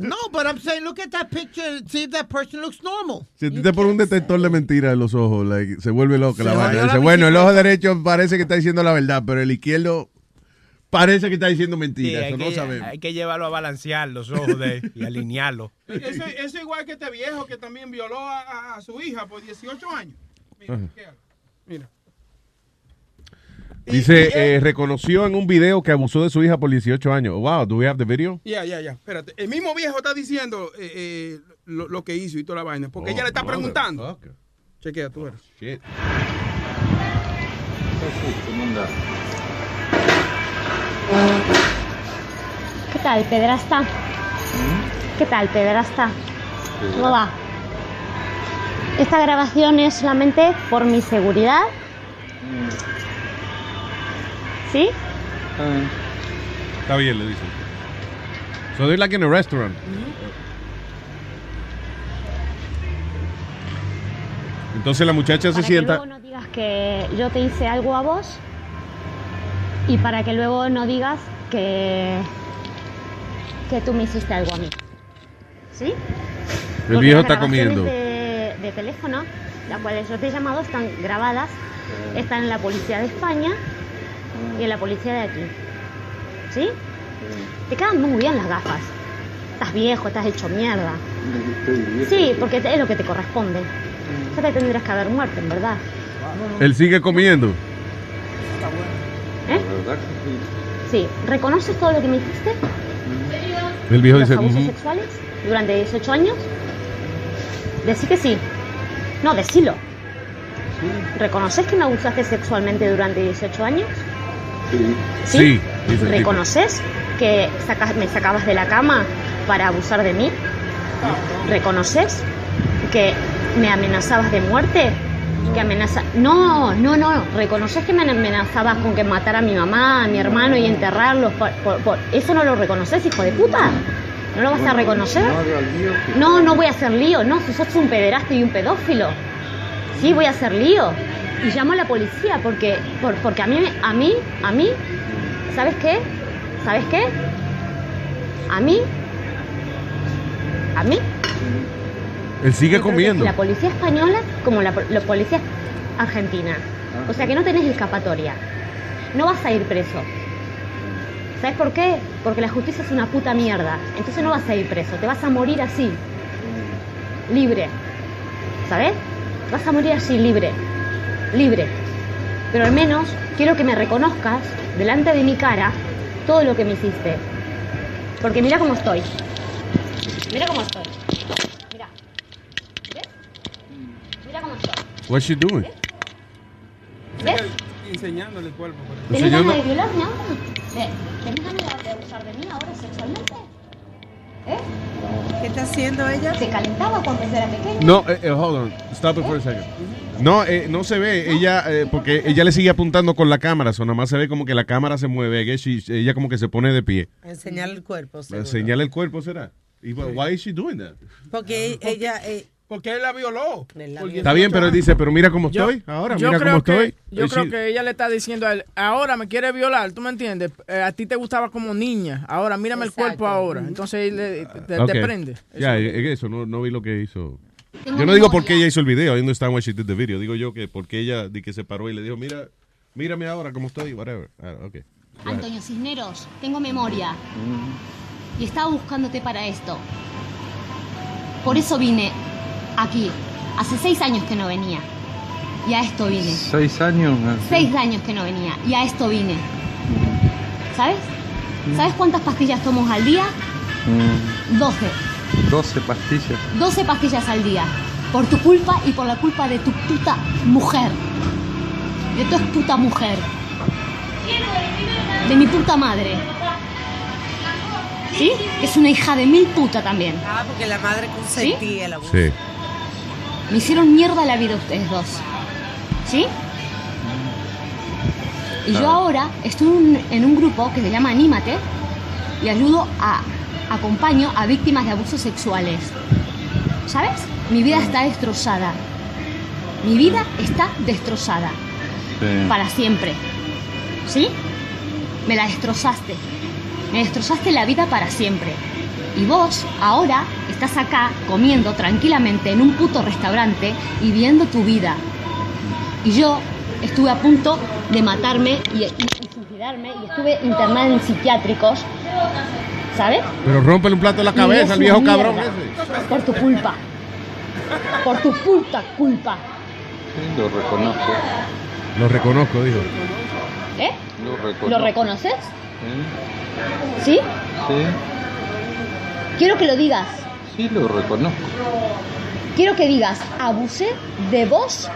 No, but I'm saying, look at that picture and see if that person looks normal. Si tú te pones un detector de mentiras en los ojos, like, se vuelve loco la vaina. Dice, la bueno, el ojo derecho parece que está diciendo la verdad, pero el izquierdo parece que está diciendo mentiras. hay, Eso no que, sabemos. hay que llevarlo a balancear los ojos de, y alinearlo. Eso, eso es igual que este viejo que también violó a, a- a su hija por 18 años. Mira, Ajá. ¿qué hago? Mira. Dice, eh, reconoció en un video que abusó de su hija por 18 años. Wow, do we have the video? Ya, ya, ya. Espérate. El mismo viejo está diciendo eh, eh, lo, lo que hizo y toda la vaina. Porque Oh, ella le está preguntando. Chequea, tú eres. Shit. ¿Qué tal, pederasta? ¿Qué tal, pederasta? ¿Cómo va? Esta grabación es solamente por mi seguridad. ¿Sí? Está bien, le dice. So they're like in a restaurant. Entonces la muchacha se Para que sienta. luego no digas que yo te hice algo a vos y para que luego no digas que, que tú me hiciste algo a mí. ¿Sí? El Porque viejo está comiendo. De, de teléfono, las cuales yo te he llamado, están grabadas, están en la policía de España y en la policía de aquí. ¿Sí? Te quedan muy bien las gafas. Estás viejo, estás hecho mierda. Sí, porque es lo que te corresponde. Ya te tendrías que haber muerto, en verdad. Él sigue comiendo. ¿Eh? Sí, ¿reconoces todo lo que me hiciste? El viejo ¿Los dice, abusos sexuales durante 18 años? Decí que sí. No, decilo. ¿Reconoces que me abusaste sexualmente durante 18 años? Sí, dice el tipo. ¿Reconoces que sacas- me sacabas de la cama para abusar de mí? ¿Reconoces que me amenazabas de muerte? Que amenaza... No, no, no. ¿Reconoces que me amenazabas con que matara a mi mamá, a mi hermano y enterrarlos? por- por- por- ¿Eso no lo reconoces, hijo de puta? ¿No lo vas a reconocer? No, no voy a hacer lío. No, si sos un pederasta y un pedófilo. Sí, voy a hacer lío. Y llamo a la policía porque, por- porque a mí, a mí, a mí, ¿sabes qué? ¿Sabes qué? A mí, a mí. Él sigue comiendo. La policía española como la, la policía argentina. O sea que no tenés escapatoria. No vas a ir preso. ¿Sabes por qué? Porque la justicia es una puta mierda. Entonces no vas a ir preso. Te vas a morir así. Libre. ¿Sabes? Vas a morir así, libre. Libre. Pero al menos quiero que me reconozcas delante de mi cara todo lo que me hiciste. Porque mira cómo estoy. Mira cómo estoy. Mira. ¿Ves? Mira cómo estoy. What's she doing? ¿Ves? Enseñándole el cuerpo. ¿Tenés ganas de violarme ahora? ¿Eh? ¿Tenés ganas de abusar de mí ahora sexualmente? ¿Eh? ¿Qué está haciendo ella? ¿Se calentaba cuando era pequeña? No, eh, eh, hold on. Stop it for a second. No, eh, no se ve. Ella, eh, porque ella le sigue apuntando con la cámara. So, nada más se ve como que la cámara se mueve. Ella como que se pone de pie. Enseñarle el cuerpo. Señala el cuerpo, ¿será? Y, why is she doing that? Porque ella... Porque él la violó. Está bien, pero él dice, pero mira cómo Yo- estoy ahora, yo mira creo cómo que- estoy. Yo creo que ella le está diciendo a él, ahora me quiere violar, ¿tú me entiendes? Eh, a ti te gustaba como niña, ahora mírame el cuerpo ahora. Entonces él le- te, prende. Ya, eh, eh, eso, no, no vi lo que hizo. Yo no digo por qué ella hizo el video, I understand why she did the video. Digo yo que porque ella di que se paró y le dijo, mira, mírame ahora cómo estoy, whatever. Ah. Antonio Cisneros, tengo memoria. Y estaba buscándote para esto. Por eso vine aquí. Hace seis años que no venía. Y a esto vine. Seis años. Seis años que no venía. Y a esto vine. ¿Sabes? ¿Sabes cuántas pastillas tomo al día? Mm, Doce. 12 pastillas. 12 pastillas al día. Por tu culpa y por la culpa de tu puta mujer. De tu puta mujer. De mi puta madre. ¿Sí? Que es una hija de mil puta también. Ah, porque la madre consentía el abuso. Sí. Me hicieron mierda la vida ustedes dos. ¿Sí? Y yo ahora estoy un- en un grupo que se llama Anímate y ayudo a, acompaño a víctimas de abusos sexuales. ¿Sabes? Mi vida está destrozada. Mi vida está destrozada. Sí. Para siempre. ¿Sí? Me la destrozaste. Me destrozaste la vida para siempre. Y vos, ahora, estás acá comiendo tranquilamente en un puto restaurante y viendo tu vida. Y yo estuve a punto de matarme y, y- y suicidarme y estuve internada en psiquiátricos. ¿Sabes? Pero rómpele un plato en la cabeza al viejo cabrón ese. Por tu culpa. Por tu puta culpa. Sí, lo reconozco. Lo reconozco, dijo. ¿Eh? Lo reconozco. ¿Lo reconoces? ¿Eh? ¿Sí? Sí, Quiero que lo digas. sí, lo reconozco. Quiero que digas, abusé de vos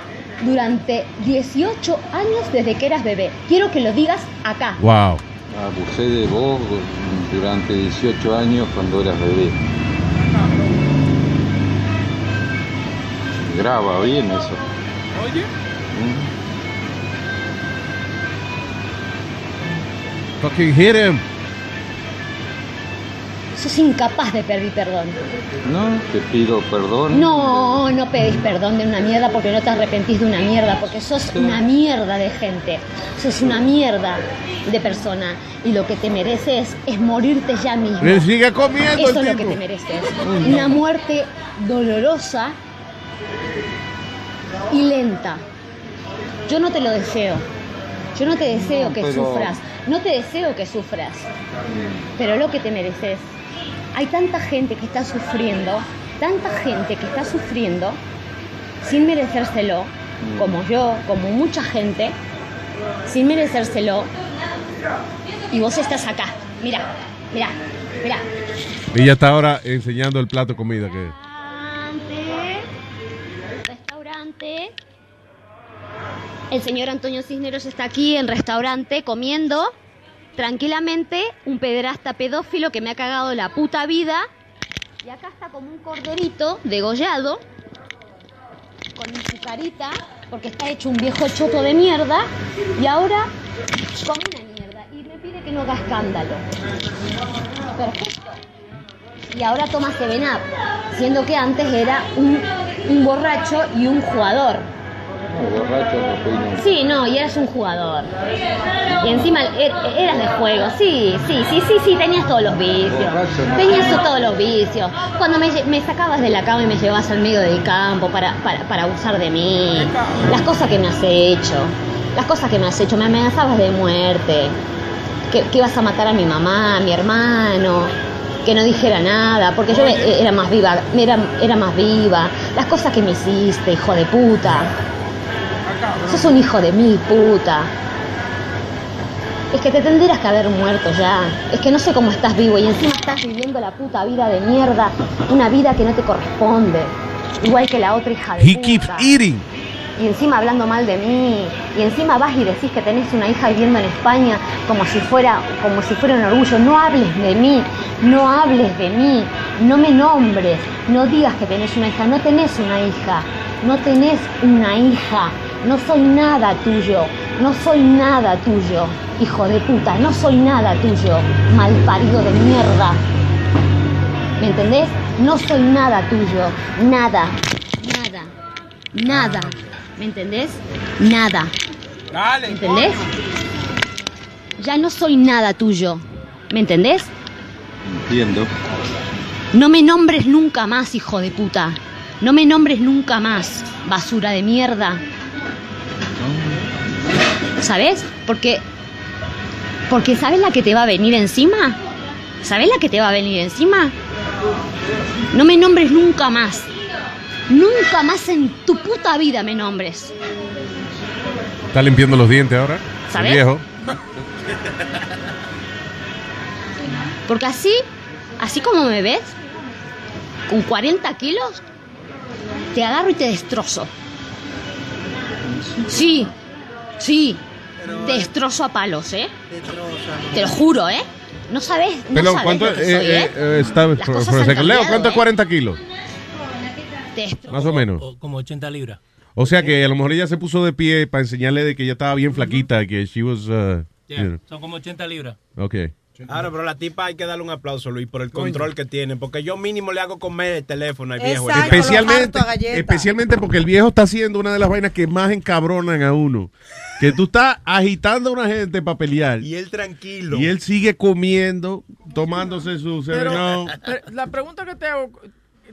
durante 18 años desde que eras bebé. Quiero que lo digas acá. Wow. Abusé de vos durante 18 años cuando eras bebé. Graba bien eso. Oye. ¿Mm? Fucking hit him. Sos incapaz de pedir perdón. No, te pido perdón. No, no pedís perdón de una mierda porque no te arrepentís de una mierda, porque sos una mierda de gente. Sos una mierda de persona. Y lo que te mereces es morirte ya mismo. Él sigue comiendo Eso el es lo que te mereces. Uy, no. Una muerte dolorosa y lenta. Yo no te lo deseo. Yo no te deseo No, que pero- sufras. No te deseo que sufras. Pero es lo que te mereces. Hay tanta gente que está sufriendo, tanta gente que está sufriendo sin merecérselo, como yo, como mucha gente, sin merecérselo. Y vos estás acá. Mira, mira, mira. Ella está ahora enseñando el plato de comida que Restaurante, El señor Antonio Cisneros está aquí en restaurante comiendo tranquilamente un pederasta pedófilo que me ha cagado la puta vida. Y acá está como un corderito degollado con su carita porque está hecho un viejo choto de mierda y ahora come una mierda y me pide que no haga escándalo. Perfecto. Y ahora toma Seven Up, siendo que antes era un borracho y un jugador. Borracho. Sí, no, y eras un jugador. Y encima er- eras de juego. Sí, sí, sí, sí, sí, tenías todos los vicios. Borracho, no. Tenías todos los vicios. Cuando me, sacabas de la cama y me llevabas al medio del campo para, para, para abusar de mí. Las cosas que me has hecho. Las cosas que me has hecho. Me amenazabas de muerte. Que, que ibas a matar a mi mamá, a mi hermano. Que no dijera nada, porque yo era más viva, era, era más viva. Las cosas que me hiciste, hijo de puta. Sos un hijo de mil puta. Es que te tendrías que haber muerto ya. Es que no sé cómo estás vivo y encima estás viviendo la puta vida de mierda. Una vida que no te corresponde. Igual que la otra hija de He puta. keeps eating. Y encima hablando mal de mí. Y encima vas y decís que tenés una hija viviendo en España como si fuera, como si fuera un orgullo. No hables de mí. No hables de mí. No me nombres. No digas que tenés una hija. No tenés una hija. No tenés una hija. No soy nada tuyo. No soy nada tuyo. Hijo de puta. No soy nada tuyo. Malparido de mierda. ¿Me entendés? No soy nada tuyo. Nada. Nada. Nada. ¿Me entendés? Nada. Dale, ¿Me entendés? Ya no soy nada tuyo. ¿Me entendés? Entiendo. No me nombres nunca más, hijo de puta. No me nombres nunca más, basura de mierda. ¿Sabes? Porque. Porque ¿sabes la que te va a venir encima? ¿Sabes la que te va a venir encima? No me nombres nunca más. Nunca más en tu puta vida me nombres. Está limpiando los dientes ahora. el ¿Sabes? viejo. Porque así, así como me ves, con 40 kilos, te agarro y te destrozo. Sí, sí, te destrozo a palos, ¿eh? Te lo juro, ¿eh? No sabes, no Perdón, sabes ¿cuánto lo que soy, eh, ¿eh? eh, eh, está Las cosas han? Leo, ¿cuánto es ¿eh? 40 kilos? Te destrozo. Más o menos. Como 80 libras. O sea que a lo mejor ella se puso de pie para enseñarle de que ella estaba bien flaquita, que she was, uh, Yeah, you know. Son como 80 libras. Okay. Claro, pero la tipa hay que darle un aplauso, Luis, por el control que tiene. Porque yo mínimo le hago comer el teléfono al viejo. Exacto. Especialmente, especialmente porque el viejo está haciendo una de las vainas que más encabronan a uno. Que tú estás agitando a una gente para pelear. Y él tranquilo. Y él sigue comiendo, tomándose su Pero, pero la pregunta que te hago,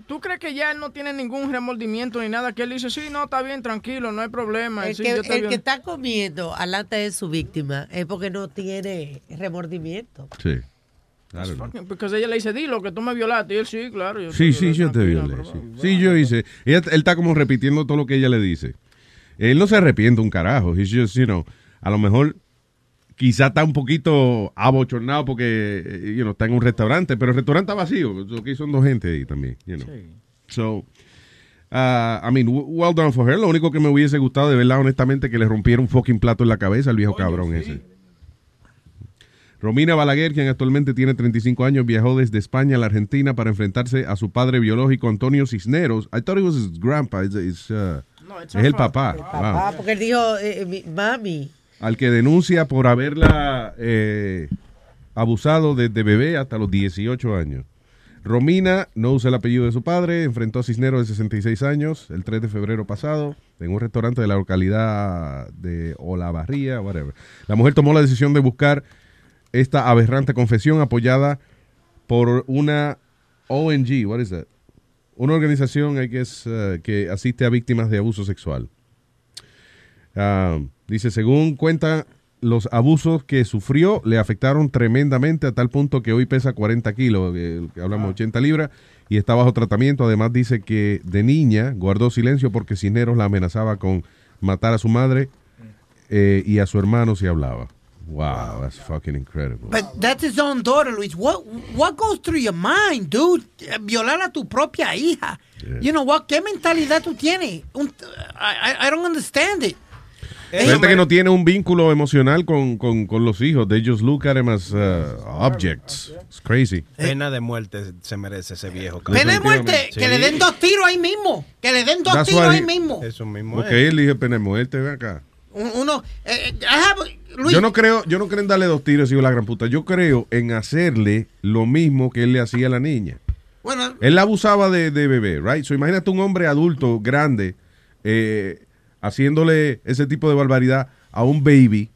¿tú crees que ya él no tiene ningún remordimiento ni nada? Que él dice, sí, no, está bien, tranquilo, no hay problema. El, sí, que, yo el que bien". está comiendo alante de su víctima es porque no tiene remordimiento. Sí. Claro. Porque ella le dice, dilo, que tú me violaste. Y él, sí, claro. yo Sí, sí, violé, yo te violé. Sí, Sí, yo hice. Ella- él está como repitiendo todo lo que ella le dice. Él no se arrepiente un carajo. He's just, you know, a lo mejor quizá está un poquito abochornado porque eh, you know, está en un restaurante, pero el restaurante está vacío. So, Aquí son dos gente ahí también. You know. So, uh, I mean, well done for her. Lo único que me hubiese gustado de verdad, honestamente, que le rompiera un fucking plato en la cabeza al viejo cabrón ese. Romina Balaguer, quien actualmente tiene 35 años, viajó desde España a la Argentina para enfrentarse a su padre biológico Antonio Cisneros. I thought it was his grandpa. It's- it's, uh, es el papá. Wow. Ah, porque él dijo, eh, eh, mi- mami. Al que denuncia por haberla eh, abusado desde bebé hasta los 18 años. Romina no usa el apellido de su padre, enfrentó a Cisneros de 66 años el 3 de febrero pasado en un restaurante de la localidad de Olavarría, whatever. La mujer tomó la decisión de buscar esta aberrante confesión apoyada por una ONG, what is that? Una organización uh, que asiste a víctimas de abuso sexual. Ah, dice, según cuenta, los abusos que sufrió le afectaron tremendamente a tal punto que hoy pesa 40 kilos, eh, que hablamos 80 libras, y está bajo tratamiento. Además dice que de niña guardó silencio porque Cisneros la amenazaba con matar a su madre eh, y a su hermano si hablaba. Wow, that's fucking incredible. But that's his own daughter, Luis. What what goes through your mind, dude? Violar a tu propia hija. You know what? ¿Qué mentalidad tú tienes? I- I don't understand it. Gente que no tiene un vínculo emocional con, con, con los hijos. They just look at them as uh, objects. It's crazy. Pena de muerte se merece ese viejo. Pena de muerte, que le den dos tiros ahí mismo. Que le den dos That's tiros ahí mismo. Eso mismo Porque él dije pena de muerte, ven acá. Un- Uno, eh, have- Luis, Yo no creo, yo no creo en darle dos tiros, hijo de la gran puta. Yo creo en hacerle lo mismo que él le hacía a la niña. bueno, Él la abusaba de, de bebé, right? So imagínate un hombre adulto, grande, eh, haciéndole ese tipo de barbaridad a un baby,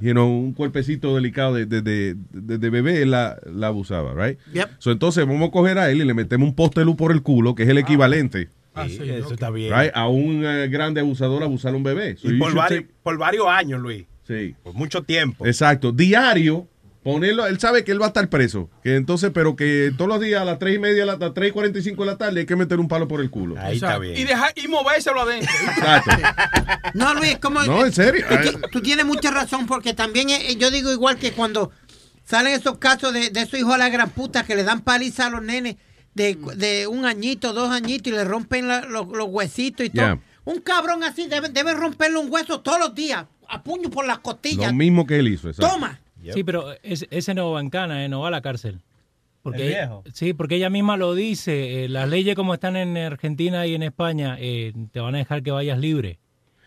you know, un cuerpecito delicado de, de, de, de- de bebé, él la, la abusaba, right? Yep. So entonces vamos a coger a él y le metemos un poste de luz por el culo, que es el equivalente, Sí, eso está bien. right? A un eh, grande abusador abusar a un bebé. So Y por, take- por varios años, Luis. Sí. Por mucho tiempo. Exacto, diario, ponerlo, él sabe que él va a estar preso, que entonces, pero que todos los días a las 3 y media, a las 3 y 45 de la tarde hay que meter un palo por el culo. Ahí está bien. Y, dejar, y movérselo adentro. Exacto. no, Luis, como. No, en serio. Tú, ti- tú tienes mucha razón, porque también eh, yo digo igual que cuando salen esos casos de, de esos hijos de la gran puta que le dan paliza a los nenes de, de un añito, dos añitos y le rompen la- los, los huesitos y todo. Yeah. Un cabrón así debe, debe romperle un hueso todos los días, a puño por las costillas. Lo mismo que él hizo, exacto. Toma. Sí, pero es- ese no va en cana, eh, no va a la cárcel. Porque ¿El viejo? Sí, porque ella misma lo dice. eh, las leyes como están en Argentina y en España eh, te van a dejar que vayas libre.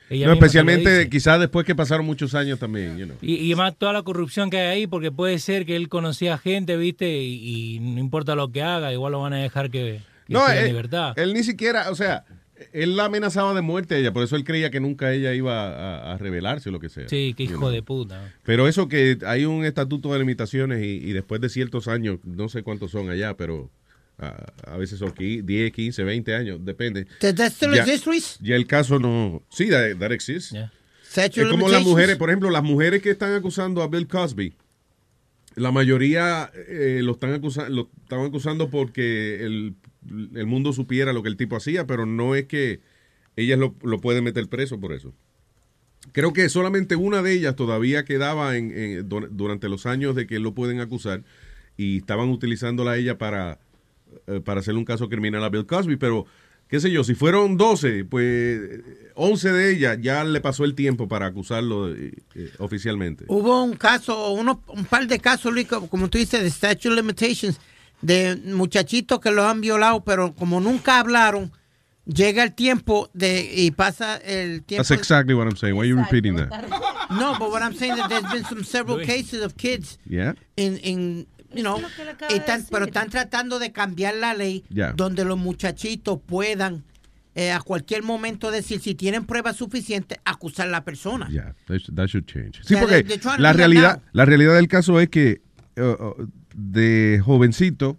Ella No, especialmente quizás después que pasaron muchos años también, you know. Y, y más toda la corrupción que hay ahí, porque puede ser que él conocía gente, ¿viste? Y, y no importa lo que haga, igual lo van a dejar que, que No, en él, libertad. él ni siquiera, o sea, él la amenazaba de muerte a ella, por eso él creía que nunca ella iba a, a rebelarse o lo que sea. Sí, qué hijo de puta. Pero eso que hay un estatuto de limitaciones y, y después de ciertos años, no sé cuántos son allá, pero a veces son qui- 10, 15, 20 años, depende. Does that still Ya- exist, Luis? Ya el caso no... Sí, that, that exists. Es como las mujeres, por ejemplo, las mujeres que están acusando a Bill Cosby, la mayoría eh, lo están acusando, lo están acusando porque el, el mundo supiera lo que el tipo hacía, pero no es que ellas lo, lo pueden meter preso por eso. Creo que solamente una de ellas todavía quedaba en, en- dur- durante los años de que lo pueden acusar y estaban utilizándola a ella para, eh, para hacerle un caso criminal a Bill Cosby, pero qué sé yo, si fueron 12, pues 11 de ellas ya le pasó el tiempo para acusarlo eh, eh, oficialmente. Hubo un caso, uno, un par de casos, Luis, como tú dices, de statute of limitations, de muchachitos que los han violado, pero como nunca hablaron, llega el tiempo de y pasa el tiempo. That's exactly what I'm saying. Why are you repeating that? No, but what I'm saying is that there's been some several cases of kids Yeah. in, in you know, están- pero están tratando de cambiar la ley Ya. donde los muchachitos puedan eh, a cualquier momento decir si tienen pruebas suficientes acusar a la persona. Yeah, that, sh- that should change. Sí, Yeah, porque la realidad, la realidad del caso es que uh, uh, de jovencito,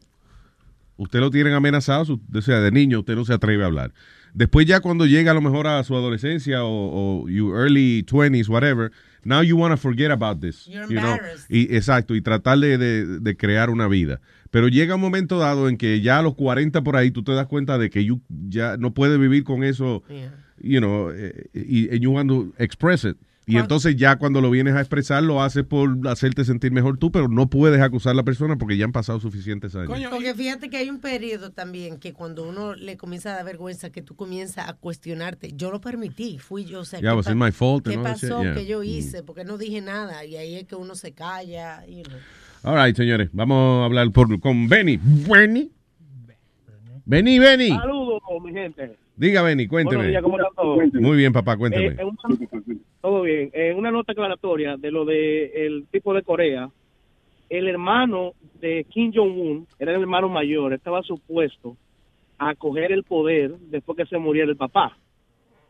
usted lo tienen amenazado, su- o sea, de niño usted no se atreve a hablar. Después ya cuando llega a lo mejor a su adolescencia o, o you early 20s, whatever, now you want to forget about this. You're you know, embarrassed. y, exacto, y tratar de, de- de crear una vida. Pero llega un momento dado en que ya a los 40 por ahí tú te das cuenta de que you ya no puedes vivir con eso, you know, eh, y and you want to express it. Y entonces ya cuando lo vienes a expresar lo haces por hacerte sentir mejor tú, pero no puedes acusar a la persona porque ya han pasado suficientes años. Porque fíjate que hay un periodo también que cuando uno le comienza a dar vergüenza, que tú comienzas a cuestionarte. Yo lo permití, fui yo. O sea, Yeah, ¿qué pa- my fault ¿Qué pasó? Yeah. que yo Mm. hice? Porque no dije nada. Y ahí es que uno se calla. know. All right, señores, vamos a hablar por, con Benny. Benny. Benny, Benny. Saludos, mi gente. Diga, Benny, cuénteme. días, ¿cómo está todo? Muy bien, papá, cuénteme. Eh, una- todo bien. En una nota aclaratoria de lo de el tipo de Corea, el hermano de Kim Jong-un, era el hermano mayor, estaba supuesto a coger el poder después que se muriera el papá.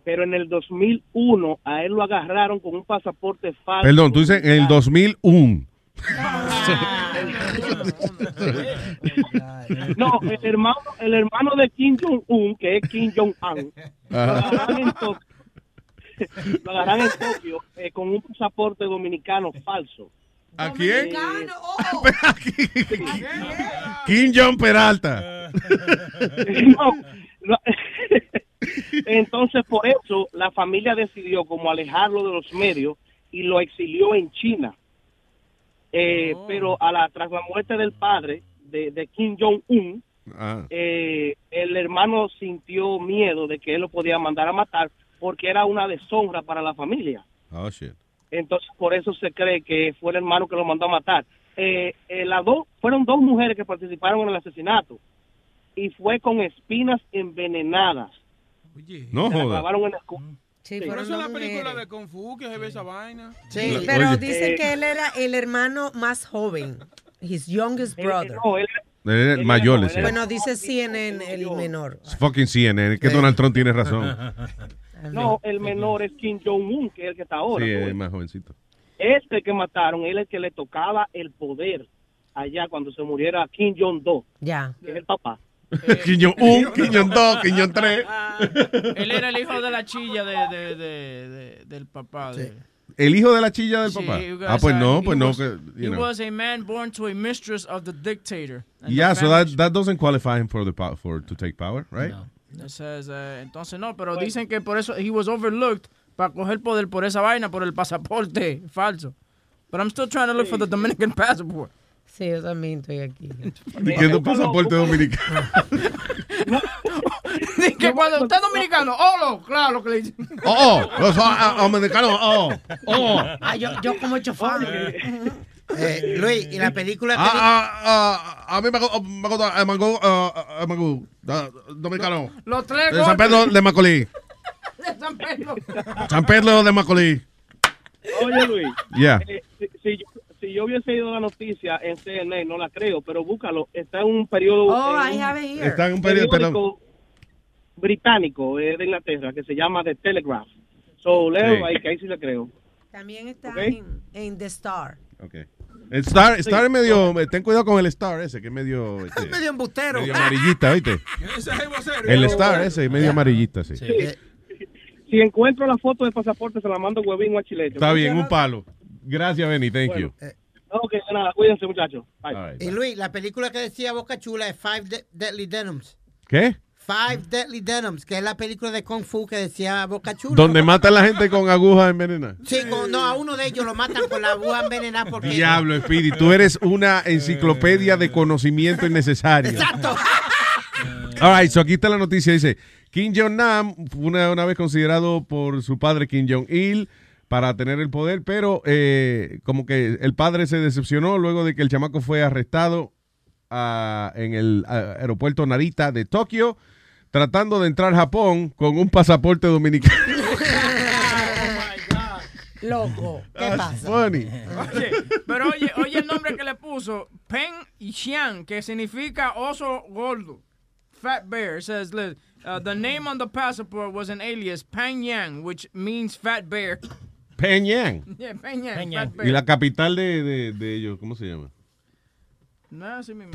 Pero en el 2001 a él lo agarraron con un pasaporte falso. Perdón, tú dices en el 2001. No, el hermano, el hermano de Kim Jong-un, que es Kim Jong-un, lo Ajá. agarraron en Tokio, lo agarraron en Tokio eh, con un pasaporte dominicano falso. ¿A quién? oh. Kim Jong Peralta. No, Entonces, por eso, la familia decidió como alejarlo de los medios y lo exilió en China. Eh, Pero a la, tras la muerte del padre de, de Kim Jong-un, Ah. eh, el hermano sintió miedo de que él lo podía mandar a matar porque era una deshonra para la familia. Oh, shit. Entonces, por eso se cree que fue el hermano que lo mandó a matar. Eh, eh, las dos, fueron dos mujeres que participaron en el asesinato. Y fue con espinas envenenadas. No Se la clavaron en la Sí, fueron eso dos la película de Kung Fu que se ve esa vaina. Sí, pero Oye. dicen Eh, que él era el hermano más joven. His youngest Eh, brother. no, él- Él era el mayor, ese. Bueno, dice CNN el menor. Es Fucking CNN, es que Donald Trump tiene razón. no, el menor es Kim Jong-un, que es el que está ahora. Sí, ¿no? es más jovencito. Este que mataron, él es el que le tocaba el poder allá cuando se muriera Kim Jong-do, Ya. que es el papá. Kim Jong-un, Kim Jong-2, Kim Jong-3. Él era el hijo de la chilla de, de- de- de- del papá. de- ¿El hijo de la chilla del Sí, papá? Ah, pues no, he pues no. was- que, He know. was a man born to a mistress of the dictator. Yeah, the so that, that doesn't qualify him for the for to take power, right? It says, eh, entonces no, pero dicen que por eso he was overlooked para coger poder por esa vaina, por el pasaporte falso. But I'm still trying to look for the Dominican passport. Sí, yo también estoy aquí. Diciendo pasaporte dominicano. Dice que cuando usted es dominicano, oh, claro que le dicen. Oh, oh, los ah, ah, dominicanos, oh, oh. Ah, yo, yo como he hecho fan. Eh, Luis, y la película Ah, ah, ah, a mí me gu- me gusta, eh, me gu- me gusta, ah, dominicano. Los tres De San Pedro de Macolí. de San Pedro. San Pedro de Macolí. Oye, Luis. Yeah. eh, si, si yo, si yo hubiese ido a la noticia en CNN, no la creo, pero búscalo. Está en un periodo. Oh, en I un have it here. Está en un perdón. periódico británico eh, de Inglaterra que se llama The Telegraph. So, leo Sí. ahí, que ahí sí le creo. También está Ok. en, en The Star. Okay. El Star, Star es medio, ten cuidado con el Star ese, que es medio, este, es medio embustero. medio amarillita, ¿viste? Ese es el Star ese, medio amarillita, sí. Si encuentro la foto del pasaporte, se la mando huevín o a chilete. Está bien, un palo. Gracias, Benny, thank you. Ok, nada, cuídense, muchachos. Bye. All right, Y Luis, la película que decía Boca Chula es Five De- Deadly Denims. ¿Qué? Five Deadly Denims, que es la película de Kung Fu que decía Boca Chula. Donde matan a la gente con agujas envenenadas. Sí, con- no, a uno de ellos lo matan con la aguja envenenada porque... Diablo, Speedy, tú eres una enciclopedia de conocimiento innecesario. Exacto. All right, so aquí está la noticia. Dice, Kim Jong-nam una, una vez considerado por su padre Kim Jong-il para tener el poder, pero eh, como que el padre se decepcionó luego de que el chamaco fue arrestado ah, en el ah, aeropuerto Narita de Tokio, tratando de entrar a Japón con un pasaporte dominicano. Loco, ¿qué That's pasa? funny. Oye, pero oye, oye el nombre que le puso, Peng Xiang, que significa oso gordo. Fat bear. It says, uh, the name on the passport was an alias, Peng Yang, which means fat bear. Yeah, bear. Y la capital de, de, de ellos, ¿cómo se llama? No, mismo.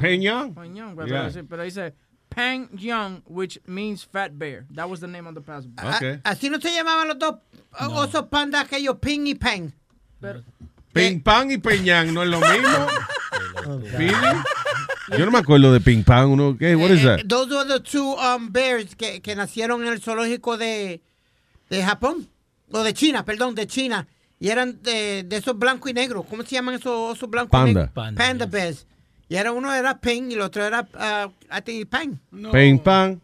Pero, Yeah. sí, pero dice Peng Yang, which means fat bear. That was the name on the passport. Okay. A- Así no se llamaban los dos osos panda aquellos Ping y Peng. Ping Pong y Peñang no es lo mismo. Yo no me acuerdo de Ping Pong. Uno, ¿qué? What is Eh, that? eh, those were the two um, bears que, que nacieron en el zoológico de, de Japón. O de China, perdón, de China. Y eran de, de esos blancos y negros. ¿Cómo se llaman esos osos blancos Panda. y negros? Panda, Panda bears. Y era uno era Ping y el otro era, uh, I think, Peng. Ping Pong.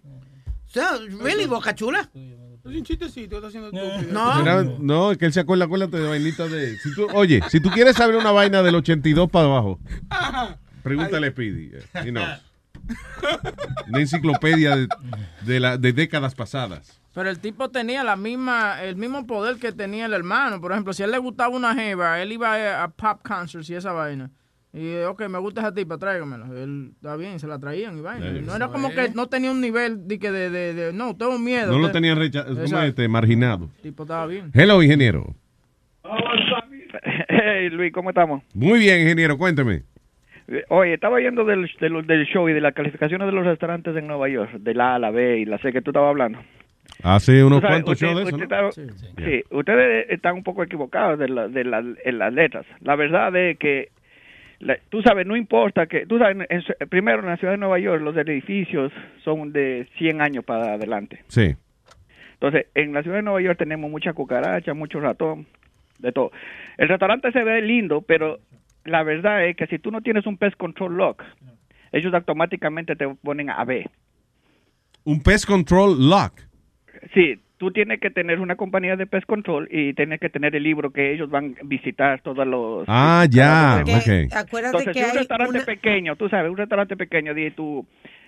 So, really, Boca Chula. Es un chistecito, está haciendo. No. Mira, no, es que él se acuerda, acuérdate de vainitas de... Si tú, oye, si tú quieres saber una vaina del 82 para abajo, pregúntale a Speedy. eh, he knows. Una enciclopedia de, de, la, de décadas pasadas. Pero el tipo tenía la misma, el mismo poder que tenía el hermano. Por ejemplo, si a él le gustaba una jeva, él iba a, a pop concerts y esa vaina. Y, eh, ok, me gusta esa tipa, tráigamela. Él, está bien, se la traían y vaina. Eso No era como que no tenía un nivel de que de, de, de- no, tengo miedo. No lo tenía rechazado, este, marginado. El tipo estaba bien. Hello, ingeniero. Hey, Luis, ¿cómo estamos? Muy bien, ingeniero, cuénteme. Eh, Oye, estaba yendo del, del, del show y de las calificaciones de los restaurantes en Nueva York, de la A a la B y la C que tú estabas hablando. Hace unos sabes, cuantos usted- shows de eso, usted ¿no? estaba- sí, ustedes están un poco equivocados de, la- de la- las letras. La verdad es que, la- tú sabes, no importa que, tú sabes, en primero en la ciudad de Nueva York los edificios son de 100 años para adelante. Sí. Entonces, en la ciudad de Nueva York tenemos mucha cucaracha, mucho ratón, de todo. El restaurante se ve lindo, pero la verdad es que si tú no tienes un pest control lock, ellos automáticamente te ponen a B. Un pest control lock. Sí, tú tienes que tener una compañía de pest control y tienes que tener el libro que ellos van a visitar todos los... Ah, ya. Acuérdate Entonces, que si un hay restaurante una- pequeño, tú sabes, un restaurante pequeño, di tú,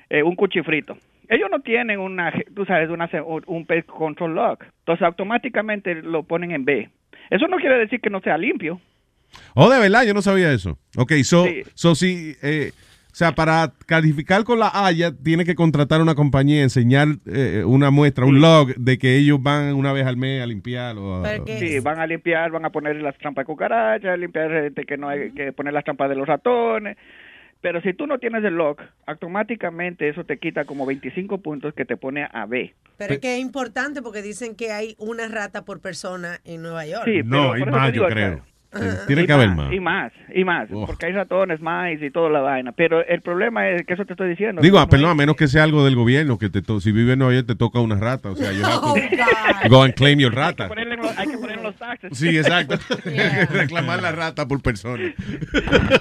eh, un cuchifrito. Ellos no tienen una, tú sabes, una, un pest control log. Entonces, automáticamente lo ponen en B. Eso no quiere decir que no sea limpio. Oh, de verdad, yo no sabía eso. Ok, so, Sí. so si, eh, o sea, para calificar con la Haya, tiene que contratar una compañía, enseñar eh, una muestra, un log de que ellos van una vez al mes a limpiar. O a- Sí, van a limpiar, van a poner las trampas de cucarachas, limpiar este, que no hay que poner las trampas de los ratones. Pero si tú no tienes el log, automáticamente eso te quita como 25 puntos que te pone a B. Pero es que es importante porque dicen que hay una rata por persona en Nueva York. Sí, no, hay más, yo creo. Claro. Eh, Tiene Y que haber más. Y más, y más, Oh. porque hay ratones, más y toda la vaina. Pero el problema es que eso te estoy diciendo. Digo, no ah, perdón, a menos que sea algo del gobierno, que te to- si vives en Nueva York te toca una rata. O sea, you have Oh, go and claim your rata. ponerle hay que poner en los taxes. Sí, exacto. Reclamar la rata por persona.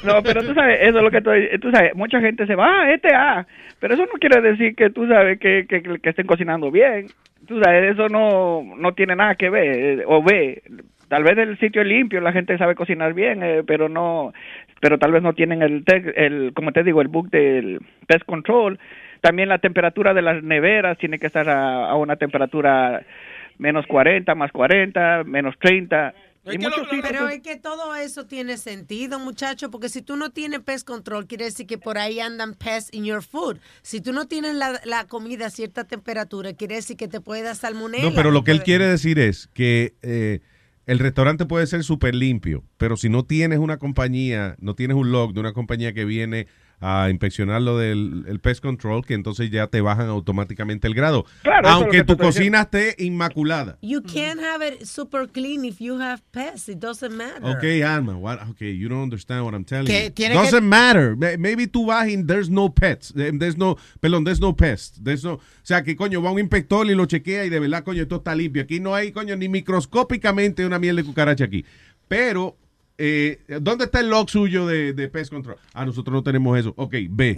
No, pero tú sabes, eso es lo que estoy, tú sabes, mucha gente se va, ah, este A, pero eso no quiere decir que tú sabes que, que, que estén cocinando bien. Tú sabes, eso no, no tiene nada que ver, eh, o ve, tal vez el sitio es limpio, la gente sabe cocinar bien, eh, pero no, pero tal vez no tienen el, el, como te digo, el book del pest control. También la temperatura de las neveras tiene que estar a, a una temperatura menos 40, más 40, menos 30. Y muchos sitios- Pero es que todo eso tiene sentido, muchacho, porque si tú no tienes pest control, quiere decir que por ahí andan pests in your food. Si tú no tienes la, la comida a cierta temperatura, quiere decir que te puede dar salmonella. No, pero lo que él Puede- quiere decir es que eh, el restaurante puede ser súper limpio, pero si no tienes una compañía, no tienes un log de una compañía que viene a inspeccionar lo del el pest control, que entonces ya te bajan automáticamente el grado. Claro, es Aunque que tu cocina esté inmaculada. You can't have it super clean if you have pests. It doesn't matter. Okay, Alma, what, okay, you don't understand what I'm telling Que you. Doesn't que- matter. May- Maybe tú vas y there's no pets. Eh, There's no, perdón, there's no pests. There's no, o sea, que coño, va un inspector y lo chequea y de verdad, coño, esto está limpio. Aquí no hay, coño, ni microscópicamente una miel de cucaracha aquí. Pero, eh, ¿dónde está el log suyo de, de pest control? Ah, nosotros no tenemos eso. Ok, B.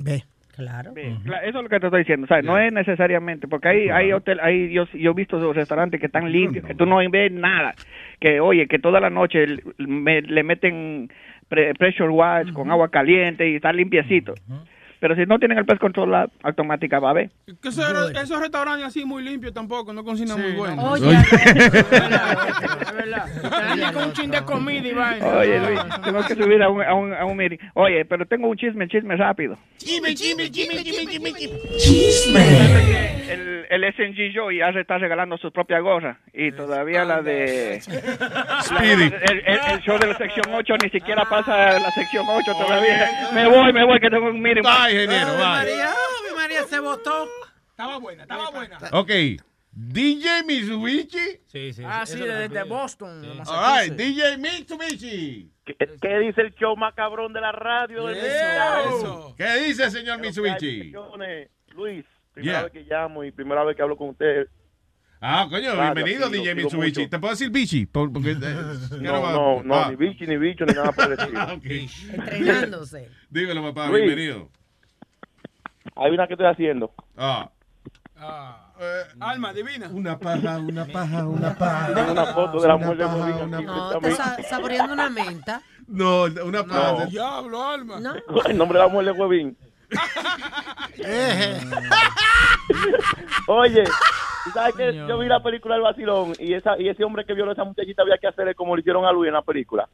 Claro. Cla- Eso es lo que te estoy diciendo, ¿sabes? No es necesariamente, porque hay, hay hotel, hay, yo, yo he visto esos restaurantes que están limpios, que tú no ves nada, que oye, que toda la noche l- me- le meten pre- pressure wash con agua caliente y está limpiecito. Pero si no tienen el pest control, automática va a ver. Que esos, esos restaurantes así muy limpios tampoco, no cocinan muy bueno. Oye. Es verdad. Te dan con un chin de comida y vaina. Oye, Luis, tengo que subir a un, a un, a un meeting. Oye, pero tengo un chisme, chisme rápido. Chisme, chisme, chisme, chisme, chisme, chisme. El, el SNG Show ya se está regalando su propia gorra y todavía la de Speedy. El, el- el show de la sección 8 ni siquiera pasa la sección 8 todavía. Me voy, me voy que tengo un meeting. Bye, ingeniero, bye. María, oh, mi María se votó. Estaba buena, estaba buena. Ok, DJ Mitsubishi. Sí, sí. Ah, sí, desde Boston. de All right. DJ Mitsubishi. ¿Qué, qué dice el show más cabrón de la radio? del Eso. ¿Qué dice, señor Pero Mitsubishi? Luis, primera Yeah. vez que llamo y primera vez que hablo con usted. Ah, coño, Gracias, bienvenido, sí, DJ Mitsubishi. mucho. ¿Te puedo decir Bichi? Porque, eh, No, no, no, Ah. ni bicho, ni bicho, ni nada por el estilo. Entrenándose. Dímelo, papá, Luis. bienvenido. Hay una que estoy haciendo. Ah. Alma, divina. Una paja, una paja, una paja. Tengo una foto de la Una mujer de paja, Molina una No, está sa- saboreando una menta. No, una paja. Diablo, Alma. No. El nombre de la mujer de Huevín. Oye, ¿tú sabes que yo vi la película El Vacilón y, esa, y ese hombre que violó a esa muchachita había que hacerle como le hicieron a Luis en la película?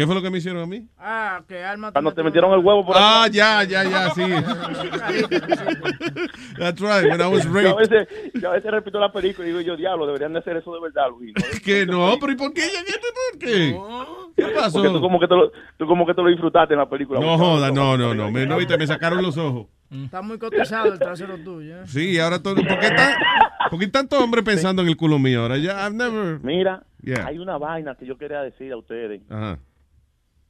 ¿Qué fue lo que me hicieron a mí? Ah, que Alma. Cuando te metieron el huevo por Ah, ya, ya, ya, sí. That's right, when I was Yo a raped. veces, yo a veces repito la película y digo yo, diablo, deberían de hacer eso de verdad, Luis. ¿no? Que no, pero ¿y por qué? ¿Por qué? ¿Qué pasó? Porque tú como que te lo, tú como que te lo disfrutaste en la película. No joda, no, no, no. Me, no, viste, me sacaron los ojos. Está muy cotizado el trasero tuyo. ¿eh? Sí, ahora todo. ¿Por qué, tan, ¿por qué tanto hombre pensando en el culo mío? Ahora ya, I've never. Mira, Yeah. hay una vaina que yo quería decir a ustedes. Ajá.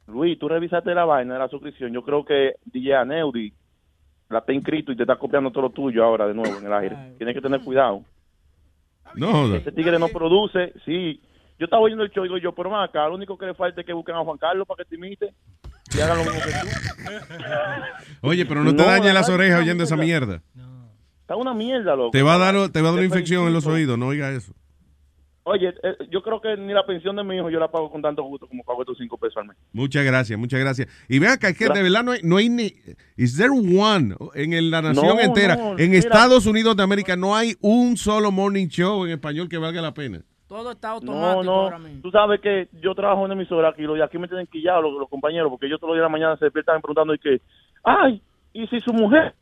Luis, tú revisaste la vaina de la suscripción. Yo creo que DJ Aneudi la está inscrito y te está copiando todo lo tuyo ahora de nuevo en el aire. Tienes que tener cuidado. No. Ese tigre no produce, sí. Yo estaba oyendo el show y digo yo, pero más acá, lo único que le falta es que busquen a Juan Carlos para que te imite y hagan lo mismo que tú. Oye, pero no te No, dañes la las orejas no, oyendo esa mierda. Está una mierda, loco. Te va a dar, te va a dar una infección en los oídos, no oiga eso. Oye, eh, yo creo que ni la pensión de mi hijo yo la pago con tanto gusto como pago estos cinco pesos al mes. Muchas gracias, muchas gracias. Y vean que, es que de verdad no hay, no hay ni... Is there one en el- la nación No, entera? no, en mira. Estados Unidos de América no hay un solo morning show en español que valga la pena. Todo está No, automático no. ahora mismo. Tú sabes que yo trabajo en emisora aquí, de aquí me tienen quillados los, los compañeros, porque yo todos los días de la mañana se despiertan preguntando y que, ay, ¿y si su mujer?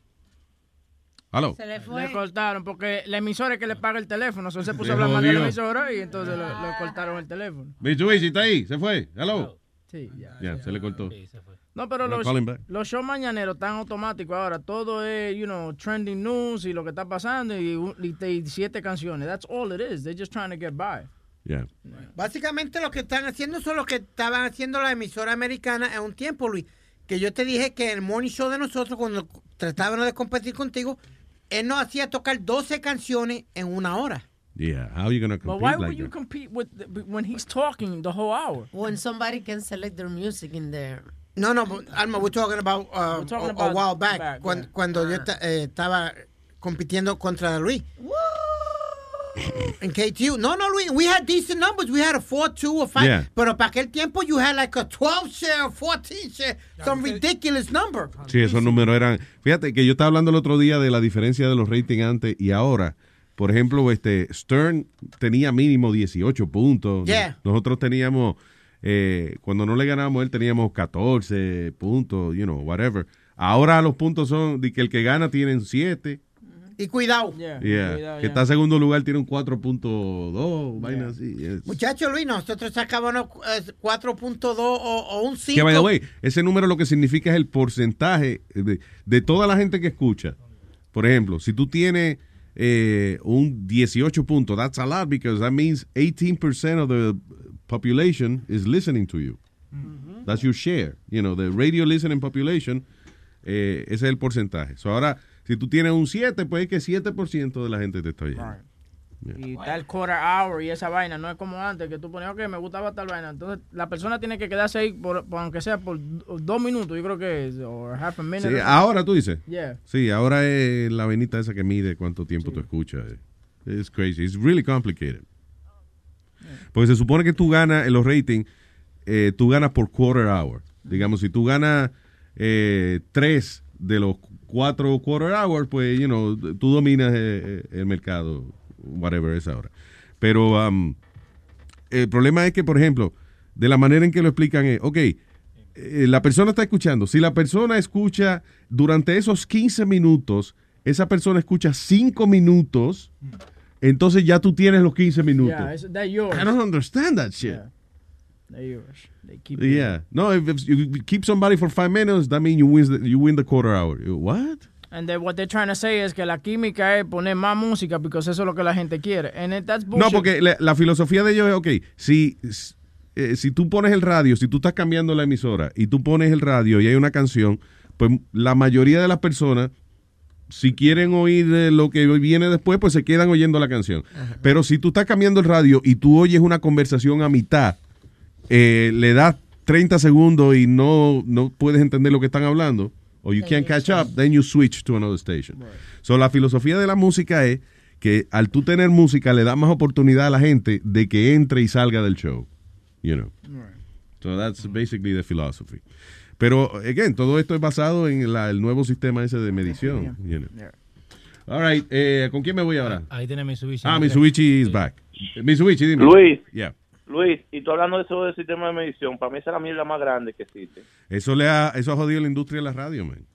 Aló. Se le fue. Le cortaron porque la emisora es que le paga el teléfono. O sea, se puso Se a hablar mal de la emisora y entonces le, le cortaron el teléfono. Mitsubishi está ahí, se fue. Hello. Sí, ya. Ya, se le cortó. No, pero No, los, call him back. los shows mañaneros están automáticos ahora. Todo es, you know, trending news y lo que está pasando y siete canciones. That's all it is. They're just trying to get by. Yeah. Básicamente lo que están haciendo son lo que estaban haciendo la emisora americana en un tiempo, Luis. Que yo te dije que el morning show de nosotros, cuando tratábamos de competir contigo, él nos hacía tocar 12 canciones en una hora. Yeah, how you gonna But compete why like would you that? compete with the, when he's talking the whole hour? When somebody can select their music in there. No, no, but, Alma, we're talking about, uh, We're talking a, about a while back, back, cuan- cuando, yo ta- eh, estaba compitiendo contra Luis. En KTU. No, no, Luis, we had decent numbers. We had a 4-2 or 5. Yeah. Pero para aquel tiempo, you had like a 12 share, 14 share, some ridiculous number. Sí, esos números eran. Fíjate que yo estaba hablando el otro día de la diferencia de los ratings antes y ahora. Por ejemplo, este Stern tenía mínimo 18 puntos. Yeah. Nosotros teníamos, eh, cuando no le ganamos, él teníamos 14 puntos, you know, whatever. Ahora los puntos son de que el que gana tienen 7. Y cuidado. Yeah. que está en segundo lugar tiene un 4.2, vaina así. yes. Muchacho Luis, nosotros sacábamos eh, 4.2 o, o un 5. Que, by the way, ese número lo que significa es el porcentaje de, de toda la gente que escucha. Por ejemplo, si tú tienes eh, un 18 puntos, that's a lot because that means 18% of the population is listening to you. That's your share. You know, the radio listening population, eh, ese es el porcentaje. So ahora, si tú tienes un 7, pues es que 7% de la gente te está oyendo. Y está el quarter hour y esa vaina. No es como antes que tú ponías, ok, me gustaba tal vaina. Entonces la persona tiene que quedarse ahí, por, por- aunque sea por dos minutos, yo creo que es, o half a minute. Sí, ahora tú dices. Yeah. Sí, ahora es la venita esa que mide cuánto tiempo tú escuchas. Es crazy. It's really complicated. Porque se supone que tú ganas en los ratings, eh, tú ganas por quarter hour. Digamos, si tú ganas eh, tres de los cuatro quarter hours, pues, you know, tú dominas eh, eh, el mercado, whatever es ahora. Pero um, el problema es que, por ejemplo, de la manera en que lo explican es, ok, eh, la persona está escuchando. Si la persona escucha durante esos 15 minutos, esa persona escucha 5 minutos, entonces ya tú tienes los 15 minutos. Yeah. I don't understand that shit. They keep Yeah. No, if, if you keep somebody for five minutes, that means you win the, you win the quarter hour. What? And then what they're trying to say es que la química es poner más música porque eso es lo que la gente quiere. And it- that's No, bullshit. porque la, la filosofía de ellos es, ok, si, eh, si tú pones el radio, si tú estás cambiando la emisora y tú pones el radio y hay una canción, pues la mayoría de las personas, si quieren oír eh, lo que viene después, pues se quedan oyendo la canción. Pero si tú estás cambiando el radio y tú oyes una conversación a mitad, eh, le das 30 segundos y no, no puedes entender lo que están hablando, o you can't catch up, then you switch to another station. So, la filosofía de la música es que al tú tener música le da más oportunidad a la gente de que entre y salga del show. You know. So that's basically the philosophy. Pero, again, todo esto es basado en la- el nuevo sistema ese de medición. you know. All right, eh, ¿con quién me voy ahora? Ahí tiene Mitsubishi. Ah, Mitsubishi is back. Mitsubishi, dime. Luis. Yeah. Luis, y tú hablando de eso del sistema de medición, para mí esa es la mierda más grande que existe. Eso, le ha, eso ha jodido la industria de la radio, man.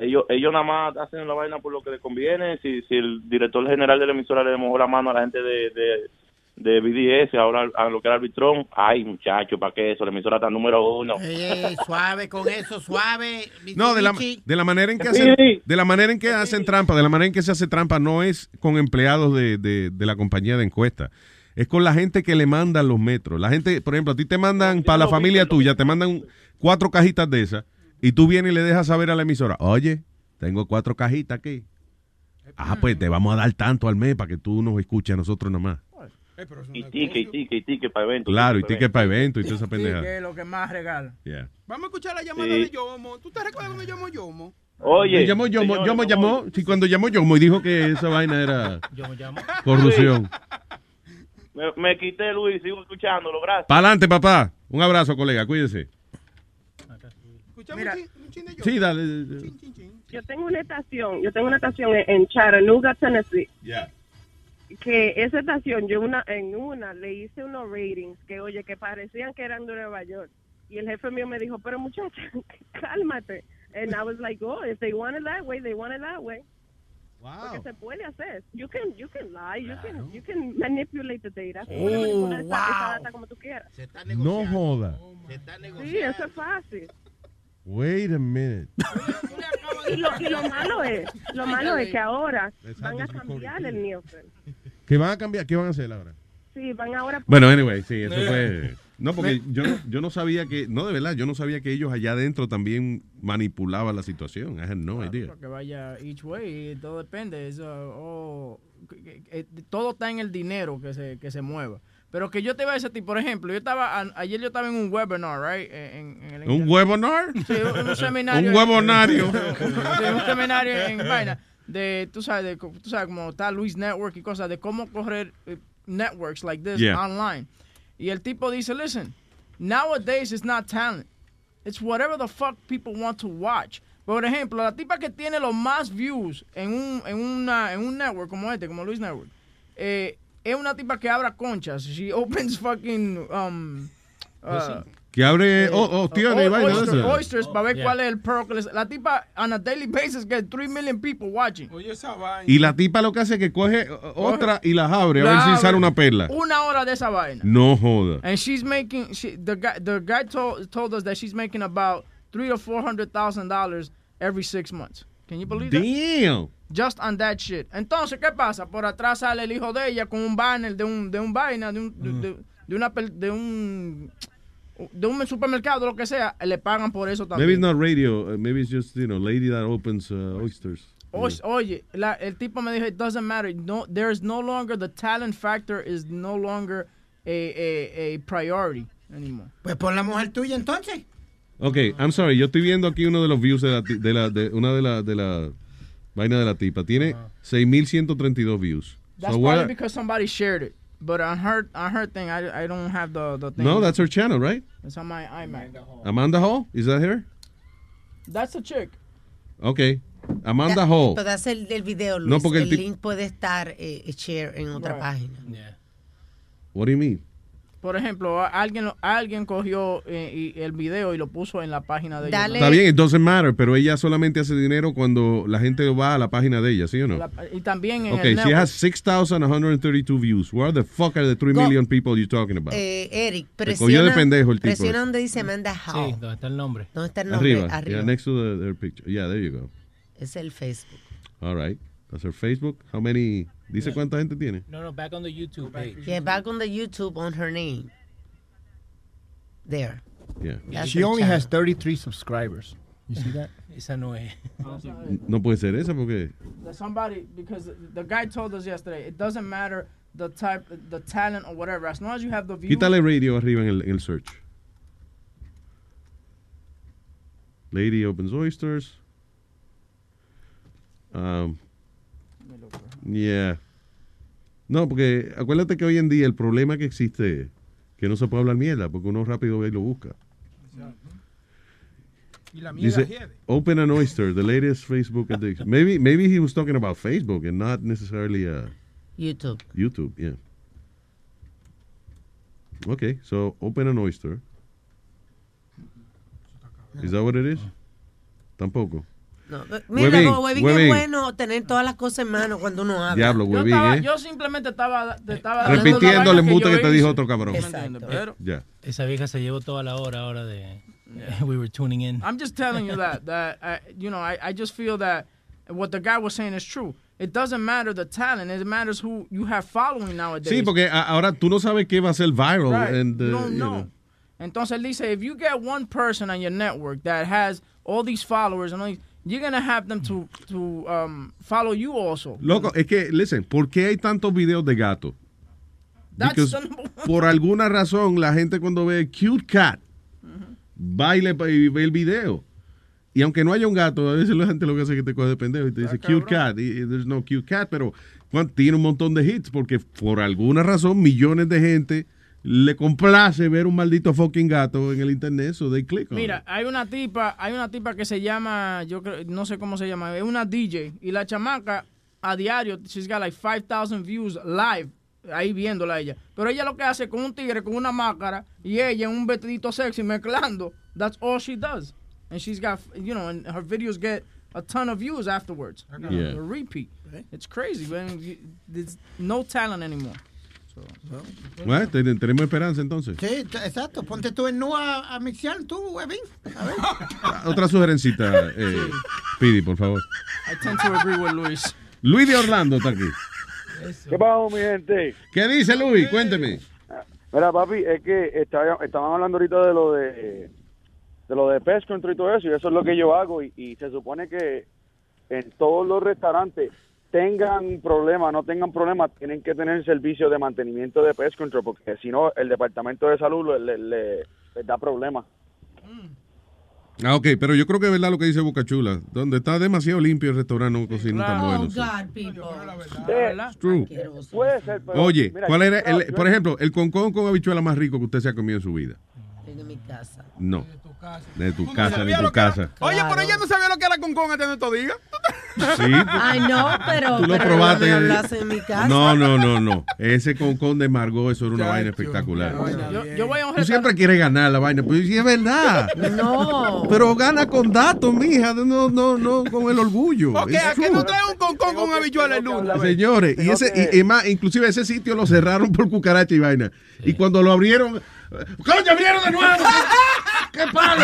Ellos, ellos nada más hacen la vaina por lo que les conviene. Si, si el director general de la emisora le mojó la mano a la gente de, de, de BDS, ahora a lo que era Arbitrón, ay muchacho, ¿para qué eso? La emisora está número uno. Eh, suave con eso, suave. No, de la, de la manera en que hacen, de la manera en que hacen trampa, de la manera en que se hace trampa, no es con empleados de, de- de la compañía de encuesta. Es con la gente que le mandan los metros. La gente, por ejemplo, a ti te mandan, para la familia tuya, te mandan cuatro cajitas de esas, y tú vienes y le dejas saber a la emisora, oye, tengo cuatro cajitas aquí. Ah, pues te vamos a dar tanto al mes para que tú nos escuches a nosotros nomás. Y ticket, y ticket, y ticket para eventos. Claro, y ticket ticket para eventos y toda esa pendeja. que es lo que más regala. Yeah. Vamos a escuchar la llamada Sí. de Yomo. ¿Tú te recuerdas cuando llamó Yomo? Oye, Me llamó Yomo, señores, Yomo llamó, sí, cuando llamó Yomo y dijo que esa vaina era corrupción. Me, me quité, Luis, sigo escuchándolo, gracias. Para adelante, papá. Un abrazo, colega, cuídese. Mira, Sí, dale. yo tengo una estación, yo tengo una estación en, en Chattanooga, Tennessee. Ya. Que esa estación, yo una en una le hice unos ratings que, oye, que parecían que eran de Nueva York. Y el jefe mío me dijo, pero muchacha, cálmate. And I was like, oh, if they want it that way, they want it that way. Porque se puede hacer. You can, you can lie, you can, you can manipulate the data. Oh, manipular esa- esa wow. data como tú quieras. No joda. Sí, eso es fácil. Wait a minute. Y lo, y lo malo es, lo malo es que ahora van a cambiar el Nielsen. ¿Qué van a cambiar? ¿Qué van a hacer ahora? Sí, van ahora. Bueno, anyway, sí, eso fue. No, porque yo no, yo no sabía que, no de verdad, yo no sabía que ellos allá adentro también manipulaban la situación. I had no idea. Que vaya each way, todo depende. Eso, oh, que- todo está en el dinero que se, que se mueva. Pero que yo te iba a decir por ejemplo, yo estaba, ayer yo estaba en un webinar, right? En, en el ¿Un webinar? Sí, un, seminario. Un huevonario. Sí, un seminario en vaina de, tú sabes, de, tú sabes, como está Luis Network y cosas, de cómo correr eh, networks like this Yeah. online. Y el tipo dice, listen, nowadays it's not talent. It's whatever the fuck people want to watch. Por ejemplo, la tipa que tiene los más views en un, en una, en un network como este, como Luis Network, eh, es una tipa que abra conchas. She opens fucking... Um, uh, Que abre oh, oh, tío, o- vaina de oyster- oysters para ver Yeah. cuál es el pearl que les- La tipa, on a daily basis, get 3 million people watching. Oye, esa vaina. Y la tipa lo que hace es que coge otra y las abre a La ver si abre. sale una perla. Una hora de esa vaina. No joda. And she's making, she, the guy, the guy told, told us that she's making about three to four hundred thousand dollars every six months. Can you believe that? Damn. Just on that shit. Entonces, ¿qué pasa? Por atrás sale el hijo de ella con un banner de un, de un vaina, de un, de, de- de una, de un, de un supermercado, lo que sea, le pagan por eso Maybe it's también. not radio. uh, maybe it's just, you know, lady that opens uh, oysters. Oye, oye, la- el tipo me dijo, it doesn't matter. No, there's no longer, the talent factor is no longer a, a, a priority anymore. Pues pon la mujer tuya entonces. Ok, I'm sorry. Yo estoy viendo aquí uno de los views de, la, de, la, de una de la, de la vaina de la tipa. Tiene 6.132 views. That's So probably what- because somebody shared it. But on her, on her thing, I, I don't have the, the thing. no, that's her channel, right? It's on my iMac. Amanda Hall? Is that her? That's a chick. Ok. Amanda Hall. Puede hacer el video, Luis. No, porque el el link puede estar eh, share en otra Right. página. What do you mean? Por ejemplo, alguien, alguien cogió eh, y el video y lo puso en la página de ella. Está bien, it doesn't matter, pero ella solamente hace dinero cuando la gente va a la página de ella, ¿sí o no? La- y también en Okay, el she has 6,132 views. Where the fuck are the 3 Go- million people you talking about? Eh, Eric, presiona, cogió de pendejo el tipo presiona donde dice Amanda Hall. Sí, donde está el nombre. ¿Dónde está el nombre? Arriba. Arriba. Yeah, next to the, their picture. Yeah, there you go. Es el Facebook. All right. That's her Facebook. How many? ¿Dice cuánta gente tiene? No, no, back on the YouTube page. Yeah, back on the YouTube on her name. There. Yeah. That's She only channel. has 33 subscribers. You see that? Esa no es. No puede ser esa porque... Somebody because the guy told us yesterday it doesn't matter the type the talent or whatever as long as you have the views Quítale radio arriba en el, en el search. Lady opens oysters. Um, yeah. No, porque acuérdate que hoy en día el problema que existe es que no se puede hablar mierda porque uno rápido ve y lo busca. Y la mierda Dice, open an oyster, the latest Facebook addiction. Maybe, maybe he was talking about Facebook and not necessarily uh, YouTube. YouTube, yeah. Okay, so open an oyster. Is that what it is? Tampoco. No, mira, Huevín, Huevín. es bueno tener todas las cosas en mano cuando uno habla. Diablo, yo, huevín, estaba- ¿eh? yo simplemente estaba, te estaba Repitiendo el vaina que yo que te dijo otro cabrón. ¿Me entiendes? Pero Ya. Esa vieja se llevó toda la hora ahora de. We were tuning in. I'm just telling you that that I, you know I, I just feel that what the guy was saying is true. It doesn't matter the talent; it matters who you have following nowadays. Sí, porque ahora tú no sabes qué va a ser viral. Right. and, uh, you don't you know. know. Entonces él dice, if you get one person on your network that has all these followers and all these, you're gonna have them to to um, follow you also. Loco, es que, listen, ¿por qué hay tantos videos de gato? That's Because the number one. por alguna razón la gente cuando ve cute cat baile y ve el video. Y aunque no haya un gato, a veces la gente lo que hace es que te coge de pendejo y te dice cute cat. Y, there's no cute cat, pero tiene un montón de hits porque por alguna razón millones de gente le complace ver un maldito fucking gato en el internet, so they click on it. Mira, hay una tipa, hay una tipa que se llama, yo creo, no sé cómo se llama, es una DJ y la chamaca a diario, she's got like 5000 views live ahí viéndola a ella. Pero ella lo que hace con un tigre con una máscara y ella en un vestidito sexy mezclando. That's all she does. And she's got, you know, and her videos get a ton of views afterwards. You know, Yeah. a repeat. It's crazy, man. There's no talent anymore. So, Bueno, ten- tenemos esperanza entonces. Sí, exacto. Ponte tú en nu a, mixear tú, Webin. A ver. Otra sugerencita, eh, Pidi, por favor. I tend to agree with Luis. Luis de Orlando está aquí. ¿Qué pasa, mi gente? ¿Qué dice Luis? Cuénteme. Mira, papi, es que estaban hablando ahorita de lo de de lo de control y todo eso, y eso es lo que yo hago, y, y se supone que en todos los restaurantes tengan problemas, no tengan problemas, tienen que tener servicio de mantenimiento de pest control, porque si no, el departamento de salud le, le- le- les da problemas. Ah, ok, pero yo creo que es verdad lo que dice Boca Chula. Donde está demasiado limpio el restaurante, no cocinan tan Oh. God, true. Puede ser, pero... Oye, mira, ¿cuál era, el- por ejemplo, el concón con habichuela más rico que usted se ha comido en su vida? De mi casa. No. De tu ¿Tú no casa, de tu casa. Oye, pero ella no sabía lo que era con con hasta no te diga. Sí. Ay, no, pero. Tú lo pero probaste. no me hablas en mi casa. No, no, no, no. Ese concón de Margot, eso era una vaina espectacular. Yo, yo voy a Tú siempre quieres ganar la vaina, pero sí es verdad. No. Pero gana con datos, mija, no, no, no con el orgullo. Ok, ¿a que true. no trae un concón con habichuela el lunes? Señores, y ese, y, y más, inclusive ese sitio lo cerraron por cucaracha y vaina. Y cuando lo abrieron, ¡coño, abrieron de nuevo! ¡Qué palo!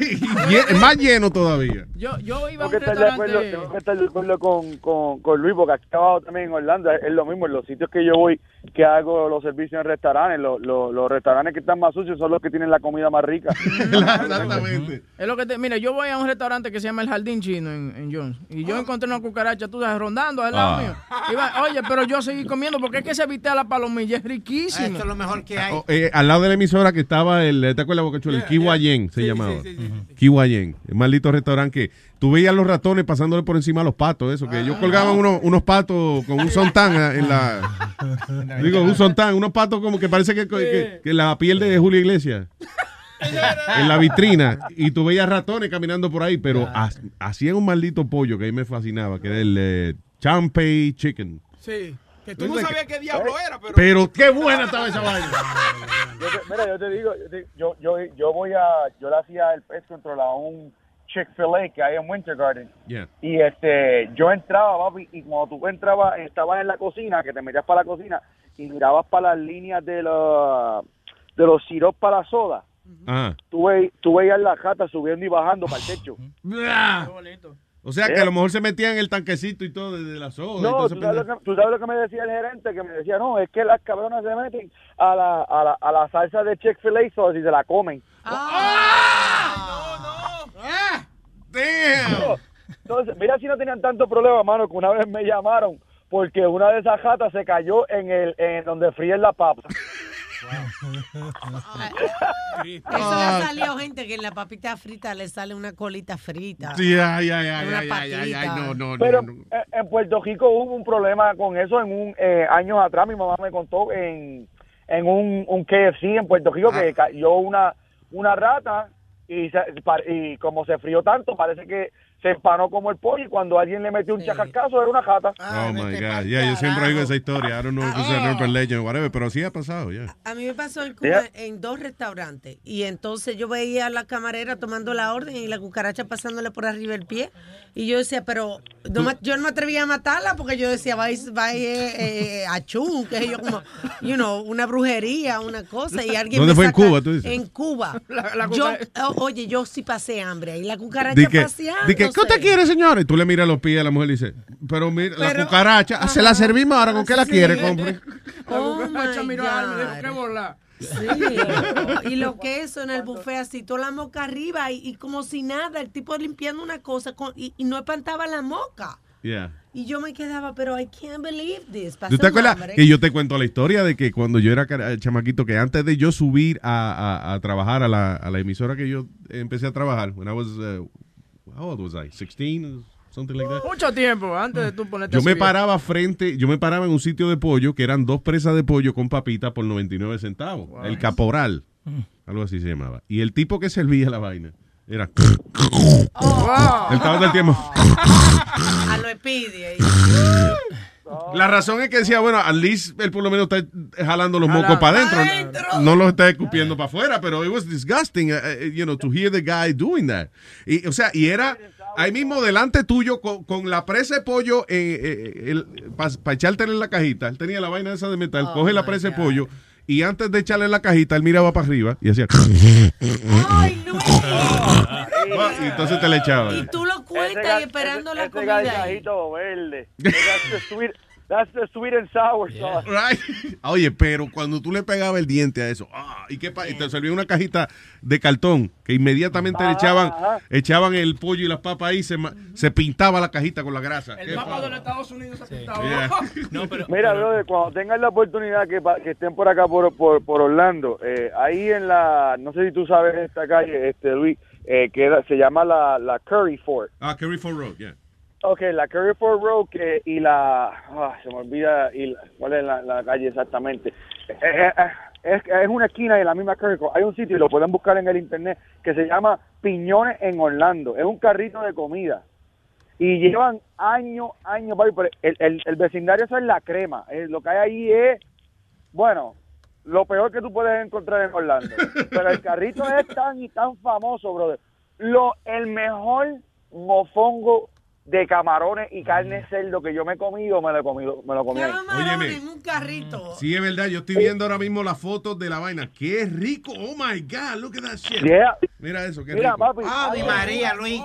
y más lleno todavía. Yo, yo iba a Tengo un que estar de acuerdo, tengo que estar de acuerdo con, con, con Luis, porque aquí abajo también en Orlando es lo mismo. En los sitios que yo voy, que hago los servicios en restaurantes, los, los, los restaurantes que están más sucios son los que tienen la comida más rica. Exactamente. Es lo que te, mira, yo voy a un restaurante que se llama El Jardín Chino en, en Jones. Y yo encontré una cucaracha, tú sabes, rondando al lado Ah. mío. Iba, oye, pero yo seguí comiendo porque es que se viste a la palomilla, es riquísimo. Esto es lo mejor que hay. Oh, eh, al lado de la emisora que estaba el, ¿te acuerdas, Boca Chula? El Kiwayen se llamaba. Kiwayen, el maldito restaurante que tú veías los ratones pasándole por encima a los patos, eso, que ellos colgaban unos, unos patos con un sontán en la... Digo, un sontán, unos patos como que parece que, que, que la piel de Julio Iglesias. en la vitrina y tú veías ratones caminando por ahí, pero ha- hacían un maldito pollo que a mí me fascinaba, que era el eh, champey chicken. Sí. Que tú no sabías qué diablo era, pero. Pero qué buena estaba esa vaina. Yo te- mira, yo te digo, yo, te- yo, yo, yo voy a, yo le hacía el pest control a un Chick-fil-A que hay en Winter Garden. Yeah. Y este, yo entraba, papi, y cuando tú entrabas, estabas en la cocina, que te metías para la cocina y mirabas para las líneas de, la, de los sirops para la soda, Ah. tú, ve- tú veías la jata subiendo y bajando para el techo. O sea, que a lo mejor se metían en el tanquecito y todo desde la todo No, tú sabes, lo que, tú sabes lo que me decía el gerente, que me decía, no, es que las cabronas se meten a la, a la, a la salsa de Chick-fil-A sauce y se la comen. Damn. Entonces, mira si no tenían tanto problema, mano, que una vez me llamaron porque una de esas jatas se cayó en el en donde fríen la papa. Eso le ha salido gente que en la papita frita le sale una colita frita. Sí, ay, ay, ay, ay, ay, ay, ay, patita. no, no, no. Pero no. eh, en Puerto Rico hubo un problema con eso en un eh, años atrás. Mi mamá me contó en, en un, un KFC en Puerto Rico Ah. que cayó una, una rata y, se- y como se frió tanto, parece que se empanó como el pollo y cuando alguien le metió un chacascazo era una jata. Oh my God. Yeah, yo siempre oigo esa historia. I don't know if it's Ah. an urban legend or whatever, pero sí ha pasado, ya. A mí me pasó en Cuba en dos restaurantes y entonces yo veía a la camarera tomando la orden y la cucaracha pasándole por arriba el pie y yo decía, pero no me- yo no me atrevía a matarla porque yo decía, va, a ir- va a ir, eh, a chun, que es yo como, you know, una brujería, una cosa y alguien ¿Dónde me fue? ¿En Cuba, tú dices? En Cuba. la yo, cucara- o- oye, yo sí pasé hambre y la cucaracha Di ¿qué usted quiere, señores? Tú le miras los pies a la mujer y dice, pero mira, la cucaracha, se la servimos ahora, ¿con qué la Sí. quiere? Compre. La Oh, cucaracha my miró a él y me dijo, God. qué bola. Sí. y lo que eso en el buffet así, toda la moca arriba y, y como si nada, el tipo limpiando una cosa con- y, y no espantaba la moca. Yeah. Y yo me quedaba, pero I can't believe this. ¿Tú te acuerdas que yo te cuento la historia de que cuando yo era chamaquito, que antes de yo subir a, a- a trabajar a la, a la emisora que yo empecé a trabajar, when I was, uh, how old was I? 16, something like that. Mucho tiempo antes de tú ponerte Yo a me paraba frente, yo me paraba en un sitio de pollo que eran dos presas de pollo con papita por 99 centavos. El caporal, algo así se llamaba. Y el tipo que servía la vaina era... Él estaba todo el tiempo... A lo Speedy. La razón es que decía, bueno, at least él por lo menos está jalando los mocos para adentro. Pa'. No los está escupiendo para afuera, pero it was disgusting, uh, you know, to hear the guy doing that. Y, o sea, y era ahí mismo delante tuyo con, con la presa de pollo para echártela en la cajita. Él tenía la vaina esa de metal, Oh, coge la presa de pollo y antes de echarle en la cajita, él miraba para arriba y hacía... y entonces te echaba. Y tú lo cuentas y esperando la Ese comida ahí. gargajito verde. That's the sweet, that's the sweet and sour sauce. Right. Oye, pero cuando tú le pegabas el diente a eso, ah, y qué pa- y te servía una cajita de cartón que inmediatamente le Ajá, echaban, ajá. echaban el pollo y las papas ahí, se, se pintaba la cajita con la grasa. El mapa pa- de los Estados Unidos se pintaba. Yeah. Mira, brother, cuando tengan la oportunidad que, pa- que estén por acá, por, por, por Orlando, eh, ahí en la, no sé si tú sabes esta calle, este Luis, eh, que era- se llama la, la Curry Fort. Ah, Curry Ford Road, yeah. Ok, la Curry Ford Road que, y la, ah, se me olvida, y la- cuál es la, la calle exactamente. Eh, eh, eh, es, es una esquina de la misma Curry Ford. Hay un sitio, y lo pueden buscar en el internet, que se llama Piñones en Orlando. Es un carrito de comida. Y llevan años, años, el, el, el vecindario eso es la crema. Eh, lo que hay ahí es, bueno, lo peor que tú puedes encontrar en Orlando. Pero el carrito es tan y tan famoso, brother. Lo, el mejor mofongo de camarones y carne de cerdo que yo me he comido, me lo he comido, me lo comí. Óyeme. en un carrito. Sí, es verdad, yo estoy viendo ahora mismo las fotos de la vaina. Qué rico, oh my God, look at that shit. Yeah. Mira eso, qué Mira, rico. papi. Ave María, Luis.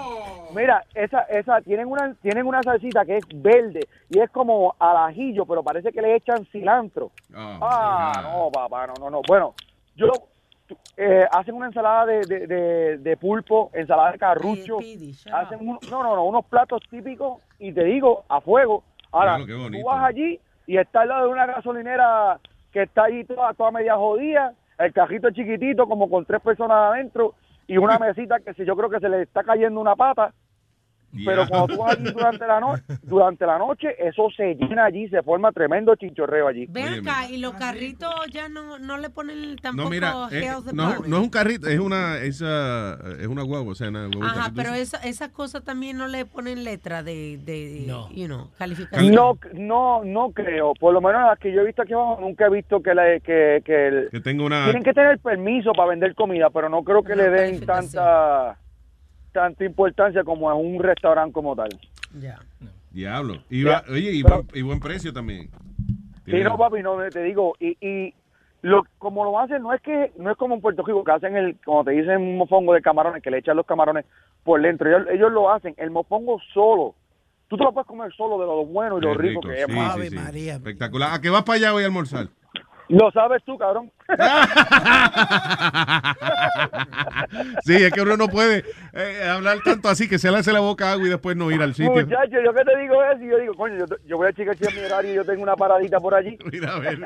Mira, esa, esa, tienen una, tienen una salsita que es verde y es como al ajillo, pero parece que le echan cilantro. Oh, Ah, no, papá, no, no, no. Bueno, yo, eh, hacen una ensalada de, de, de, de pulpo, ensalada de carrucho, hacen un- no, no, no, unos platos típicos y te digo, a fuego. Ahora, Claro, tú vas allí y está al lado de una gasolinera que está allí toda, toda media jodida, el cajito es chiquitito, como con tres personas adentro, y una mesita que se, yo creo que se le está cayendo una pata. Pero cuando tú vas allí durante la, no- durante la noche, eso se llena allí, se forma tremendo chinchorreo allí. Ven acá, y los carritos ya no, no le ponen tampoco No, mira, eh, health no, no es un carrito, es una, es, es una guagua, o sea, una Ajá, pero esa- esas cosas también no le ponen letra de, de you know, calificación. No, no, no creo. Por lo menos las que yo he visto aquí abajo, nunca he visto que, le, que, que el- que tenga una... tienen que tener permiso para vender comida, pero no creo que le den tanta tanta importancia como en un restaurante como tal. Ya. Diablo. Y va- oye, y, Pero- buen, y buen precio también. Sí, no, papi, no, te digo, y, y lo, como lo hacen, no es que no es como en Puerto Rico, que hacen el, como te dicen, un mofongo de camarones, que le echan los camarones por dentro. Ellos, ellos lo hacen, el mofongo solo. Tú te lo puedes comer solo de lo bueno y lo rico, rico, que es. sí, sí. Espectacular. ¿A qué vas para allá hoy a almorzar? Lo sabes tú, cabrón. Sí, es que uno no puede eh, hablar tanto así que se le hace la boca agua y después no ir al sitio. Muchacho, yo que te digo es, y yo digo, coño, yo, yo voy a es mi horario y yo tengo una paradita por allí. Mira, a ver.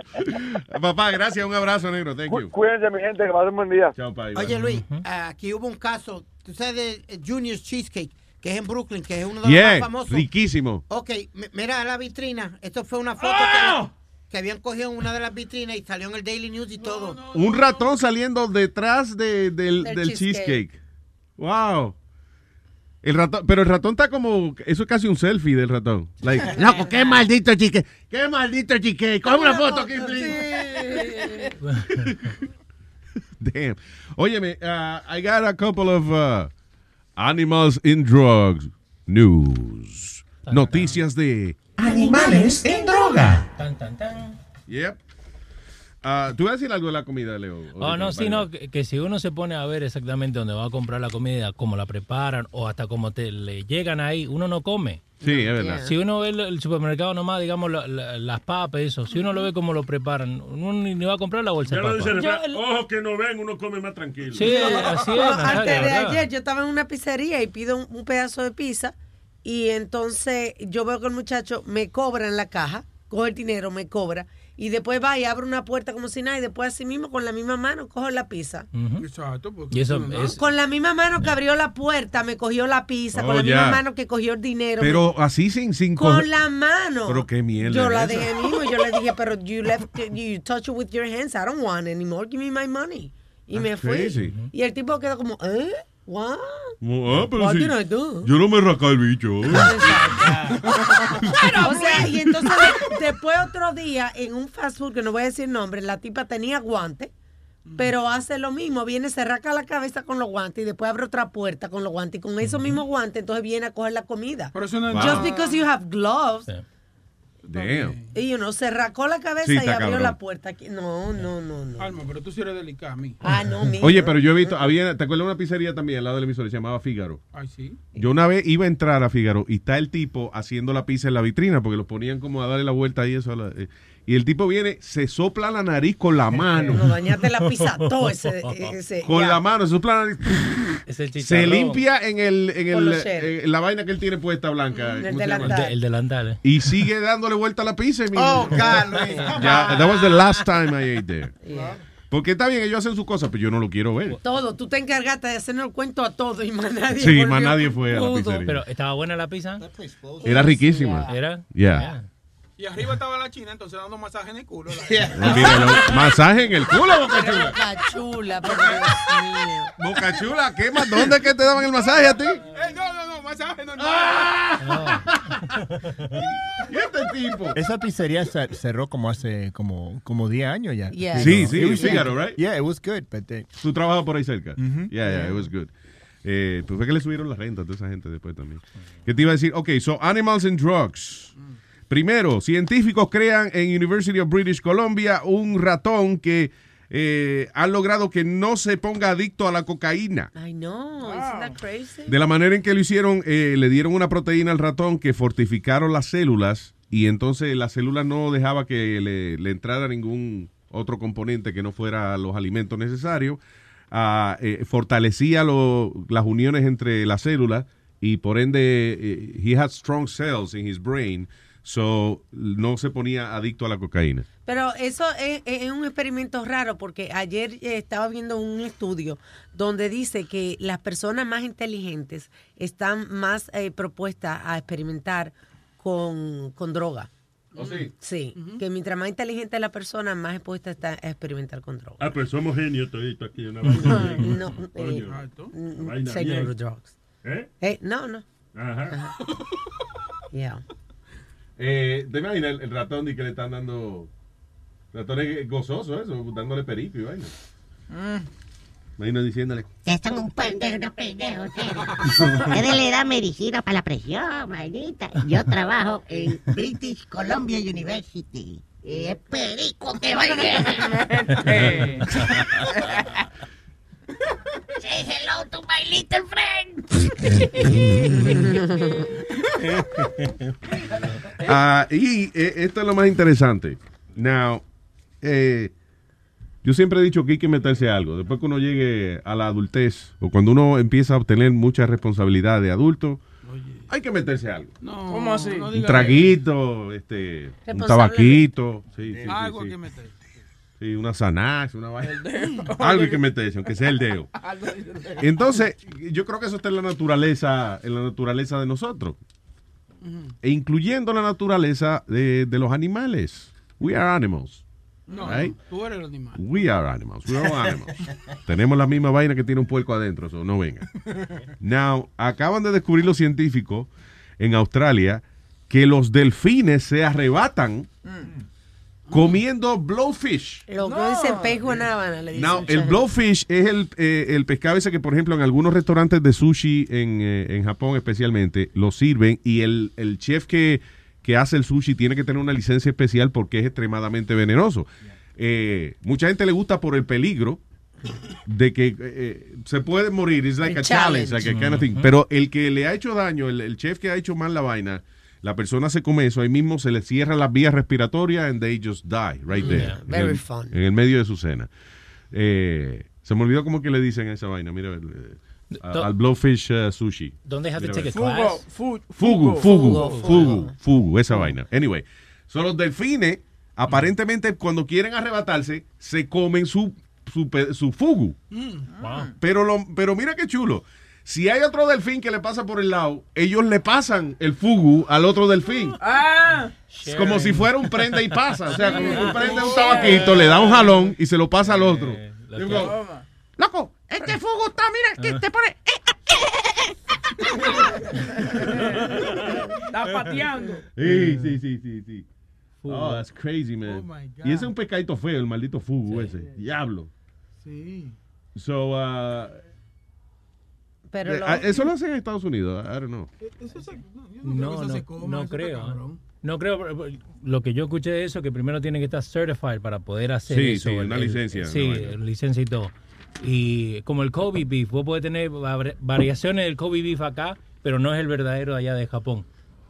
Papá, gracias. Un abrazo, negro. Thank you. Cuídense, mi gente, que pasen buen día. Chao, pa, Oye, Luis, aquí hubo un caso, tú sabes de eh, Junior's Cheesecake, que es en Brooklyn, que es uno de los Yeah, más famosos. riquísimo. Ok, mi- mira la vitrina. Esto fue una foto que, que habían cogido en una de las vitrinas y salió en el Daily News y todo. Un ratón saliendo detrás de- del, Del del cheesecake. cheesecake. Wow. El ratón, pero el ratón está como, eso es casi un selfie del ratón. Like, loco, qué maldito cheesecake. Qué maldito cheesecake. Coge una foto aquí, please. Damn. Óyeme, uh, I got a couple of uh, animals in drugs news. Noticias de Animales en droga. Yep. Ah, ¿Tú vas a decir algo de la comida, Leo? Oh, no, sí, no, que, que si uno se pone a ver exactamente dónde va a comprar la comida, cómo la preparan o hasta cómo te le llegan ahí, uno no come. Sí, es verdad. Si uno ve el, el supermercado nomás, digamos, la- la- las papas, eso, si uno lo ve cómo lo preparan, uno ni, ni va a comprar la bolsa Ya de lo dice el papas. refrán, ojo que no ven, uno come más tranquilo. Sí, así es, Antes de ¿verdad? ayer yo estaba en una pizzería y pido un, un pedazo de pizza Y entonces yo veo que el muchacho me cobra en la caja, coge el dinero, me cobra. Y después va y abre una puerta como si nada. Y después así mismo, con la misma mano, coge la pizza. Exacto. porque Y eso tú no- es- Con la misma mano que abrió la puerta, me cogió la pizza. con Oh, la misma mano que cogió el dinero. Pero así sin, sin con coger- la mano. Pero qué mierda. Yo la dejé mismo. Yo le dije, pero you left, you touch it with your hands. I don't want anymore. Give me my money. Y me fui. crazy. Y el tipo quedó como, ¿eh? What? Ah, pero What sí. did I do? Yo no me rasca el bicho. O sea, y entonces de- después otro día en un fast food, que no voy a decir nombre, la tipa tenía guantes, pero hace lo mismo, viene, se raca la cabeza con los guantes y después abre otra puerta con los guantes y con esos mismos guantes entonces viene a coger la comida. Pero eso no es Wow. Just nada. because you have gloves, Damn. y know, se racó la cabeza Sí, y abrió cabrón. la puerta. aquí. No, no, no, no. Alma, pero tú sí eres delicada a mí. Ah, no, mira. Oye, pero yo he visto, había, ¿te acuerdas de una pizzería también al lado del emisor? Se llamaba Fígaro. Ay, sí. Yo una vez iba a entrar a Fígaro y está el tipo haciendo la pizza en la vitrina porque los ponían como a darle la vuelta y eso. a la- eh, y el tipo viene, se sopla la nariz con la mano. No dañaste la pizza todo ese, ese Con ya. la mano, se sopla la nariz. Es el Se limpia en el, en el, shell. eh, en la vaina que él tiene puesta blanca. El ¿cómo se llama? El, delantal. de- el delantal. eh. Y sigue dándole vuelta a la pizza. y mi- Oh, Luis. Ya, that was the last time I ate there. Porque está bien, ellos hacen sus cosas, pero yo no lo quiero ver. Todo, tú te encargaste de hacernos el cuento a todo y más nadie. Sí, más nadie fue a la pizzería. Pero estaba buena la pizza. Era riquísima. Era. Yeah. Y arriba estaba la china, entonces dando masaje en el culo. Masaje en el culo, Boca Chula. Boca chula, pero Dios mío. Boca Chula, ¿qué más? ¿Dónde es que te daban el masaje a ti? Eh, no, no, no, masaje normal. ¿Y este tipo? Esa pizzería cer- cerró como hace como, como 10 años ya. Yeah. Sí, sí, It was right? Yeah, it was good, but they- ¿Tú trabajas por ahí cerca? Mhm. Yeah, yeah, it was good. Eh, pues fue que le subieron la renta a toda esa gente después también. ¿Qué te iba a decir? Ok, so Animals and Drugs. Primero, científicos crean en University of British Columbia un ratón que eh, ha logrado que no se ponga adicto a la cocaína. Ay, no, isn't that crazy? De la manera en que lo hicieron, eh, le dieron una proteína al ratón que fortificaron las células y entonces la célula no dejaba que le, le entrara ningún otro componente que no fuera los alimentos necesarios. Ah, eh, fortalecía lo- las uniones entre las células y por ende eh, he had strong cells in his brain so no se ponía adicto a la cocaína. Pero eso es, es un experimento raro porque ayer eh, estaba viendo un estudio donde dice que las personas más inteligentes están más eh, propuestas a experimentar con, con droga. ¿Oh, sí? Sí, que mientras más inteligente es la persona, más expuesta está a experimentar con droga. Ah, pues somos genios todito aquí. Una No, vaina bien. no, eh, mm, vaina no bien. drugs. ¿Eh? Eh, no, no. Ajá. Yeah. Eh, ¿Te imaginas el, el ratón de que le están dando... Ratón es gozoso eso, dándole perico y vaina. Imagino diciéndole... Ustedes son un pendejo, unos pendejos. ustedes. Ustedes le dan medicina para la presión, maldita. Yo trabajo en British Columbia University. Y es perico que baile. Say hello to my little friend. Ah, y eh, esto es lo más interesante. Now, eh, yo siempre he dicho que hay que meterse a algo. Después que uno llegue a la adultez o cuando uno empieza a obtener mucha responsabilidad de adulto, hay que meterse a algo. No, ¿Cómo así? no Un traguito, este, un tabaquito, sí, sí, sí, Algo sí. que meter. Sí, una Xanax, una vaina. Algo hay que meterse, aunque sea el dedo. Entonces, yo creo que eso está en la naturaleza, en la naturaleza de nosotros. E incluyendo la naturaleza de, de los animales. We are animals. No, Right? no, tú eres el animal. We are animals. We are animals. Tenemos la misma vaina que tiene un puerco adentro, eso no venga. Now, acaban de descubrir los científicos en Australia que los delfines se arrebatan comiendo blowfish. Lo que dicen pez guanábana, le dicen. Now, el blowfish es el, eh, el pescado ese que, por ejemplo, en algunos restaurantes de sushi en, eh, en Japón especialmente, lo sirven y el, el chef que, que hace el sushi tiene que tener una licencia especial porque es extremadamente venenoso. Eh, mucha gente le gusta por el peligro de que eh, eh, se puede morir. Es like El a challenge, challenge. like a kind of thing. Pero el que le ha hecho daño, el, el chef que ha hecho mal la vaina, la persona se come eso, ahí mismo se le cierra las vías respiratorias and they just die right there. Yeah, En very el- fun. En el medio de su cena. Eh, se me olvidó cómo que le dicen a esa vaina. Mira, eh, a- al Blowfish uh, Sushi. Don't they have to take a class? Fugu, fugu, fugu, fugu, fugu, esa vaina. Anyway, son los delfines, aparentemente cuando quieren arrebatarse, se comen su, su, su fugu. Pero, lo, pero mira qué chulo. Si hay otro delfín que le pasa por el lado, ellos le pasan el fugu al otro delfín. Ah. Es como si fuera un prende y pasa. O sea, como tú prendes un tabaquito, le da un jalón y se lo pasa al otro. Digo, Loco, este fuego está, mira, que te pone. Está pateando. Sí, sí, sí, sí, sí. Fugu. Oh, that's crazy, man. Oh, my God. y ese es un pescadito feo, el maldito fugu ese. Diablo. Sí. So, uh, Pero eh, lo- ah, eso lo hacen en Estados Unidos. I don't know. Eso se, no, yo No, creo que eso no, se coma, no eso creo. No creo, lo que yo escuché de eso, que primero tiene que estar certified para poder hacer Sí, eso. sí, una el- licencia, Sí, licencia y todo. Y como el Kobe beef, vos podés tener var- variaciones del Kobe beef acá, pero no es el verdadero allá de Japón.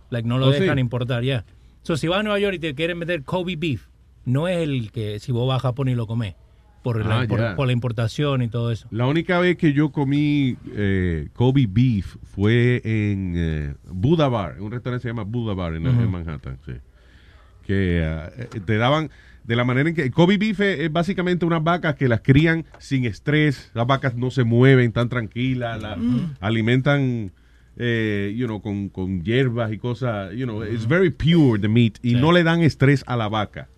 Like, no lo Oh, sí. dejan importar ya. So, si vas a Nueva York y te quieren meter Kobe beef, no es el que si vos vas a Japón y lo comés, por, la, Ah, por, la importación y todo eso. La única vez que yo comí eh, Kobe beef fue en eh, Buddha Bar, un restaurante que se llama Buddha Bar en. Manhattan. sí. Que ah, eh, te daban de la manera en que Kobe beef es, es básicamente unas vacas que las crían sin estrés, las vacas no se mueven, están tranquilas, la Mm. alimentan eh, you know, con, con hierbas y cosas, you know, it's very pure the meat y no le dan estrés a la vaca.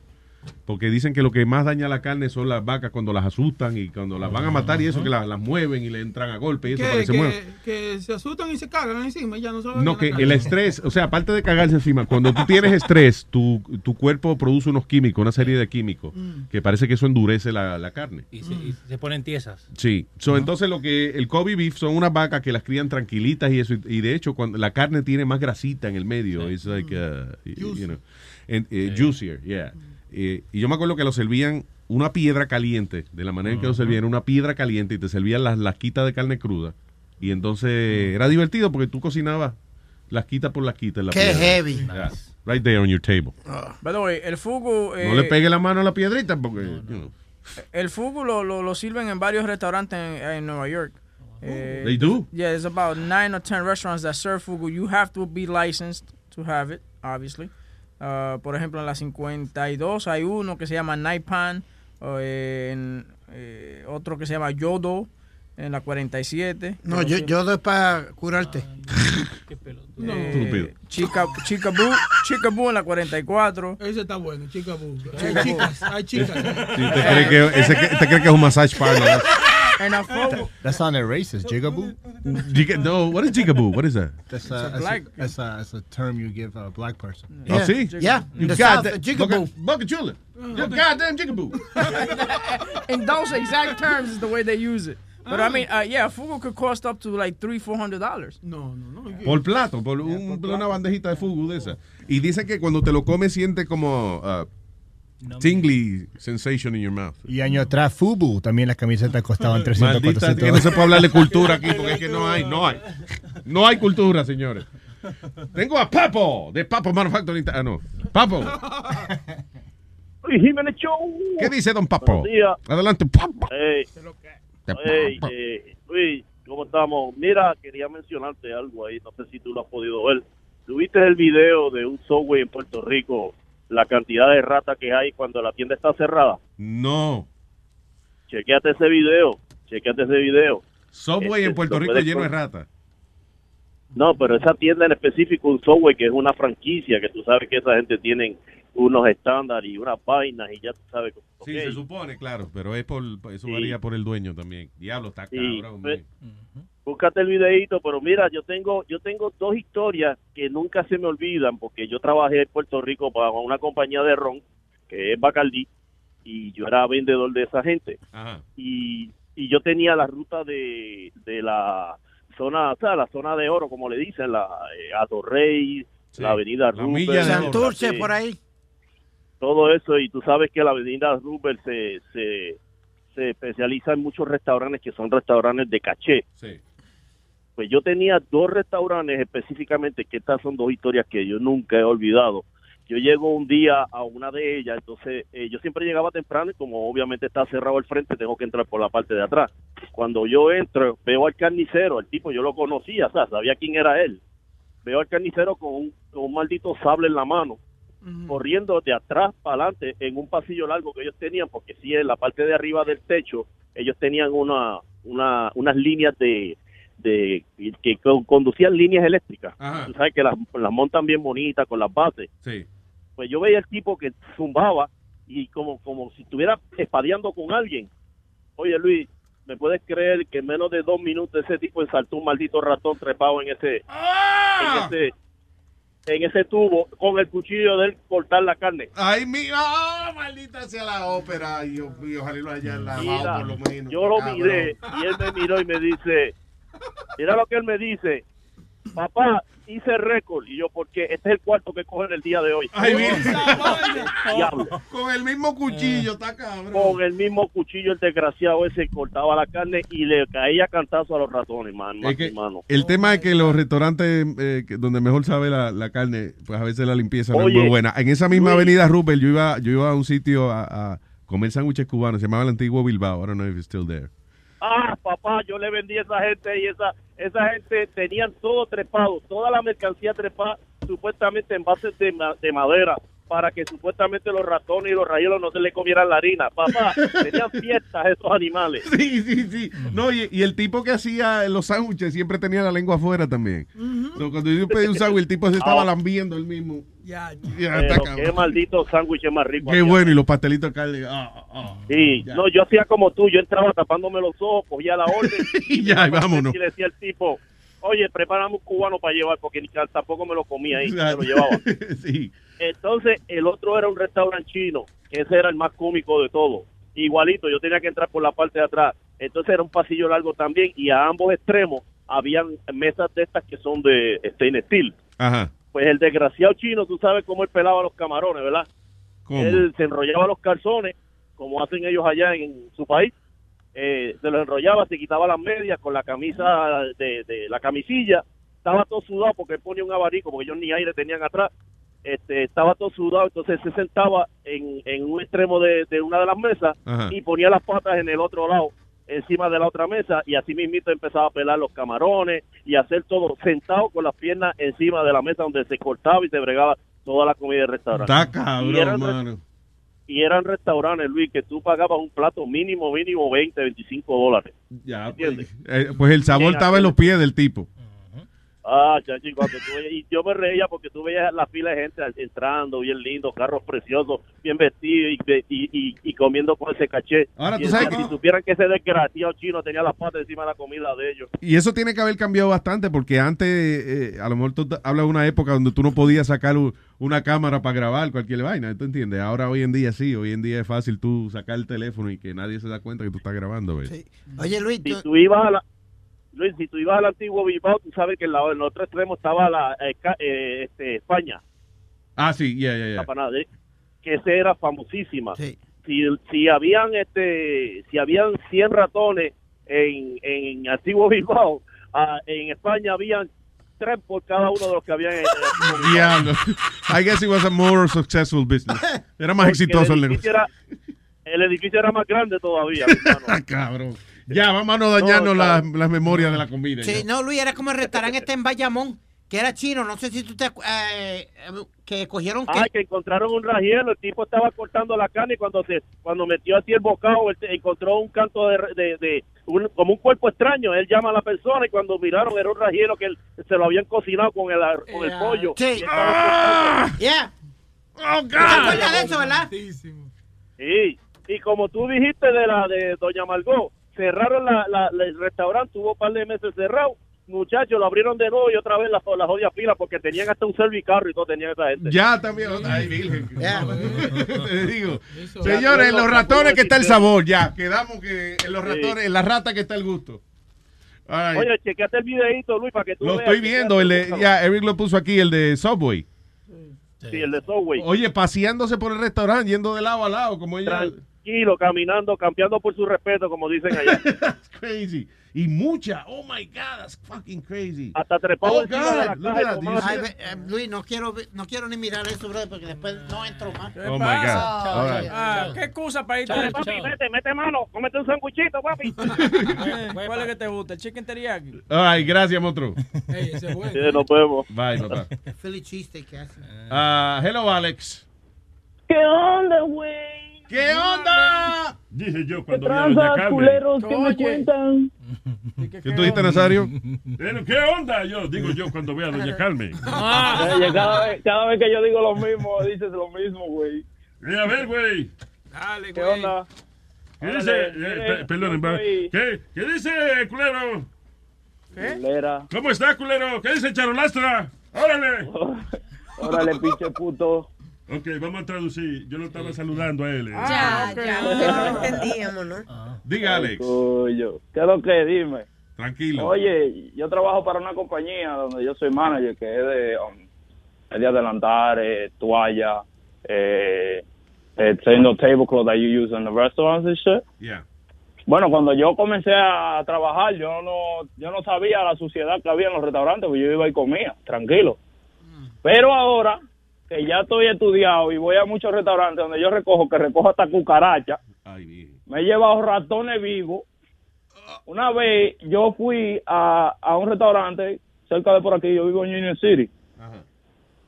Porque dicen que lo que más daña la carne son las vacas cuando las asustan y cuando las van a matar y eso, que las, las mueven y le entran a golpe y eso para Que, que se muevan. que, se asustan y se cagan encima y ya no saben. No, que el estrés, o sea, aparte de cagarse encima, cuando tú tienes estrés, tu, tu cuerpo produce unos químicos, una serie de químicos, Mm. que parece que eso endurece la, la carne. Y se, y se ponen tiesas. Sí, so, entonces lo que el Kobe beef son unas vacas que las crían tranquilitas y eso, y, de hecho cuando la carne tiene más grasita en el medio, it's like, uh, you know, and, eh, juicier, yeah. Eh, y yo me acuerdo que lo servían una piedra caliente, de la manera en que lo servían, una piedra caliente y te servían las lasquitas de carne cruda. Y entonces era divertido porque tú cocinabas lasquita por lasquita en la Qué piedra. heavy. Yeah, Right there on your table. By the way, el fugu. No eh, le pegue la mano a la piedrita porque, you know. El fugu lo, lo, lo sirven en varios restaurantes en, en Nueva York. Eh, They do? Yeah, there's about nine or ten restaurants that serve fugu. You have to be licensed to have it, obviously. Uh, por ejemplo, en la 52 hay uno que se llama Naipan, en, eh, otro que se llama Yodo, en la 47. No, yo, yo doy para curarte. No. Estúpido. Chica, Chicaboo, Chicaboo en la 44. Ese está bueno, chica bu. Hay Chica chicas, hay chicas. Sí, te cree que, ese que- te cree que es un massage parlor. En la fugu. That sounded racist. Jigaboo? Giga- no, what is jigaboo? What is that? That's It's a a, that's, black- a, that's, a, that's a term you give a black person. Oh, sí? Yeah, You the got South, that- jigaboo. Boca Chula. You goddamn jigaboo. in those exact terms is the way they use it. But I mean, uh, yeah, fugu could cost up to like three, four hundred dollars. No, no, no. Por plato, por un- una bandejita de fugu de esa. Y dice que cuando te lo comes siente como uh, tingly sensation in your mouth. Y año atrás, Fubu, también las camisetas costaban 300, Maldita, 400 que no se puede hablar de cultura aquí porque es que no hay, no hay. No hay cultura, señores. Tengo a Papo, de Papo Manufacturing. Ah, no. Papo. Jiménez Show. ¿Qué dice don Papo? Buenos días. Adelante, Papo. Hey, hey, eh, Luis, ¿cómo estamos? Mira, quería mencionarte algo ahí, no sé si tú lo has podido ver. ¿Tuviste el video de un subway en Puerto Rico, la cantidad de ratas que hay cuando la tienda está cerrada? No. Chequeate ese video, chequeate ese video. Subway en Este, Puerto lo Rico puedes lleno de ratas. No, pero esa tienda en específico, un Subway, que es una franquicia, que tú sabes que esa gente tienen unos estándares y unas vainas y ya tú sabes. Sí, ok. se supone, claro, pero es por, eso Sí. varía por el dueño también. Diablo, está Sí, cabrón. pues. Búscate el videito, pero mira, yo tengo yo tengo dos historias que nunca se me olvidan porque yo trabajé en Puerto Rico para una compañía de ron que es Bacardí y yo era vendedor de esa gente Ajá. y, y yo tenía la ruta de, de la zona, o sea, la zona de oro, como le dicen, la eh, Atorrey, Sí, la avenida la milla Rupert, de oro. Santurce, sí, por ahí. todo eso y tú sabes que la avenida Rupert se, se, se especializa en muchos restaurantes que son restaurantes de caché. Sí. Pues yo tenía dos restaurantes específicamente, que estas son dos historias que yo nunca he olvidado. yo llego un día a una de ellas, entonces eh, yo siempre llegaba temprano y como obviamente está cerrado el frente, tengo que entrar por la parte de atrás. Cuando yo entro, veo al carnicero, el tipo yo lo conocía, o sea, sabía quién era él. Veo al carnicero con un, con un maldito sable en la mano, corriendo de atrás para adelante en un pasillo largo que ellos tenían, porque sí, en la parte de arriba del techo, ellos tenían una, una, unas líneas de, de que con- conducían líneas eléctricas. Tú sabes que las, las montan bien bonitas con las bases. Sí. Pues yo veía el tipo que zumbaba y como, como si estuviera espadeando con alguien. Oye, Luis, ¿me puedes creer que en menos de dos minutos ese tipo ensaltó un maldito ratón trepado en ese, en ese, en ese tubo con el cuchillo de él cortar la carne? Ay, mi, ah, maldita sea la ópera. Y, yo- y ojalá lo hayan lavado Mira, por lo menos. yo lo miré y él me miró y me dice, mira lo que él me dice, papá, hice récord. Y yo, porque este es el cuarto que coge en el día de hoy. Ay, mira. Diablo. Con el mismo cuchillo, está cabrón. Con el mismo cuchillo el desgraciado ese cortaba la carne y le caía cantazo a los ratones, man, Es que hermano. el tema es que los restaurantes eh, que- donde mejor sabe la, la carne, pues a veces la limpieza no es muy buena. En esa misma Luis. avenida Rupert, yo iba, yo iba a un sitio a, a comer sándwiches cubanos, se llamaba el antiguo Bilbao. I don't know if it's still there. Ah, papá, yo le vendí a esa gente y esa esa gente tenían todo trepado, toda la mercancía trepada, supuestamente en bases de, ma- de madera, para que supuestamente los ratones y los rayelos no se le comieran la harina. Papá, tenían fiestas esos animales. Sí, sí, sí. No, y, y el tipo que hacía los sándwiches siempre tenía la lengua afuera también. So, cuando yo pedí un sándwich, el tipo se estaba Ah. lambiendo él mismo. Ya, Ya, Pero está qué maldito sándwich es más rico. Qué bueno, y los pastelitos de carne. ah, ah. Sí, Ya. no, yo hacía como tú, yo entraba tapándome los ojos, cogía la orden Y ya, vámonos. y le decía al tipo, oye, prepárame un cubano para llevar, porque ni tampoco me lo comía ahí, me lo llevaba. sí. Entonces, el otro era un restaurante chino, que ese era el más cómico de todo. Igualito, yo tenía que entrar por la parte de atrás. Entonces era un pasillo largo también y a ambos extremos habían mesas de estas que son de stainless steel. Ajá. Pues el desgraciado chino, tú sabes cómo él pelaba los camarones, ¿verdad? ¿Cómo? Él se enrollaba los calzones, como hacen ellos allá en su país. Eh, se los enrollaba, se quitaba las medias con la camisa de, de la camisilla. Estaba todo sudado porque él ponía un abanico, porque ellos ni aire tenían atrás. Este, estaba todo sudado, entonces se sentaba en, en un extremo de, de una de las mesas Ajá. y ponía las patas en el otro lado, encima de la otra mesa, y así mismito empezaba a pelar los camarones y hacer todo sentado con las piernas encima de la mesa donde se cortaba y se bregaba toda la comida del restaurante. Está Y cabrón, eran, mano. y eran restaurantes, Luis, que tú pagabas un plato mínimo, mínimo 20, 25 dólares. Ya, ¿Entiendes? Eh, pues el sabor estaba en los pies del tipo. Ah, chachi, cuando tú veías- y yo me reía porque tú veías la fila de gente entrando, bien lindo, carros preciosos, bien vestidos y, y, y, y comiendo con ese caché. Ahora, y tú sabes si que- supieran que ese desgraciado chino tenía las patas encima de la comida de ellos. Y eso tiene que haber cambiado bastante porque antes, eh, a lo mejor tú hablas de una época donde tú no podías sacar una cámara para grabar cualquier vaina, ¿tú entiendes? Ahora hoy en día sí, hoy en día es fácil tú sacar el teléfono y que nadie se da cuenta que tú estás grabando, ¿ves? Oye, Luis, Si tú ibas a la, Luis, si tú ibas al antiguo Bilbao, tú sabes que en, la, en el otro extremo estaba la eh, eh, este, España, Ah, sí, ya, ya, ya. Que esa era famosísima. Si, si habían este si habían 100 ratones en, en antiguo Bilbao, ah, en España habían tres por cada uno de los que habían en, Bilbao. Diablo. I guess it was a more successful business. Era más Porque exitoso el edificio negocio. era- el edificio era más grande todavía. mi hermano. Cabrón. Ya, vamos a no dañarnos No, las, memorias de la comida. Sí, ya. no, Luis, era como el restaurante este en Bayamón, que era chino. No sé si tú te eh, que cogieron que Ay, que encontraron un rajielo, el tipo estaba cortando la carne y cuando se cuando metió así el bocado, él encontró un canto de, de, de- un- como un cuerpo extraño. Él llama a la persona y cuando miraron era un rajielo que él- se lo habían cocinado con el, ar- con el pollo. Sí. Y cortando. Yeah. Oh, ¿Te acuerdas de eso, verdad? Sí, y como tú dijiste de la de Doña Margot, cerraron la, la- la- el restaurante, tuvo un par de meses cerrado. Muchachos, lo abrieron de nuevo y otra vez la, la jodida fila porque tenían hasta un servicarro y todo tenían esa gente. Ya también. Ay, virgen. Te digo. Eso. Señores, en los Ya, ratones que está el ya. sabor, ya. Quedamos que en los ratones, en la rata que está el gusto. Ay, Oye, chequeate el videito, Luis, para que tú lo veas. estoy viendo, el de, ya, Eric lo puso aquí, el de Subway. Sí, el de Subway. Oye, paseándose por el restaurante, yendo de lado a lado, como ella. Tranquilo, caminando, campeando por su respeto, como dicen allá. Crazy. Y mucha. Oh my God, that's fucking crazy. Hasta trepado Oh, encima de la God, look caja Ay, eh, Luis, no quiero, no quiero ni mirar eso, brother, porque después no entro más. Oh my God. All right. Ah, ¿Qué excusa para del papi, vete, mete mano, cómete un sanguichito, papi. ¿Cuál es que te gusta? ¿El chicken teriyaki? Right, gracias, monstruo. Sí, nos vemos. Bye, papá. Philly cheesesteak que hace. Ah, hello, Alex. ¿Qué onda, güey? ¿Qué onda? Dije yo ¿Qué cuando vi a Doña Carmen. culeros? ¿Qué me cuentan? ¿Qué tú dijiste, Nazario? ¿Qué onda? Yo digo yo cuando veo a Doña Carmen. Oye, cada vez, cada vez que yo digo lo mismo, dices lo mismo, güey. Eh, a ver, güey. Dale, ¿Qué güey. onda? ¿Qué dice? Eh, perdón, ¿qué, ¿qué dice, culero? Culera. ¿Cómo está, culero? ¿Qué dice Charolastra? ¡Órale! Órale, pinche puto. Ok, vamos a traducir. Yo lo estaba saludando a él. eh. Ya, ya, porque no lo entendíamos, ¿no? Diga, Alex. Cuyo. ¿Qué es lo que? Dime. Tranquilo. Oye, yo trabajo para una compañía donde yo soy manager, que es de, um, es de adelantar, eh, toalla, eh, eh, tablecloth that you use in the restaurants and shit. Yeah. Bueno, cuando yo comencé a trabajar, yo no, yo no sabía la suciedad que había en los restaurantes, porque yo iba y comía, tranquilo. Pero ahora que ya estoy estudiado y voy a muchos restaurantes donde yo recojo, que recojo hasta cucaracha, me he llevado ratones vivos. Una vez yo fui a, a un restaurante cerca de por aquí, yo vivo en Union City,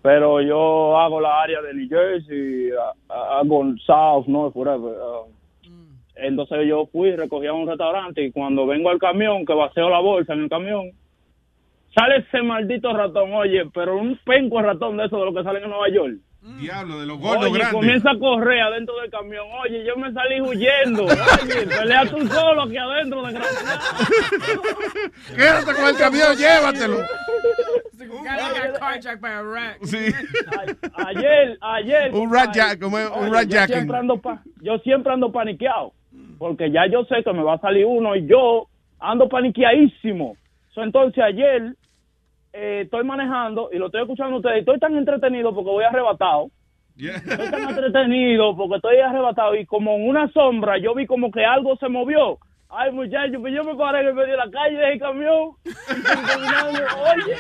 pero yo hago la área de New Jersey, hago South, North, whatever. uh, entonces yo fui, recogí a un restaurante y cuando vengo al camión, que vacío la bolsa en el camión, sale ese maldito ratón, oye, pero un penco ratón de esos de los que salen en Nueva York. Diablo, de los gordos Oye, grandes. comienza a correr adentro del camión. Oye, yo me salí huyendo. Oye, pelea tú solo aquí adentro, desgraciado. Quédate con el camión, llévatelo. by a rat. Sí. Ayer, ayer. Un rat jack, como es un rat yo jacking. siempre ando pa- yo siempre ando paniqueado. Porque ya yo sé que me va a salir uno y yo ando paniqueadísimo. So, entonces ayer eh, estoy manejando y lo estoy escuchando a ustedes. Estoy tan entretenido porque voy arrebatado. Estoy tan entretenido porque estoy arrebatado y como en una sombra yo vi como que algo se movió. Ay, muchacho, pues yo me paré en el medio de la calle del camión. Oye,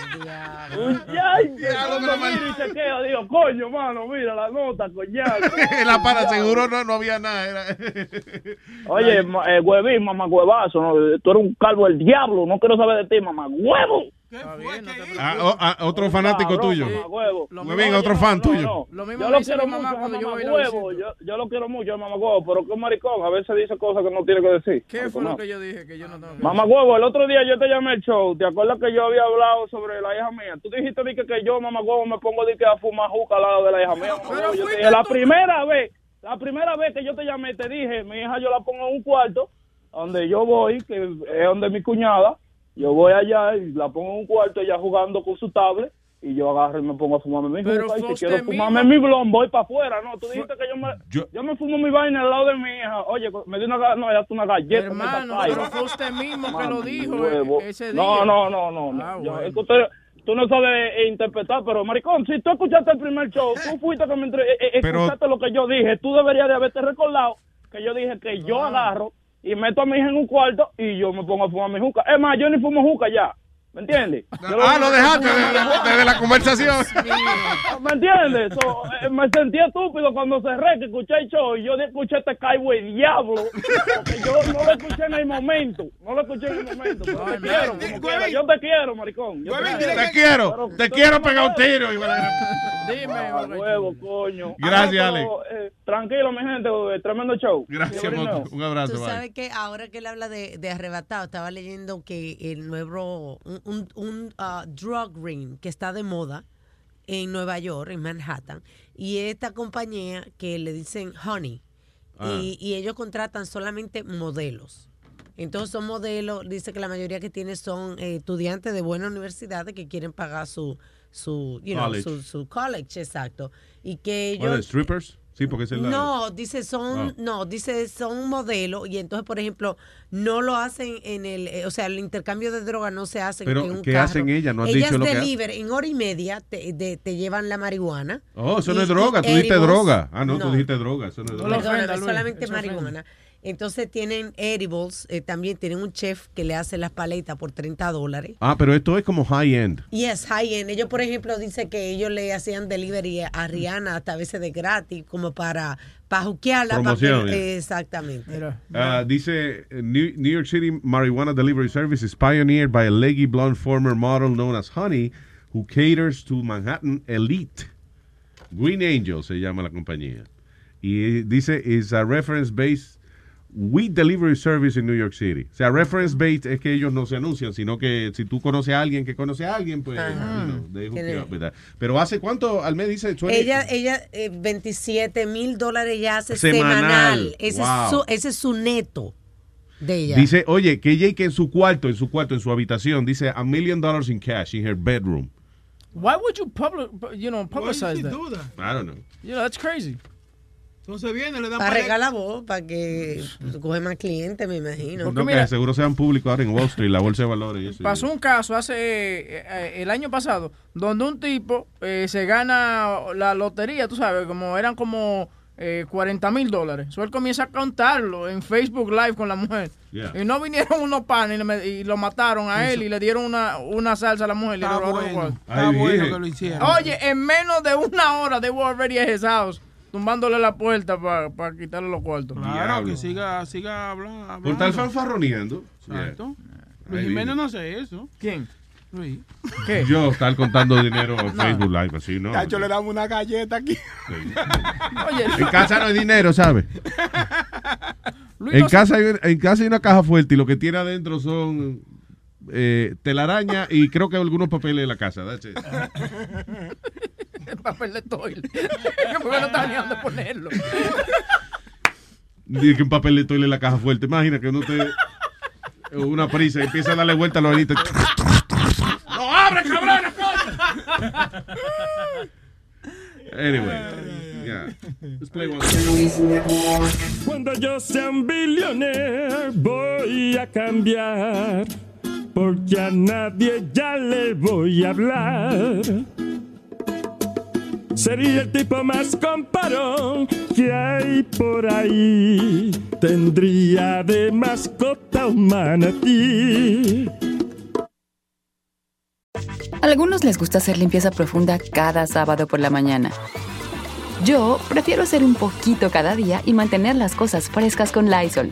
muchacho, cuando miro y chequeo, digo, coño, mano, mira la nota, coñazo. la para seguro no, no había nada. Era... Oye, eh, huevín, mamá huevazo, ¿no? tú eres un calvo del diablo, no quiero saber de ti, mamá huevo. Ah, o- ah, otro fanático tuyo. Muy bien, otro fan tuyo. Yo lo quiero mucho, cuando yo mamá huevo. Yo, yo lo quiero mucho, mamá huevo, pero que maricón, a veces dice cosas que no tiene que decir. ¿Qué fue lo que yo dije que yo no tengo Mamá huevo, el otro día yo te llamé al show, ¿te acuerdas que yo había hablado sobre la hija mía? Tú dijiste di que, que yo, mamá huevo, me pongo di que a fumar juca al lado de la hija mía. mamá huevo. Yo te dije, la primera vez, la primera vez que yo te llamé, te dije, mi hija yo la pongo en un cuarto, donde yo voy, que es donde mi cuñada, yo voy allá y la pongo en un cuarto, ella jugando con su tablet, y yo agarro y me pongo a fumarme mi Pero y si quiero fumarme mismo. mi blon, voy para afuera, no, tú dijiste que yo me, yo... me fumo mi vaina al lado de mi hija, oye, me dio una, no, ella una galleta, Hermano, pero fue usted mismo que lo dijo ese día. No, no, no, no. no. Ah, Yo- es que usted- tú no sabes interpretar, pero maricón, si tú escuchaste el primer show, tú fuiste que me entre- eh, Pero- escuchaste lo que yo dije, tú deberías de haberte recordado que yo dije que yo agarro y meto a mi hija en un cuarto y yo me pongo a fumar mi juca. Es más, yo ni fumo juca ya. ¿Me entiendes? Ah, lo que dejaste desde, la conversación. ¿Me entiendes? So, eh, me sentí estúpido cuando cerré que escuché el show y yo escuché este Kaiway diablo. Porque yo no lo escuché en el momento. No lo escuché en el momento. Pero te quiero, como quiera. Yo te quiero, maricón. Yo Te quiero, te quiero pegar un tiro. Dime, Ah, huevo, coño. Gracias, Ah, pero, eh, tranquilo, mi gente. eh, Tremendo show. Gracias. Un abrazo, Tú sabes que ahora que él habla de, de arrebatado, estaba leyendo que el nuevo, un, un, ah, drug ring que está de moda en Nueva York, en Manhattan, y esta compañía que le dicen Honey, Ah. y, y ellos contratan solamente modelos. Entonces son modelos, dice que la mayoría que tiene son eh, estudiantes de buenas universidades que quieren pagar su, su, you know, College. su, su college, exacto. Y que ellos... ¿Strippers? Sí, porque es el... No, dice son, Ah. no, dice son modelos y entonces, por ejemplo, no lo hacen en el, eh, o sea, el intercambio de droga no se hace Pero, en un ¿qué carro. hacen ellas? No has ellas dicho lo que deliver, en hora y media te, de- te llevan la marihuana. Oh, eso no Y- es droga. Tú dijiste droga. Ah, no, tú No. dijiste droga. Eso no es droga. Perdóname, solamente eso ofende. Entonces tienen edibles, eh, también tienen un chef que le hace las paletas por 30 dólares. Ah, pero esto es como high end. Y es high end. Ellos, por ejemplo, dicen que ellos le hacían delivery a Rihanna hasta a veces de gratis, como para, para juquearla. para que- Promoción, exactamente. Ah, dice eh, New, New York City Marijuana Delivery Service is pioneered by a leggy blonde former model known as Honey, who caters to Manhattan elite. Green Angel se llama la compañía. Y eh, dice is a reference weed delivery service in New York City. O sea, reference based es que ellos no se anuncian, sino que si tú conoces a alguien que conoce a alguien, pues, you know, up. Pero hace cuánto al mes dice 20? Ella, ella, eh, 27 mil dólares ya hace Semanal. semanal. Ese, Wow. es su, ese es su neto de ella. Dice, oye, que ella que en su cuarto, en su cuarto, en su habitación, dice a million dollars in cash in her bedroom. Why would you public, you know, publicize that? do that? I don't know. You know, that's crazy. Entonces viene, le dan para la voz, para que coge más clientes, me imagino. No, que seguro sean públicos ahora en Wall Street, la bolsa de valores. y eso. Pasó un caso hace eh, eh, el año pasado donde un tipo eh, se gana la lotería, tú sabes, como eran como eh, 40 mil dólares. So, él comienza a contarlo en Facebook Live con la mujer. Yeah. Y no vinieron unos panes y, me- y lo mataron a él y le dieron una, una salsa a la mujer. y Está robaron bueno, igual. está Ay, bueno bien. que lo hicieron. Oye, en menos de una hora they were already at his house, tumbándole la puerta para quitarle los cuartos. Claro, que siga, siga habla- Por hablando. estar fanfarroneando. Exacto. Luis Jiménez no hace eso. ¿Quién? Luis. Yo estar contando dinero en Facebook Live, así, ¿no? Tacho, le damos una galleta aquí. En casa no hay dinero, ¿sabes? Luis En no casa, hay, en casa hay una caja fuerte y lo que tiene adentro son eh, telaraña y creo que algunos papeles de la casa. that's it. El papel de toilet. Porque no estaba ni dónde ponerlo. Dice que un papel de toile en la caja fuerte. Imagina que uno te. Una prisa y empieza a darle vuelta a los ojitos. ¡No abre, cabrón! Anyway. Yeah. Let's play one. Cuando yo sea un billionaire voy a cambiar, porque a nadie ya le voy a hablar. Sería el tipo más comparón que hay por ahí. Tendría de mascota un manatí. A algunos les gusta hacer limpieza profunda cada sábado por la mañana. Yo prefiero hacer un poquito cada día y mantener las cosas frescas con Lysol.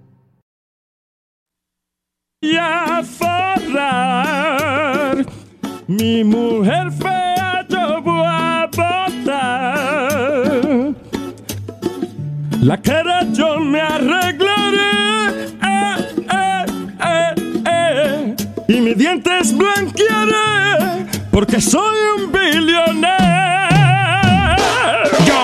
Y a forrar. Mi mujer fea yo voy a botar. La cara yo me arreglaré. Eh, eh, eh, eh. Y mis dientes blanquearé. Porque soy un billonero. Yo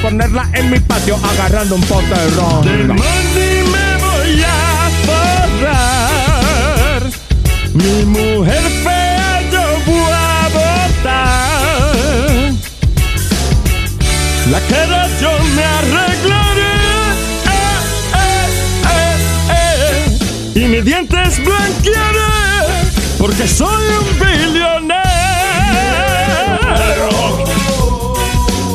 ponerla en mi patio agarrando un pote de ron. Me voy a. Mi mujer fea yo voy a botar. La cara yo me arreglaré. Eh, eh, eh. Y mis dientes blanquearé. Porque soy un billonero.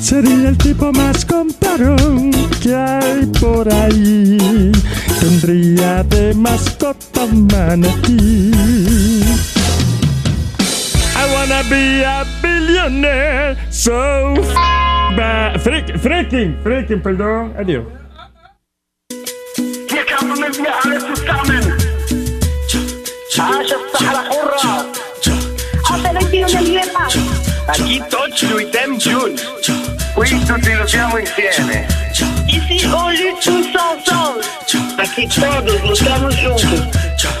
Sería el tipo más comparón que hay por ahí. Tendría de mascota manatí. I wanna be a billionaire, so ba freaking, freaking, freaking, perdón, adiós. Hier kann man mit mir alle zusammen. السحرة حرة Aquí Tocho y Dem Jun. Qui tutti lottiamo insieme. Ici on lutte tous ensemble. Aquí todos luchamos juntos.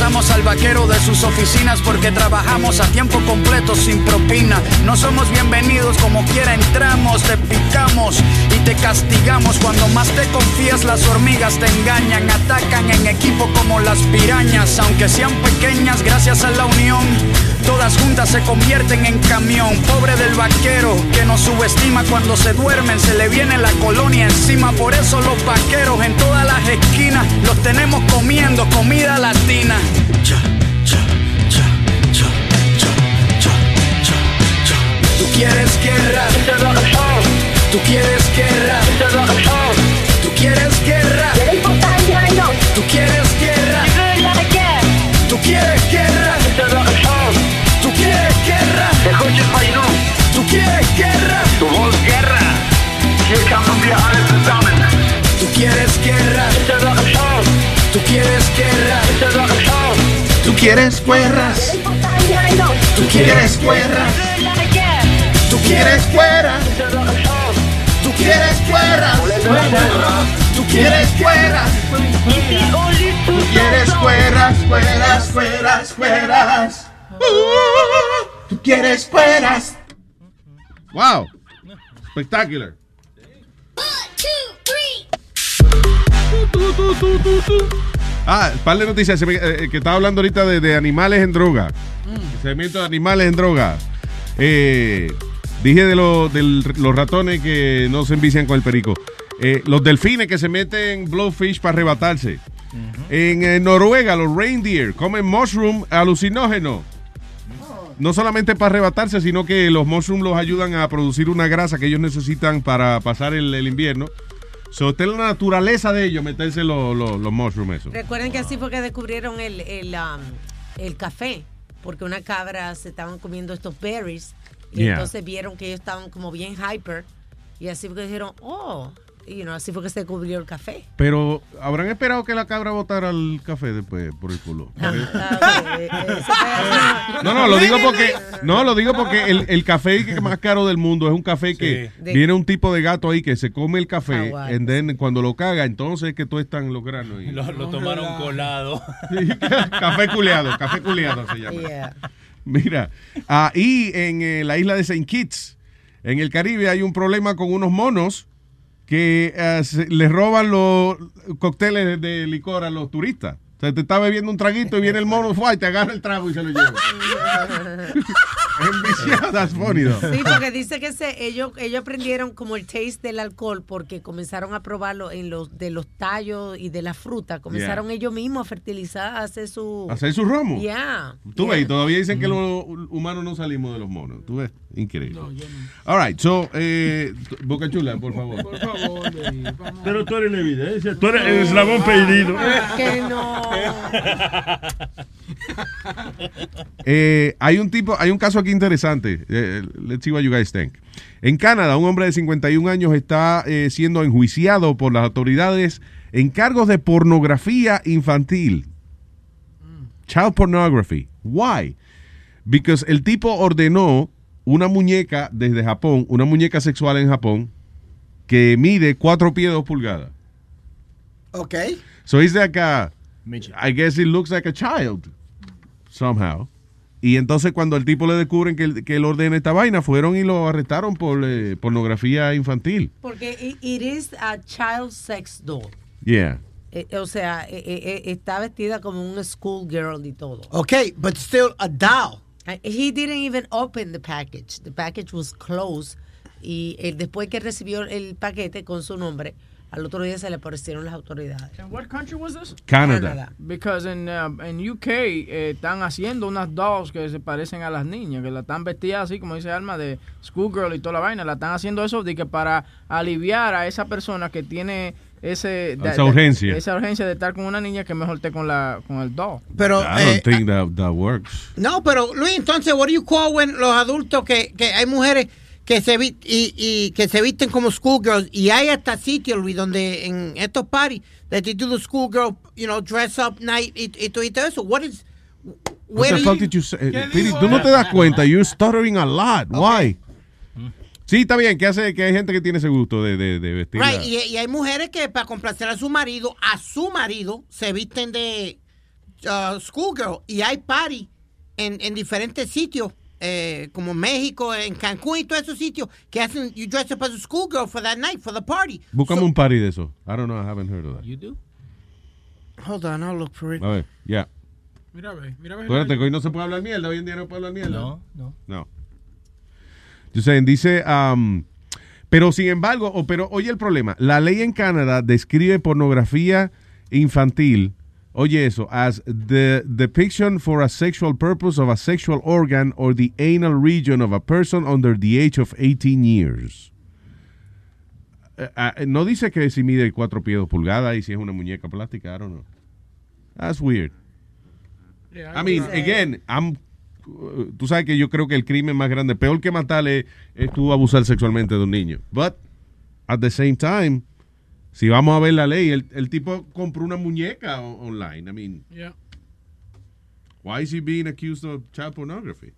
al vaquero de sus oficinas porque trabajamos a tiempo completo sin propina. No somos bienvenidos como quiera entramos, te picamos y te castigamos. Cuando más te confías las hormigas te engañan, atacan en equipo como las pirañas, aunque sean pequeñas gracias a la unión. Todas juntas se convierten en camión. Pobre del vaquero que nos subestima cuando se duermen, se le viene la colonia encima. Por eso los vaqueros en todas las esquinas los tenemos comiendo comida latina. Tú quieres guerra, tú quieres guerra, tú quieres guerra, tú quieres guerra, tú quieres guerra, tú quieres guerra, tú quieres guerra, Du willst guerra. Zusammen. Quieres guerras. tú quieres guerra, Tú quieres guerras. Tú quieres guerras. Tú quieres guerras. Tú quieres guerras, guerras, guerras, guerras. Tú quieres guerras. Wow. Spectacular. Ah, par de noticias me- eh, que estaba hablando ahorita de, de animales en droga. Seguimiento de animales en droga. Eh, dije de, lo- los ratones que no se envician con el perico. Eh, los delfines que se meten blowfish para arrebatarse. En eh, Noruega, los reindeer comen mushroom alucinógeno. No solamente para arrebatarse, sino que los mushrooms los ayudan a producir una grasa que ellos necesitan para pasar el, el invierno. So, está en la naturaleza de ellos meterse los, los, los mushrooms eso. Recuerden que así fue que descubrieron el, el, um, el café, porque una cabra se estaban comiendo estos berries y Yeah. entonces vieron que ellos estaban como bien hyper y así fue que dijeron, oh, y no, así fue que se descubrió el café. Pero habrán esperado que la cabra botara el café después por el culo. Porque- No, no, lo digo porque no, lo digo porque el, el café que más caro del mundo es un café que Sí. viene un tipo de gato ahí que se come el café, and then cuando lo caga, entonces es que tú están los granos. y- Lo, lo tomaron colado. café culeado, café culeado se llama. Mira, ahí en eh, la isla de Saint Kitts, en el Caribe, hay un problema con unos monos que eh, se- les roban los cócteles de licor a los turistas. O sea, te está bebiendo un traguito y viene el mono, y te agarra el trago y se lo lleva. that's funny, though. Sí, porque dice que se, ellos, ellos aprendieron como el taste del alcohol porque comenzaron a probarlo en los de los tallos y de la fruta. Comenzaron ellos mismos a fertilizar, a hacer su... Hacer su romo. Yeah. Tú ves, y todavía dicen que los humanos no salimos de los monos. Tú ves, increíble. All right, so, eh, Boca Chula, por favor. Por favor, vamos. Pero tú eres la evidencia, tú eres el eslabón perdido. Que no. Eh, hay un tipo, hay un caso aquí interesante. Eh, let's see what you guys think. En Canadá, un hombre de 51 años está eh, siendo enjuiciado por las autoridades en cargos de pornografía infantil. Child pornography. Why? Because el tipo ordenó una muñeca desde Japón, una muñeca sexual en Japón, que mide 4 pies 2 pulgadas. Ok. So dice acá, I guess it looks like a child, somehow. Y entonces cuando el tipo le descubren que, que él ordena esta vaina, fueron y lo arrestaron por eh, pornografía infantil. Porque it, is a child sex doll. Yeah. Eh, o sea, eh, eh, eh, está vestida como un schoolgirl y todo. Okay, but still a doll. He didn't even open the package. The package was closed. Y eh, después que recibió el paquete con su nombre, al otro día se le aparecieron las autoridades. And what country was this? Canada. Because in, uh, in UK eh, están haciendo unas dolls que se parecen a las niñas, que la están vestidas así, como dice Alma, de schoolgirl y toda la vaina. La están haciendo eso de que para aliviar a esa persona que tiene ese... Esa urgencia. esa urgencia de estar con una niña que mejor esté con, la, con el doll. Pero, I eh, don't think that, that works. No, pero Luis, entonces, what do you call when los adultos que, que hay mujeres que se vi- y, y que se visten como schoolgirls y hay hasta sitios, Luis, donde en estos parties that they do the schoolgirl, you know, dress up night y, y todo y todo eso. What is What where the do fuck you- did you say? Piri, tú no te das cuenta. You're stuttering a lot. Why? Sí, está bien, que hace que hay gente que tiene ese gusto de, de, de vestir. Right, y, y hay mujeres que para complacer a su marido, a su marido, se visten de uh, schoolgirl. Y hay party en, en diferentes sitios, eh, como México, en Cancún y todos esos sitios, que hacen, you dress up as a schoolgirl for that night, for the party. Búscame un party de eso. I don't know, I haven't heard of that. You do? Hold on, I'll look for it. A ver, ya. Mira, ve, mira, ve. Acuérdate que hoy no se puede hablar mierda. Hoy en día no se puede hablar mierda. No, no. No. Yo sé, dice, um, pero sin embargo, o- pero oye el problema, la ley en Canadá describe pornografía infantil, oye eso, as the depiction for a sexual purpose of a sexual organ or the anal region of a person under the age of 18 years. Eh, ah, no dice que si mide 4 pies 2 pulgadas y si es una muñeca plástica, I don't know. That's weird. I mean, again, I'm, uh, tú sabes que yo creo que el crimen más grande, peor que matarle, es tú abusar sexualmente de un niño. But, at the same time, si vamos a ver la ley, el, el tipo compró una muñeca o- online. I mean, Yeah. why is he being accused of child pornography?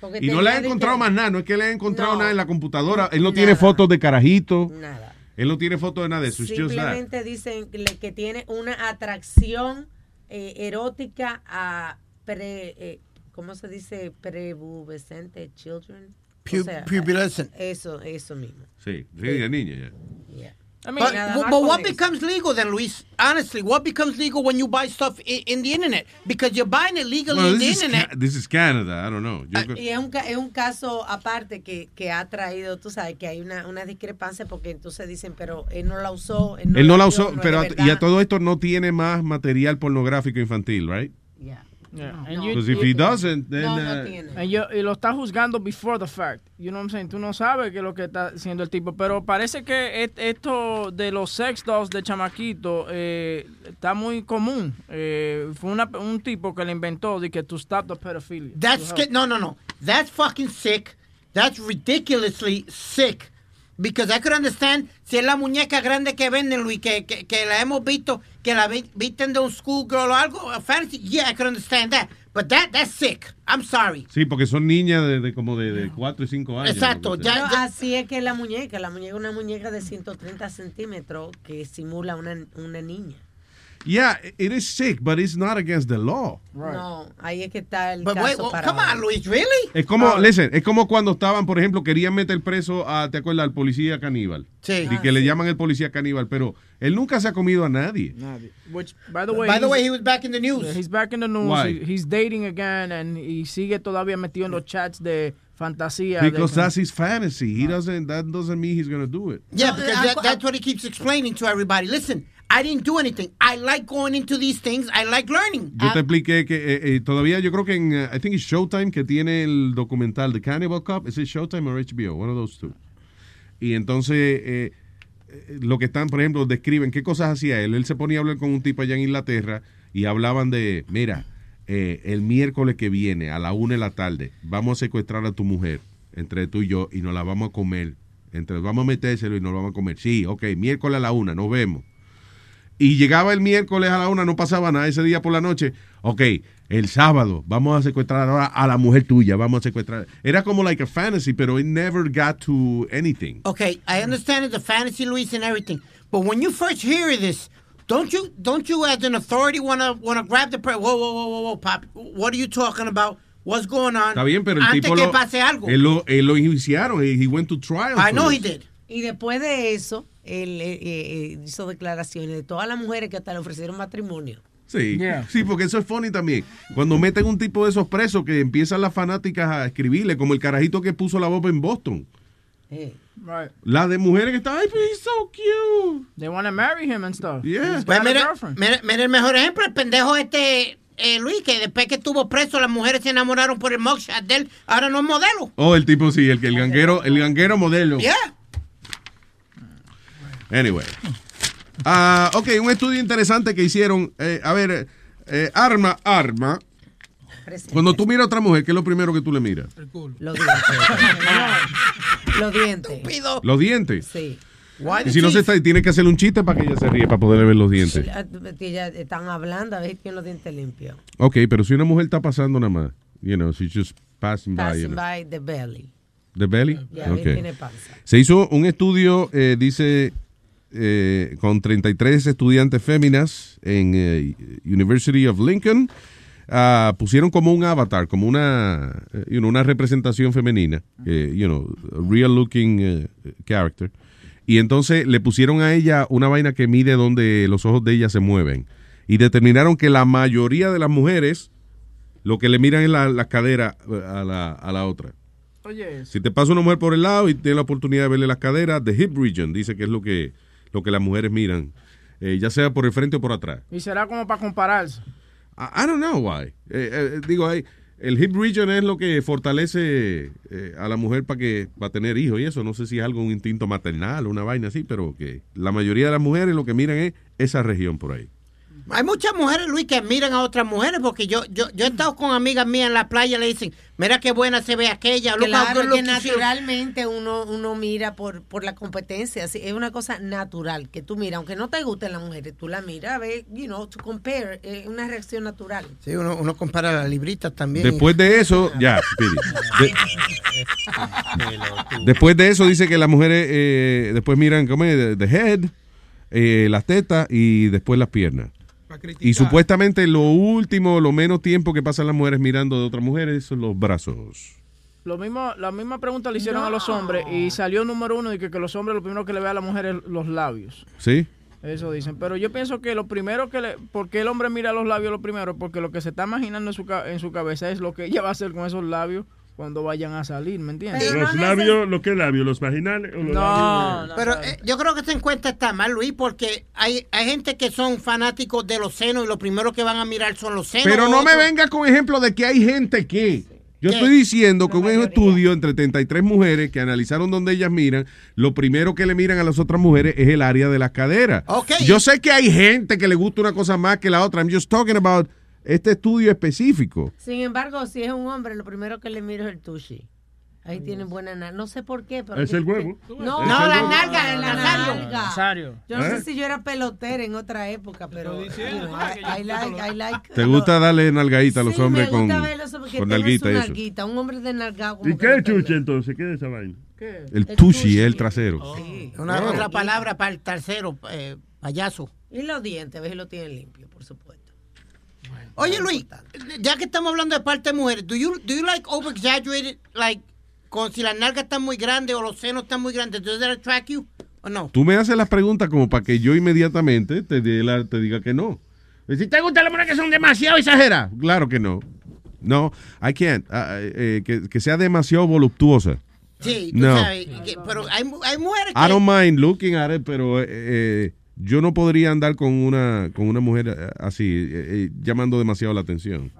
Porque Y no le de encontrado que- más nada, no es que le han encontrado No. nada en la computadora. Él no Nada. tiene fotos de carajito. Nada. Él no tiene fotos de nada de eso. Simplemente dicen que tiene una atracción eh, erótica a pre, eh, ¿cómo se dice? Prepubescente children. Pu- pubescent. Eso, eso mismo. Sí, sí, de niña ya. Yeah. But, nada but- más but con what becomes legal then, Luis? Honestly, what becomes legal when you buy stuff in, in the internet? Because you're buying it legally Well, in the internet. Ca- this is Canada, I don't know. Creo- Y es un, es un caso aparte que, que ha traído, tú sabes, que hay una, una discrepancia porque entonces dicen, pero él no la usó. Él no, Él no la dio, usó, no es pero de a- y a todo esto no tiene más material pornográfico infantil, right? Yeah. And you- Because if he doesn't, then, No, uh, And yo- y lo está juzgando before the fact. You know what I'm saying? Tú no sabes qué es lo que está haciendo el tipo. Pero parece que et- esto de los sex dolls de chamaquito eh, está muy común. Eh, fue una- un tipo que le inventó de que to stop the pedophilia. That's no, no, no. That's fucking sick. That's ridiculously sick. Because I could understand si es la muñeca grande que venden, Luis, que, que, que la hemos visto, que la vi- visten de un schoolgirl o algo, a fantasy. Yeah, I could understand that. But that that's sick. I'm sorry. Sí, porque son niñas de, de como de, de 4 y 5 años. Exacto. Pero así es que la muñeca, la muñeca es una muñeca de 130 centímetros que simula una, una niña. Yeah, it is sick, but it's not against the law. No, ahí es que está el But caso wait, well, para come on, Luis, really? Es como, listen, es como cuando estaban, por ejemplo, querían meter preso a, ¿te acuerdas? Al policía caníbal. Sí. Y que le llaman el policía caníbal, pero él nunca se ha comido a nadie. Nadie. Which, by the way, By the way, he was back in the news. Yeah, he's back in the news. Why? He- he's dating again and y sigue todavía metido en los chats de fantasía. de- Because that's his fantasy. He doesn't, that doesn't mean he's going to do it. Yeah, because that, that's what he keeps explaining to everybody. Listen, I didn't do anything. I like going into these things. I like learning. Yo te expliqué que eh, eh, todavía yo creo que en, eh, I think it's Showtime que tiene el documental The Cannibal Cup. ¿Es it Showtime o HBO? One of those two. Y entonces eh, eh, lo que están, por ejemplo, describen qué cosas hacía él. Él se ponía a hablar con un tipo allá en Inglaterra y hablaban de, mira, eh, el miércoles que viene a la una de la tarde vamos a secuestrar a tu mujer entre tú y yo y nos la vamos a comer. Entre vamos a metérselo y nos lo vamos a comer. Sí, ok, miércoles a la una, nos vemos. Y llegaba el miércoles a la una, no pasaba nada ese día por la noche. Ok, el sábado vamos a secuestrar ahora a la mujer tuya, vamos a secuestrar. Era como like a fantasy, pero it never got to anything. Okay, I understand it's a fantasy, Luis, and everything. But when you first hear this, don't you don't you as an authority wanna wanna grab the whoa whoa whoa whoa whoa pop what are you talking about? What's going on? Está bien, pero el Antes tipo que lo, pase algo. Él lo, él lo enjuiciaron. He, he went to trial. I know he did. Y después de eso, él eh, eh, hizo declaraciones de todas las mujeres que hasta le ofrecieron matrimonio. Sí, Yeah. sí, porque eso es funny también. Cuando meten un tipo de esos presos que empiezan las fanáticas a escribirle, como el carajito que puso la bomba en Boston. Right. La de mujeres que estaban, ay, pero he's so cute. They want to marry him and stuff. Yeah. Pues mira, mira, mira el mejor ejemplo, el pendejo este eh, Luis, que después que estuvo preso, las mujeres se enamoraron por el mugshot de él, ahora no es modelo. Oh, el tipo sí, el, que el ganguero, el ganguero modelo. Yeah. Anyway. Ah, ok, un estudio interesante que hicieron. eh, a ver, eh, arma, arma. Cuando tú miras a otra mujer, ¿qué es lo primero que tú le miras? Los dientes. Los dientes. Los dientes. Sí. Y si no se está, tiene que hacerle un chiste para que ella se ríe, para poderle ver los dientes. Ah, que ya están hablando, a ver si tiene los dientes limpios. Ok, pero si una mujer está pasando nada más, you know, she's just passing by. you Passing know. by the belly. ¿The belly? Ya, Ok. tiene panza. Se hizo un estudio, eh, dice, eh, con 33 estudiantes féminas en eh, University of Lincoln. Ah, pusieron como un avatar, como una, eh, you know, una representación femenina, eh, you know, a real looking eh, character. Y entonces le pusieron a ella una vaina que mide donde los ojos de ella se mueven. Y determinaron que la mayoría de las mujeres lo que le miran es la, la cadera a la, a la otra. Oye, Si te pasa una mujer por el lado y tienes la oportunidad de verle las caderas, the hip region, dice que es lo que, lo que las mujeres miran, eh, ya sea por el frente o por atrás. y será como para compararse. I, I don't know why. Eh, eh, digo, hay- el hip region es lo que fortalece eh, a la mujer para que para tener hijos y eso. No sé si es algo, un instinto maternal o una vaina así, pero que la mayoría de las mujeres lo que miran es esa región por ahí. Hay muchas mujeres, Luis, que admiran a otras mujeres porque yo, yo, yo he estado con amigas mías en la playa y le dicen, mira qué buena se ve aquella. Claro, que looking she is." naturalmente uno, uno mira por, por la competencia. Es una cosa natural que tú miras, aunque no te gusten las mujeres, tú la miras, a ver, you know, to compare, es una reacción natural. Sí, uno, uno compara las libritas también. Después de eso, ya. De- después de eso dice que las mujeres eh, después miran como the, the head, eh, las tetas y después las piernas. Y supuestamente lo último, lo menos tiempo que pasan las mujeres mirando de otras mujeres son los brazos. Lo mismo, la misma pregunta le hicieron a los hombres y salió número uno de que, que los hombres lo primero que le ve a la mujer es los labios. ¿Sí? Eso dicen. Pero yo pienso que lo primero que le... ¿Por qué el hombre mira los labios lo primero? Porque lo que se está imaginando en su, ca- en su cabeza es lo que ella va a hacer con esos labios cuando vayan a salir, ¿me entiendes? Los labios, ¿lo que labios? ¿Los vaginales o los No, labios? Pero eh, yo creo que esa encuesta está mal, Luis, porque hay, hay gente que son fanáticos de los senos y lo primero que van a mirar son los senos. Pero no me venga con ejemplo de que hay gente que. Yo ¿Qué? estoy diciendo que un estudio entre 33 mujeres que analizaron donde ellas miran, lo primero que le miran a las otras mujeres es el área de las caderas. Ok. Yo sé que hay gente que le gusta una cosa más que la otra. I'm just talking about este estudio específico. Sin embargo, si es un hombre, lo primero que le miro es el tushi. Ahí tienen buena nalga. No sé por qué, pero... Es el huevo. No, no el la huevo. nalga, la Nazario. nalga. Yo no ¿Eh? sé si yo era pelotera en otra época, pero... know, I, like, I like... ¿Te gusta darle nalgadita a los Sí, hombres me con, con tienen nalguita eso? nalguita. Un hombre de nalgado como ¿Y que qué es chuche entonces? ¿Qué es esa vaina? El tushi es el trasero. Una Oh. otra palabra para el tercero. eh, Payaso. Y los dientes, a ver si lo tienen limpio, por supuesto. Oye, Luis, ya que estamos hablando de parte de mujeres, do you, do you like over exaggerated, like, con si las nalgas están muy grandes o los senos están muy grandes, does that attract you o no? Tú me haces las preguntas como para que yo inmediatamente te, dé la- te diga que no. Si te gustan las mujeres que son demasiado exageradas. Claro que no. No, I can't. Ah, eh, que, que sea demasiado voluptuosa. Sí, tú No. sabes, que- pero hay, hay mujeres que... I don't mind looking at it, pero eh, eh, yo no podría andar con una con una mujer eh, así, eh, eh, llamando demasiado la atención.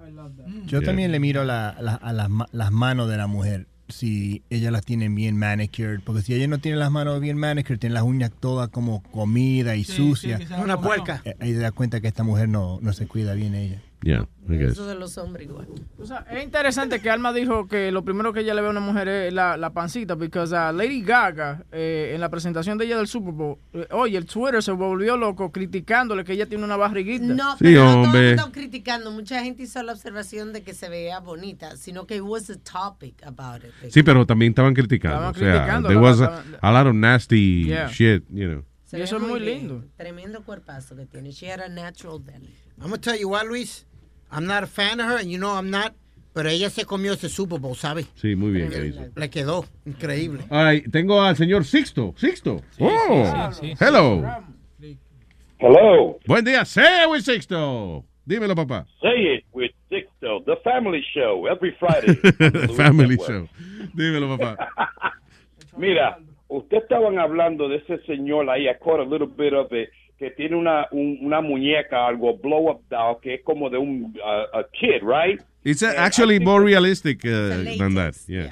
Yo Yeah. también le miro la- la- a las, las manos de la mujer, si ellas las tienen bien manicured, porque si ella no tiene las manos bien manicured, tiene las uñas todas como comida y sucia. Una puerca. Ahí te das cuenta que esta mujer no, no se cuida bien ella. Yeah, I guess. Eso de los hombres igual. O sea, es interesante que Alma dijo que lo primero que ella le ve a una mujer es la, la pancita, porque uh, Lady Gaga, eh, en la presentación de ella del Super Bowl, eh, oye, el Twitter se volvió loco criticándole que ella tiene una barriguita. No, Sí, pero no todos hombre. están criticando. Mucha gente hizo la observación de que se veía bonita, sino que it was a topic about it. Sí, pero también estaban criticando. Estaban o sea, criticando, there was a, a lot of nasty Yeah. shit, you know. Se Y eso es muy bien. lindo. Tremendo cuerpazo que tiene. She had a natural belly. I'm gonna tell you what, Luis. I'm not a fan of her, and you know I'm not. Pero ella se comió ese Super Bowl, ¿sabes? Sí, muy bien. hizo. Le quedó increíble. Right, tengo al señor Sixto. Sixto. oh, sí, sí, sí. hello. Hello. Buen día, say with Sixto. Dímelo, papá. Say it with Sixto, the family show, every Friday. Family show. Dímelo, papá. Mira, ustedes estaban hablando de ese señor ahí, I caught a little bit of it, que tiene una, un- una muñeca, algo blow up doll, que es como de un uh, a kid, right? It's uh, actually more that- realistic uh, than that. Yeah.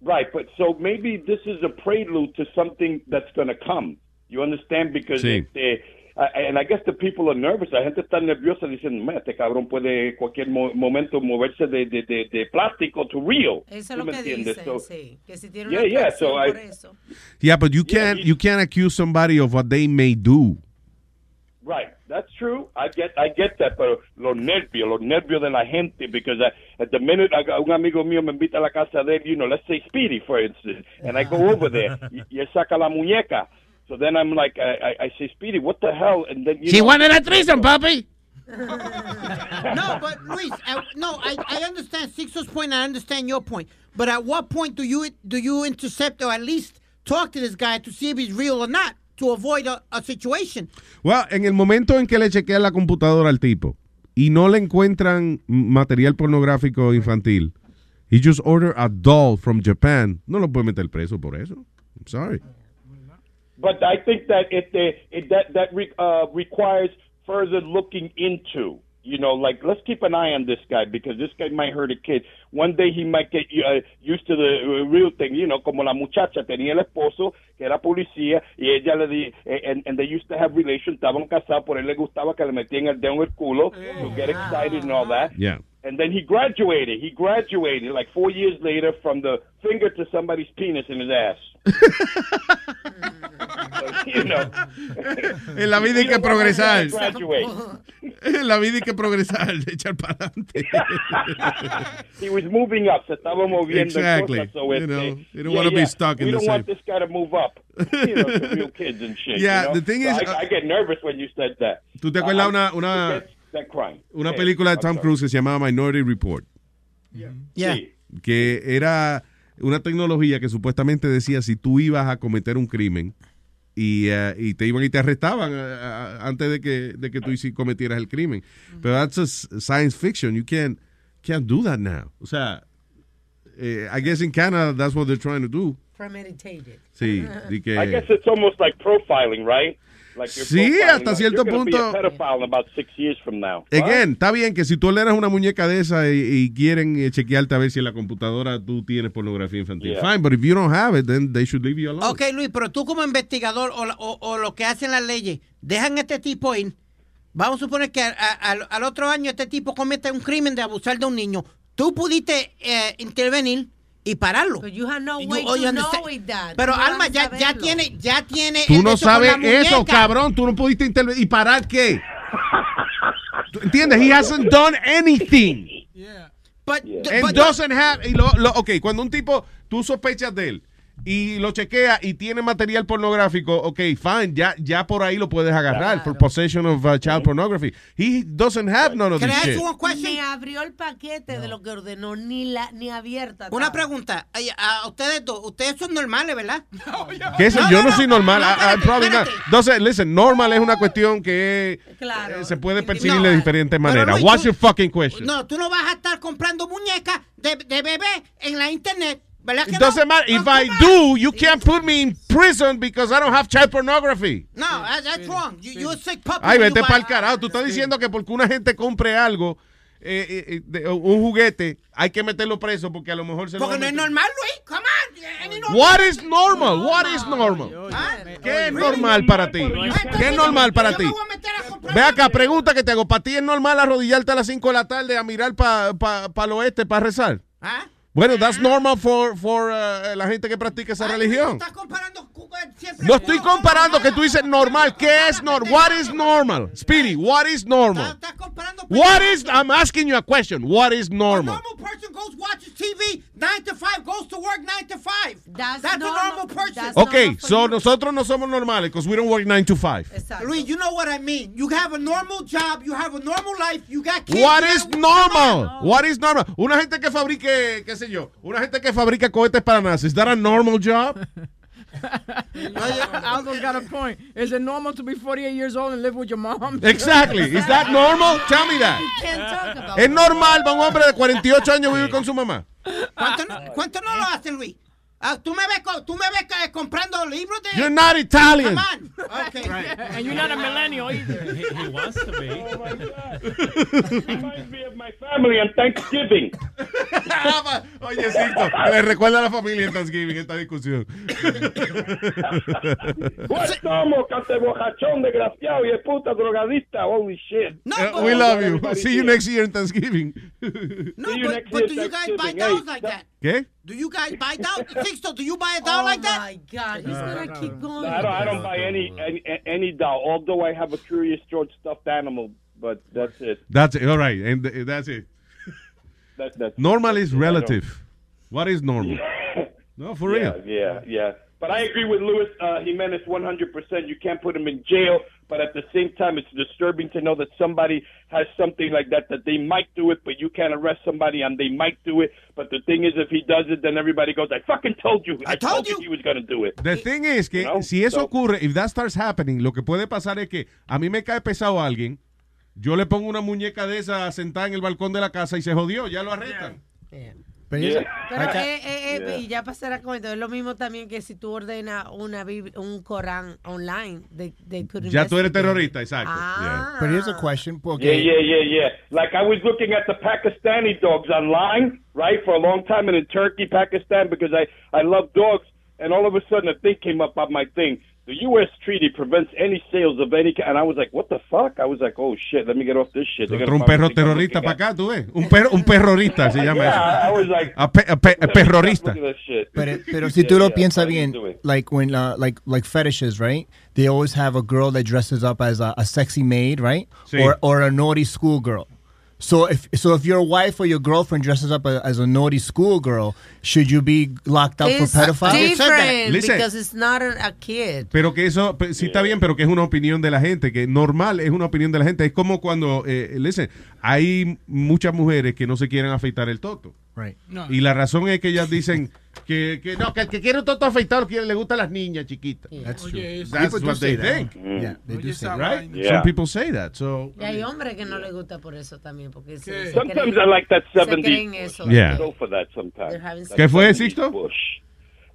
Right, but so maybe this is a prelude to something that's going to come. You understand? Because Sí. este, uh, Ah, eh, and I guess the people are nervous. La gente está nerviosa diciendo, "Man, este cabrón puede cualquier mo- momento moverse de, de, de, de plástico to real. Eso es lo que entiendes? dicen, So- sí. Que si tiene Yeah, una yeah, atracción so I- eso. Yeah, but you can't you can't accuse somebody of what they may do. Right, that's true. I get, I get that, pero los nervios, los nervios de la gente, because I, at the minute I- un amigo mío me invita a la casa de él, you know, let's say Speedy, for instance, and I go ah. over there, y, y él saca la muñeca. So then I'm like, I, I, I say, Speedy, what the hell? And then you She know, wanted a threesome, papi. no, but Luis, I, no, I, I understand Sixto's point. I understand your point. But at what point do you do you intercept or at least talk to this guy to see if he's real or not to avoid a, a situation? Well, en el momento en que le chequean la computadora al tipo y no le encuentran material pornográfico infantil, he just ordered a doll from Japan. No lo puede meter preso por eso. I'm sorry. But I think that it, it that that re, uh, requires further looking into. You know, like let's keep an eye on this guy because this guy might hurt a kid. One day he might get uh, used to the uh, real thing. You know, como la muchacha tenía el esposo que era policía y ella le di eh, and, and they used to have relations. Estaban casados, por él le gustaba que le metían el dedo en el culo to get excited and all that. Yeah. And then he graduated. He graduated like four years later from the finger to somebody's penis in his ass. You know. En la vida hay We que want progresar. to. En la vida hay que progresar, echar para adelante. he was moving up, se estaba moviendo. en Exactly. cosas, so You este, know, you don't yeah, wanna be yeah. stuck in We the don't want same- this guy to move up. You know, to real kids and shit. Yeah, you know? the thing So is, I, uh, I get nervous when you said that. ¿Tú te acuerdas I- una, una, forget that crime. una Yeah, película de Tom. Cruise que se llamaba Minority Report? Yeah. Que era una tecnología que supuestamente decía si tú ibas a cometer un crimen y, y te iban y te arrestaban eh, eh, antes de que, de que tú cometieras el crimen. Pero that's a s- science fiction. You can't, can't do that now. O sea, eh, I guess in Canada that's what they're trying to do. Premeditated. Sí, que- I guess it's almost like profiling, right? Like Sí, hasta cierto punto. Be a pedophile in about six years from now. Again, está bien que si tú eres una muñeca de esa y, y quieren eh, chequearte a ver si en la computadora tú tienes pornografía infantil. Yeah. Fine, but if you don't have it, then they should leave you alone. Ok, Luis, pero tú como investigador o, la- o- o lo que hacen las leyes, dejan a este tipo ir. Vamos a suponer que a- a- al, al otro año este tipo comete un crimen de abusar de un niño. Tú pudiste eh, intervenir y pararlo. But you have no You- oh, you to know. Pero no Alma, ya, ya tiene, ya tiene. Tú el no sabes eso, cabrón. Tú no pudiste intervenir. ¿Y parar qué? ¿Tú ¿Entiendes? He hasn't done anything. But, And doesn't have. Y lo, lo- ok, cuando un tipo, tú sospechas de él y lo chequea y tiene material pornográfico, ok, fine, ya, ya por ahí lo puedes agarrar for possession of uh, child pornography. He doesn't have none of this shit. Ni abrió el paquete de lo que ordenó, ni la ni abierta. Una pregunta. Ay, A ustedes dos, ustedes son normales, ¿verdad? ¿Qué es? No, Yo no, no, soy no, normal. no, I- probably not. Entonces, listen, normal es una cuestión que eh, se puede percibir de diferentes maneras. What's tú- your fucking question? No, tú no vas a estar comprando muñecas de, de bebé en la internet, ¿verdad que It doesn't no? matter. If I do, you can't put me in prison because I don't have child pornography. No, that- that's wrong. You, you're a sick puppy. Ay, vete para el carajo. Tú estás diciendo que porque una gente compre algo, eh, eh, eh, de- un juguete, hay que meterlo preso porque a lo mejor se lo Porque no es normal, Luis. Come on. Normal- What is normal? What is normal? Ah, ¿Qué es normal para ti? ¿Qué es normal para ti? Ve acá, pregunta que te hago. ¿Para ti es normal arrodillarte a las 5 de la tarde a mirar para pa, pa el oeste para rezar? ¿Ah? Bueno, that's normal for, for uh, la gente que practica esa religión. Estás comparando cu- siempre. No estoy comparando que tú dices normal. ¿Qué es normal? What is normal? Speedy, what is normal? What is, I'm asking you a question. What is normal? normal person goes watches TV 9 to 5, goes to work 9 to 5. That's, a normal- normal person. Okay, so nosotros no somos normales because we don't work 9 to 5. Luis, you know what I mean. You have a normal job, you have a normal life, you got kids. What you is normal? What is normal? Una gente que fabrique, qué sé yo, una gente que fabrica cohetes para NASA, is that a normal job? Aldo's got a point. Is it normal to be 48 years old and live with your mom? Exactly. Is that normal? Tell me that. ¿Es normal para un hombre de 48 años vivir con su mamá? ¿Cuánto no, cuánto no lo hacen, Luis? Ah, tú me ves, co- tú me ves comprando libros de. You're not Italian. Come on. Okay. And you're not a millennial either. he, wants to be. Reminds me of my family on Thanksgiving. Oye, Cito, le recuerda a la familia en Thanksgiving esta discusión. ¿Cómo estamos, cantebojachón, desgraciado y de puta drogadista? Holy shit. Uh, we love you. See you next year in Thanksgiving. No, but, but do you guys buy Hey, like that? ¿Qué? Do you guys buy dolls? Sixto, do you buy a doll like that? Oh my God, he's gonna keep going. I don't, I don't buy any, any any doll, although I have a Curious George stuffed animal, but that's it. That's it. All right. And th- that's it. That, that's Normal is that's it. I don't- relative. What is normal? No, for yeah, real. Yeah, yeah. But I agree with Luis uh, Jimenez 100%. You can't put him in jail, but at the same time, it's disturbing to know that somebody has something like that, that they might do it, but you can't arrest somebody and they might do it. But the thing is, if he does it, then everybody goes, I fucking told you. I, told, you. he was going to do it. The thing is que You know, si eso so- ocurre, if that starts happening, lo que puede pasar es que a mí me cae pesado alguien, yo le pongo una muñeca de esa sentada en el balcón de la casa y se jodió, ya lo arrestan. Pero, Acá- eh, eh, eh, Yeah. y ya pasará con esto, es lo mismo también que si tú ordenas una un Corán online, they, they Ya tú eres terrorista, exacto. Ah. But here's a question, porque Yeah, yeah, yeah, yeah. Like I was looking at the Pakistani dogs online, right, for a long time, and in Turkey, Pakistan, because I I love dogs, and all of a sudden a thing came up on my thing. The U.S. treaty prevents any sales of any kind, and I was like, what the fuck? I was like, oh shit, let me get off this shit. They're Otro gonna un perro I'm terrorista looking para acá, tú ves. Un perro, un perrorista se llama Yeah, I was like, A, pe- a pe- a perrorista. Look at. Pero, pero si Yeah, tú lo yeah, piensas bien, it. like when uh, like like fetishes, right? They always have a girl that dresses up as a, a sexy maid, right? Sí. Or or a naughty schoolgirl. So if so, if your wife or your girlfriend dresses up a, as a naughty schoolgirl, should you be locked up It's for pedophiles? different Listen. because it's not a, a kid. Pero que eso, sí está bien, pero que es una opinión de la gente, que normal es una opinión de la gente. Es como cuando, eh, listen, hay muchas mujeres que no se quieren afeitar el toto. Right. Y la razón es que ellas dicen que, que no, que el que quiere un toto afeitado quiere, le gustan las niñas chiquitas. That's true. That's People what they that. think. Yeah, they do say that. Right? Yeah. Some people say that. So, Y hay hombres que no les gusta por eso también, porque se, se Sometimes creen- I like that se 70s. creen eso. Yeah. I go for that sometimes. ¿Qué fue, 70s Sixto? Bush.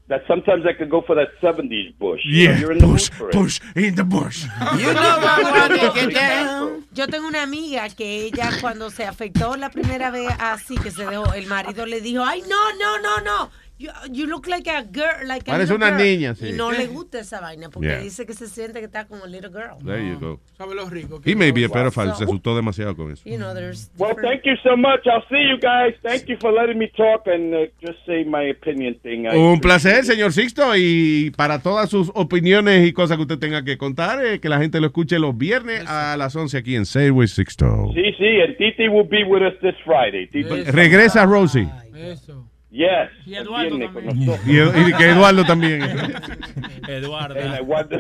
That sometimes I could go for that 70s bush. You know, Yeah, you're in the it. push in the bush. You know what I get down. Yo tengo una amiga que ella cuando se afectó la primera vez así que se dejó, el marido le dijo, ay no, no, no, no. You, you look like a girl, like a Parece little una girl". niña, sí. Y no le gusta esa vaina porque Yeah. dice que se siente que está como a little girl. There you go. ¿Sabe lo rico? He may be a pedophile. Se So- asustó demasiado con eso. You know, there's Well, thank you so much. I'll see you guys. Thank you for letting me talk and uh, just say my opinion thing. I Un placer, señor Sixto, y para todas sus opiniones y cosas que usted tenga que contar, eh, que la gente lo escuche los viernes a las 11 aquí en Say with Sixto. Sí, sí, and Titi will be with us this Friday. Titi. Regresa Rosie. Eso. Yes. Y Eduardo con también. nosotros. Y, y que Eduardo también. Eduardo.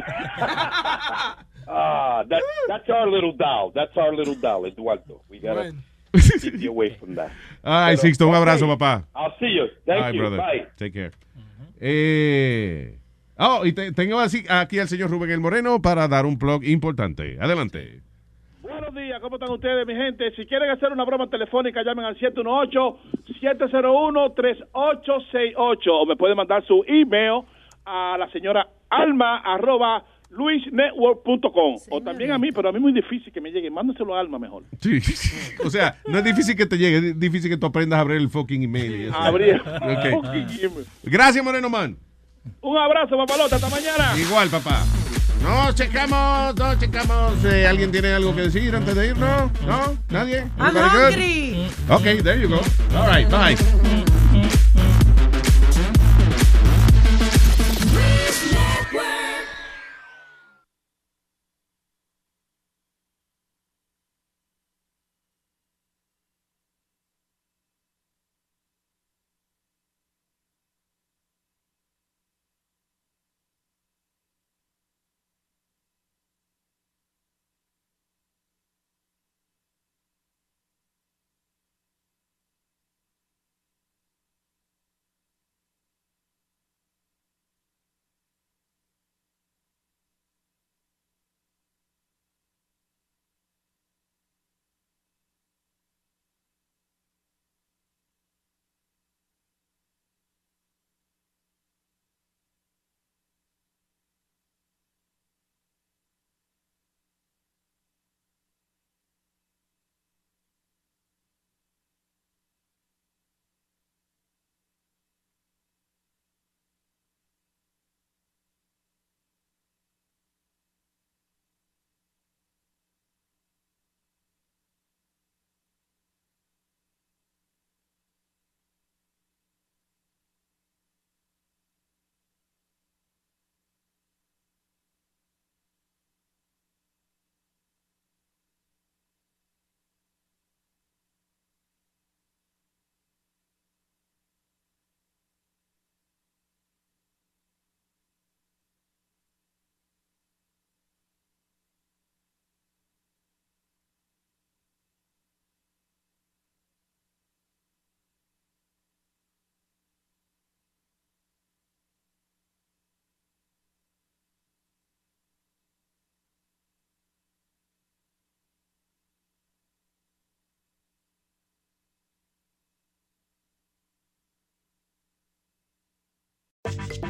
Ah, that, that's our little doll. That's our little doll, Eduardo. We gotta keep you away from that. Ay, Pero, Sixto, un abrazo, okay. papá. I'll see you. Thank Bye, you. brother. Bye. Take care. Eh, oh, y te- tengo así, aquí al señor Rubén El Moreno para dar un plug importante. Adelante. Buenos días, ¿cómo están ustedes, mi gente? Si quieren hacer una broma telefónica, llamen al 718-701-3868 o me pueden mandar su email a la señora alma arroba luisnetwork.com o también a mí, pero a mí es muy difícil que me llegue. Mándenselo a Alma mejor. Sí. O sea, no es difícil que te llegue, es difícil que tú aprendas a abrir el fucking email. Abrir el Ok. fucking email. Gracias, Moreno Man. Un abrazo, papalota, hasta mañana. Igual, papá. No checamos, no checamos. eh, ¿Alguien tiene algo que decir antes de irnos? ¿No? ¿Nadie? I'm hungry. Okay, there you go. All right, bye.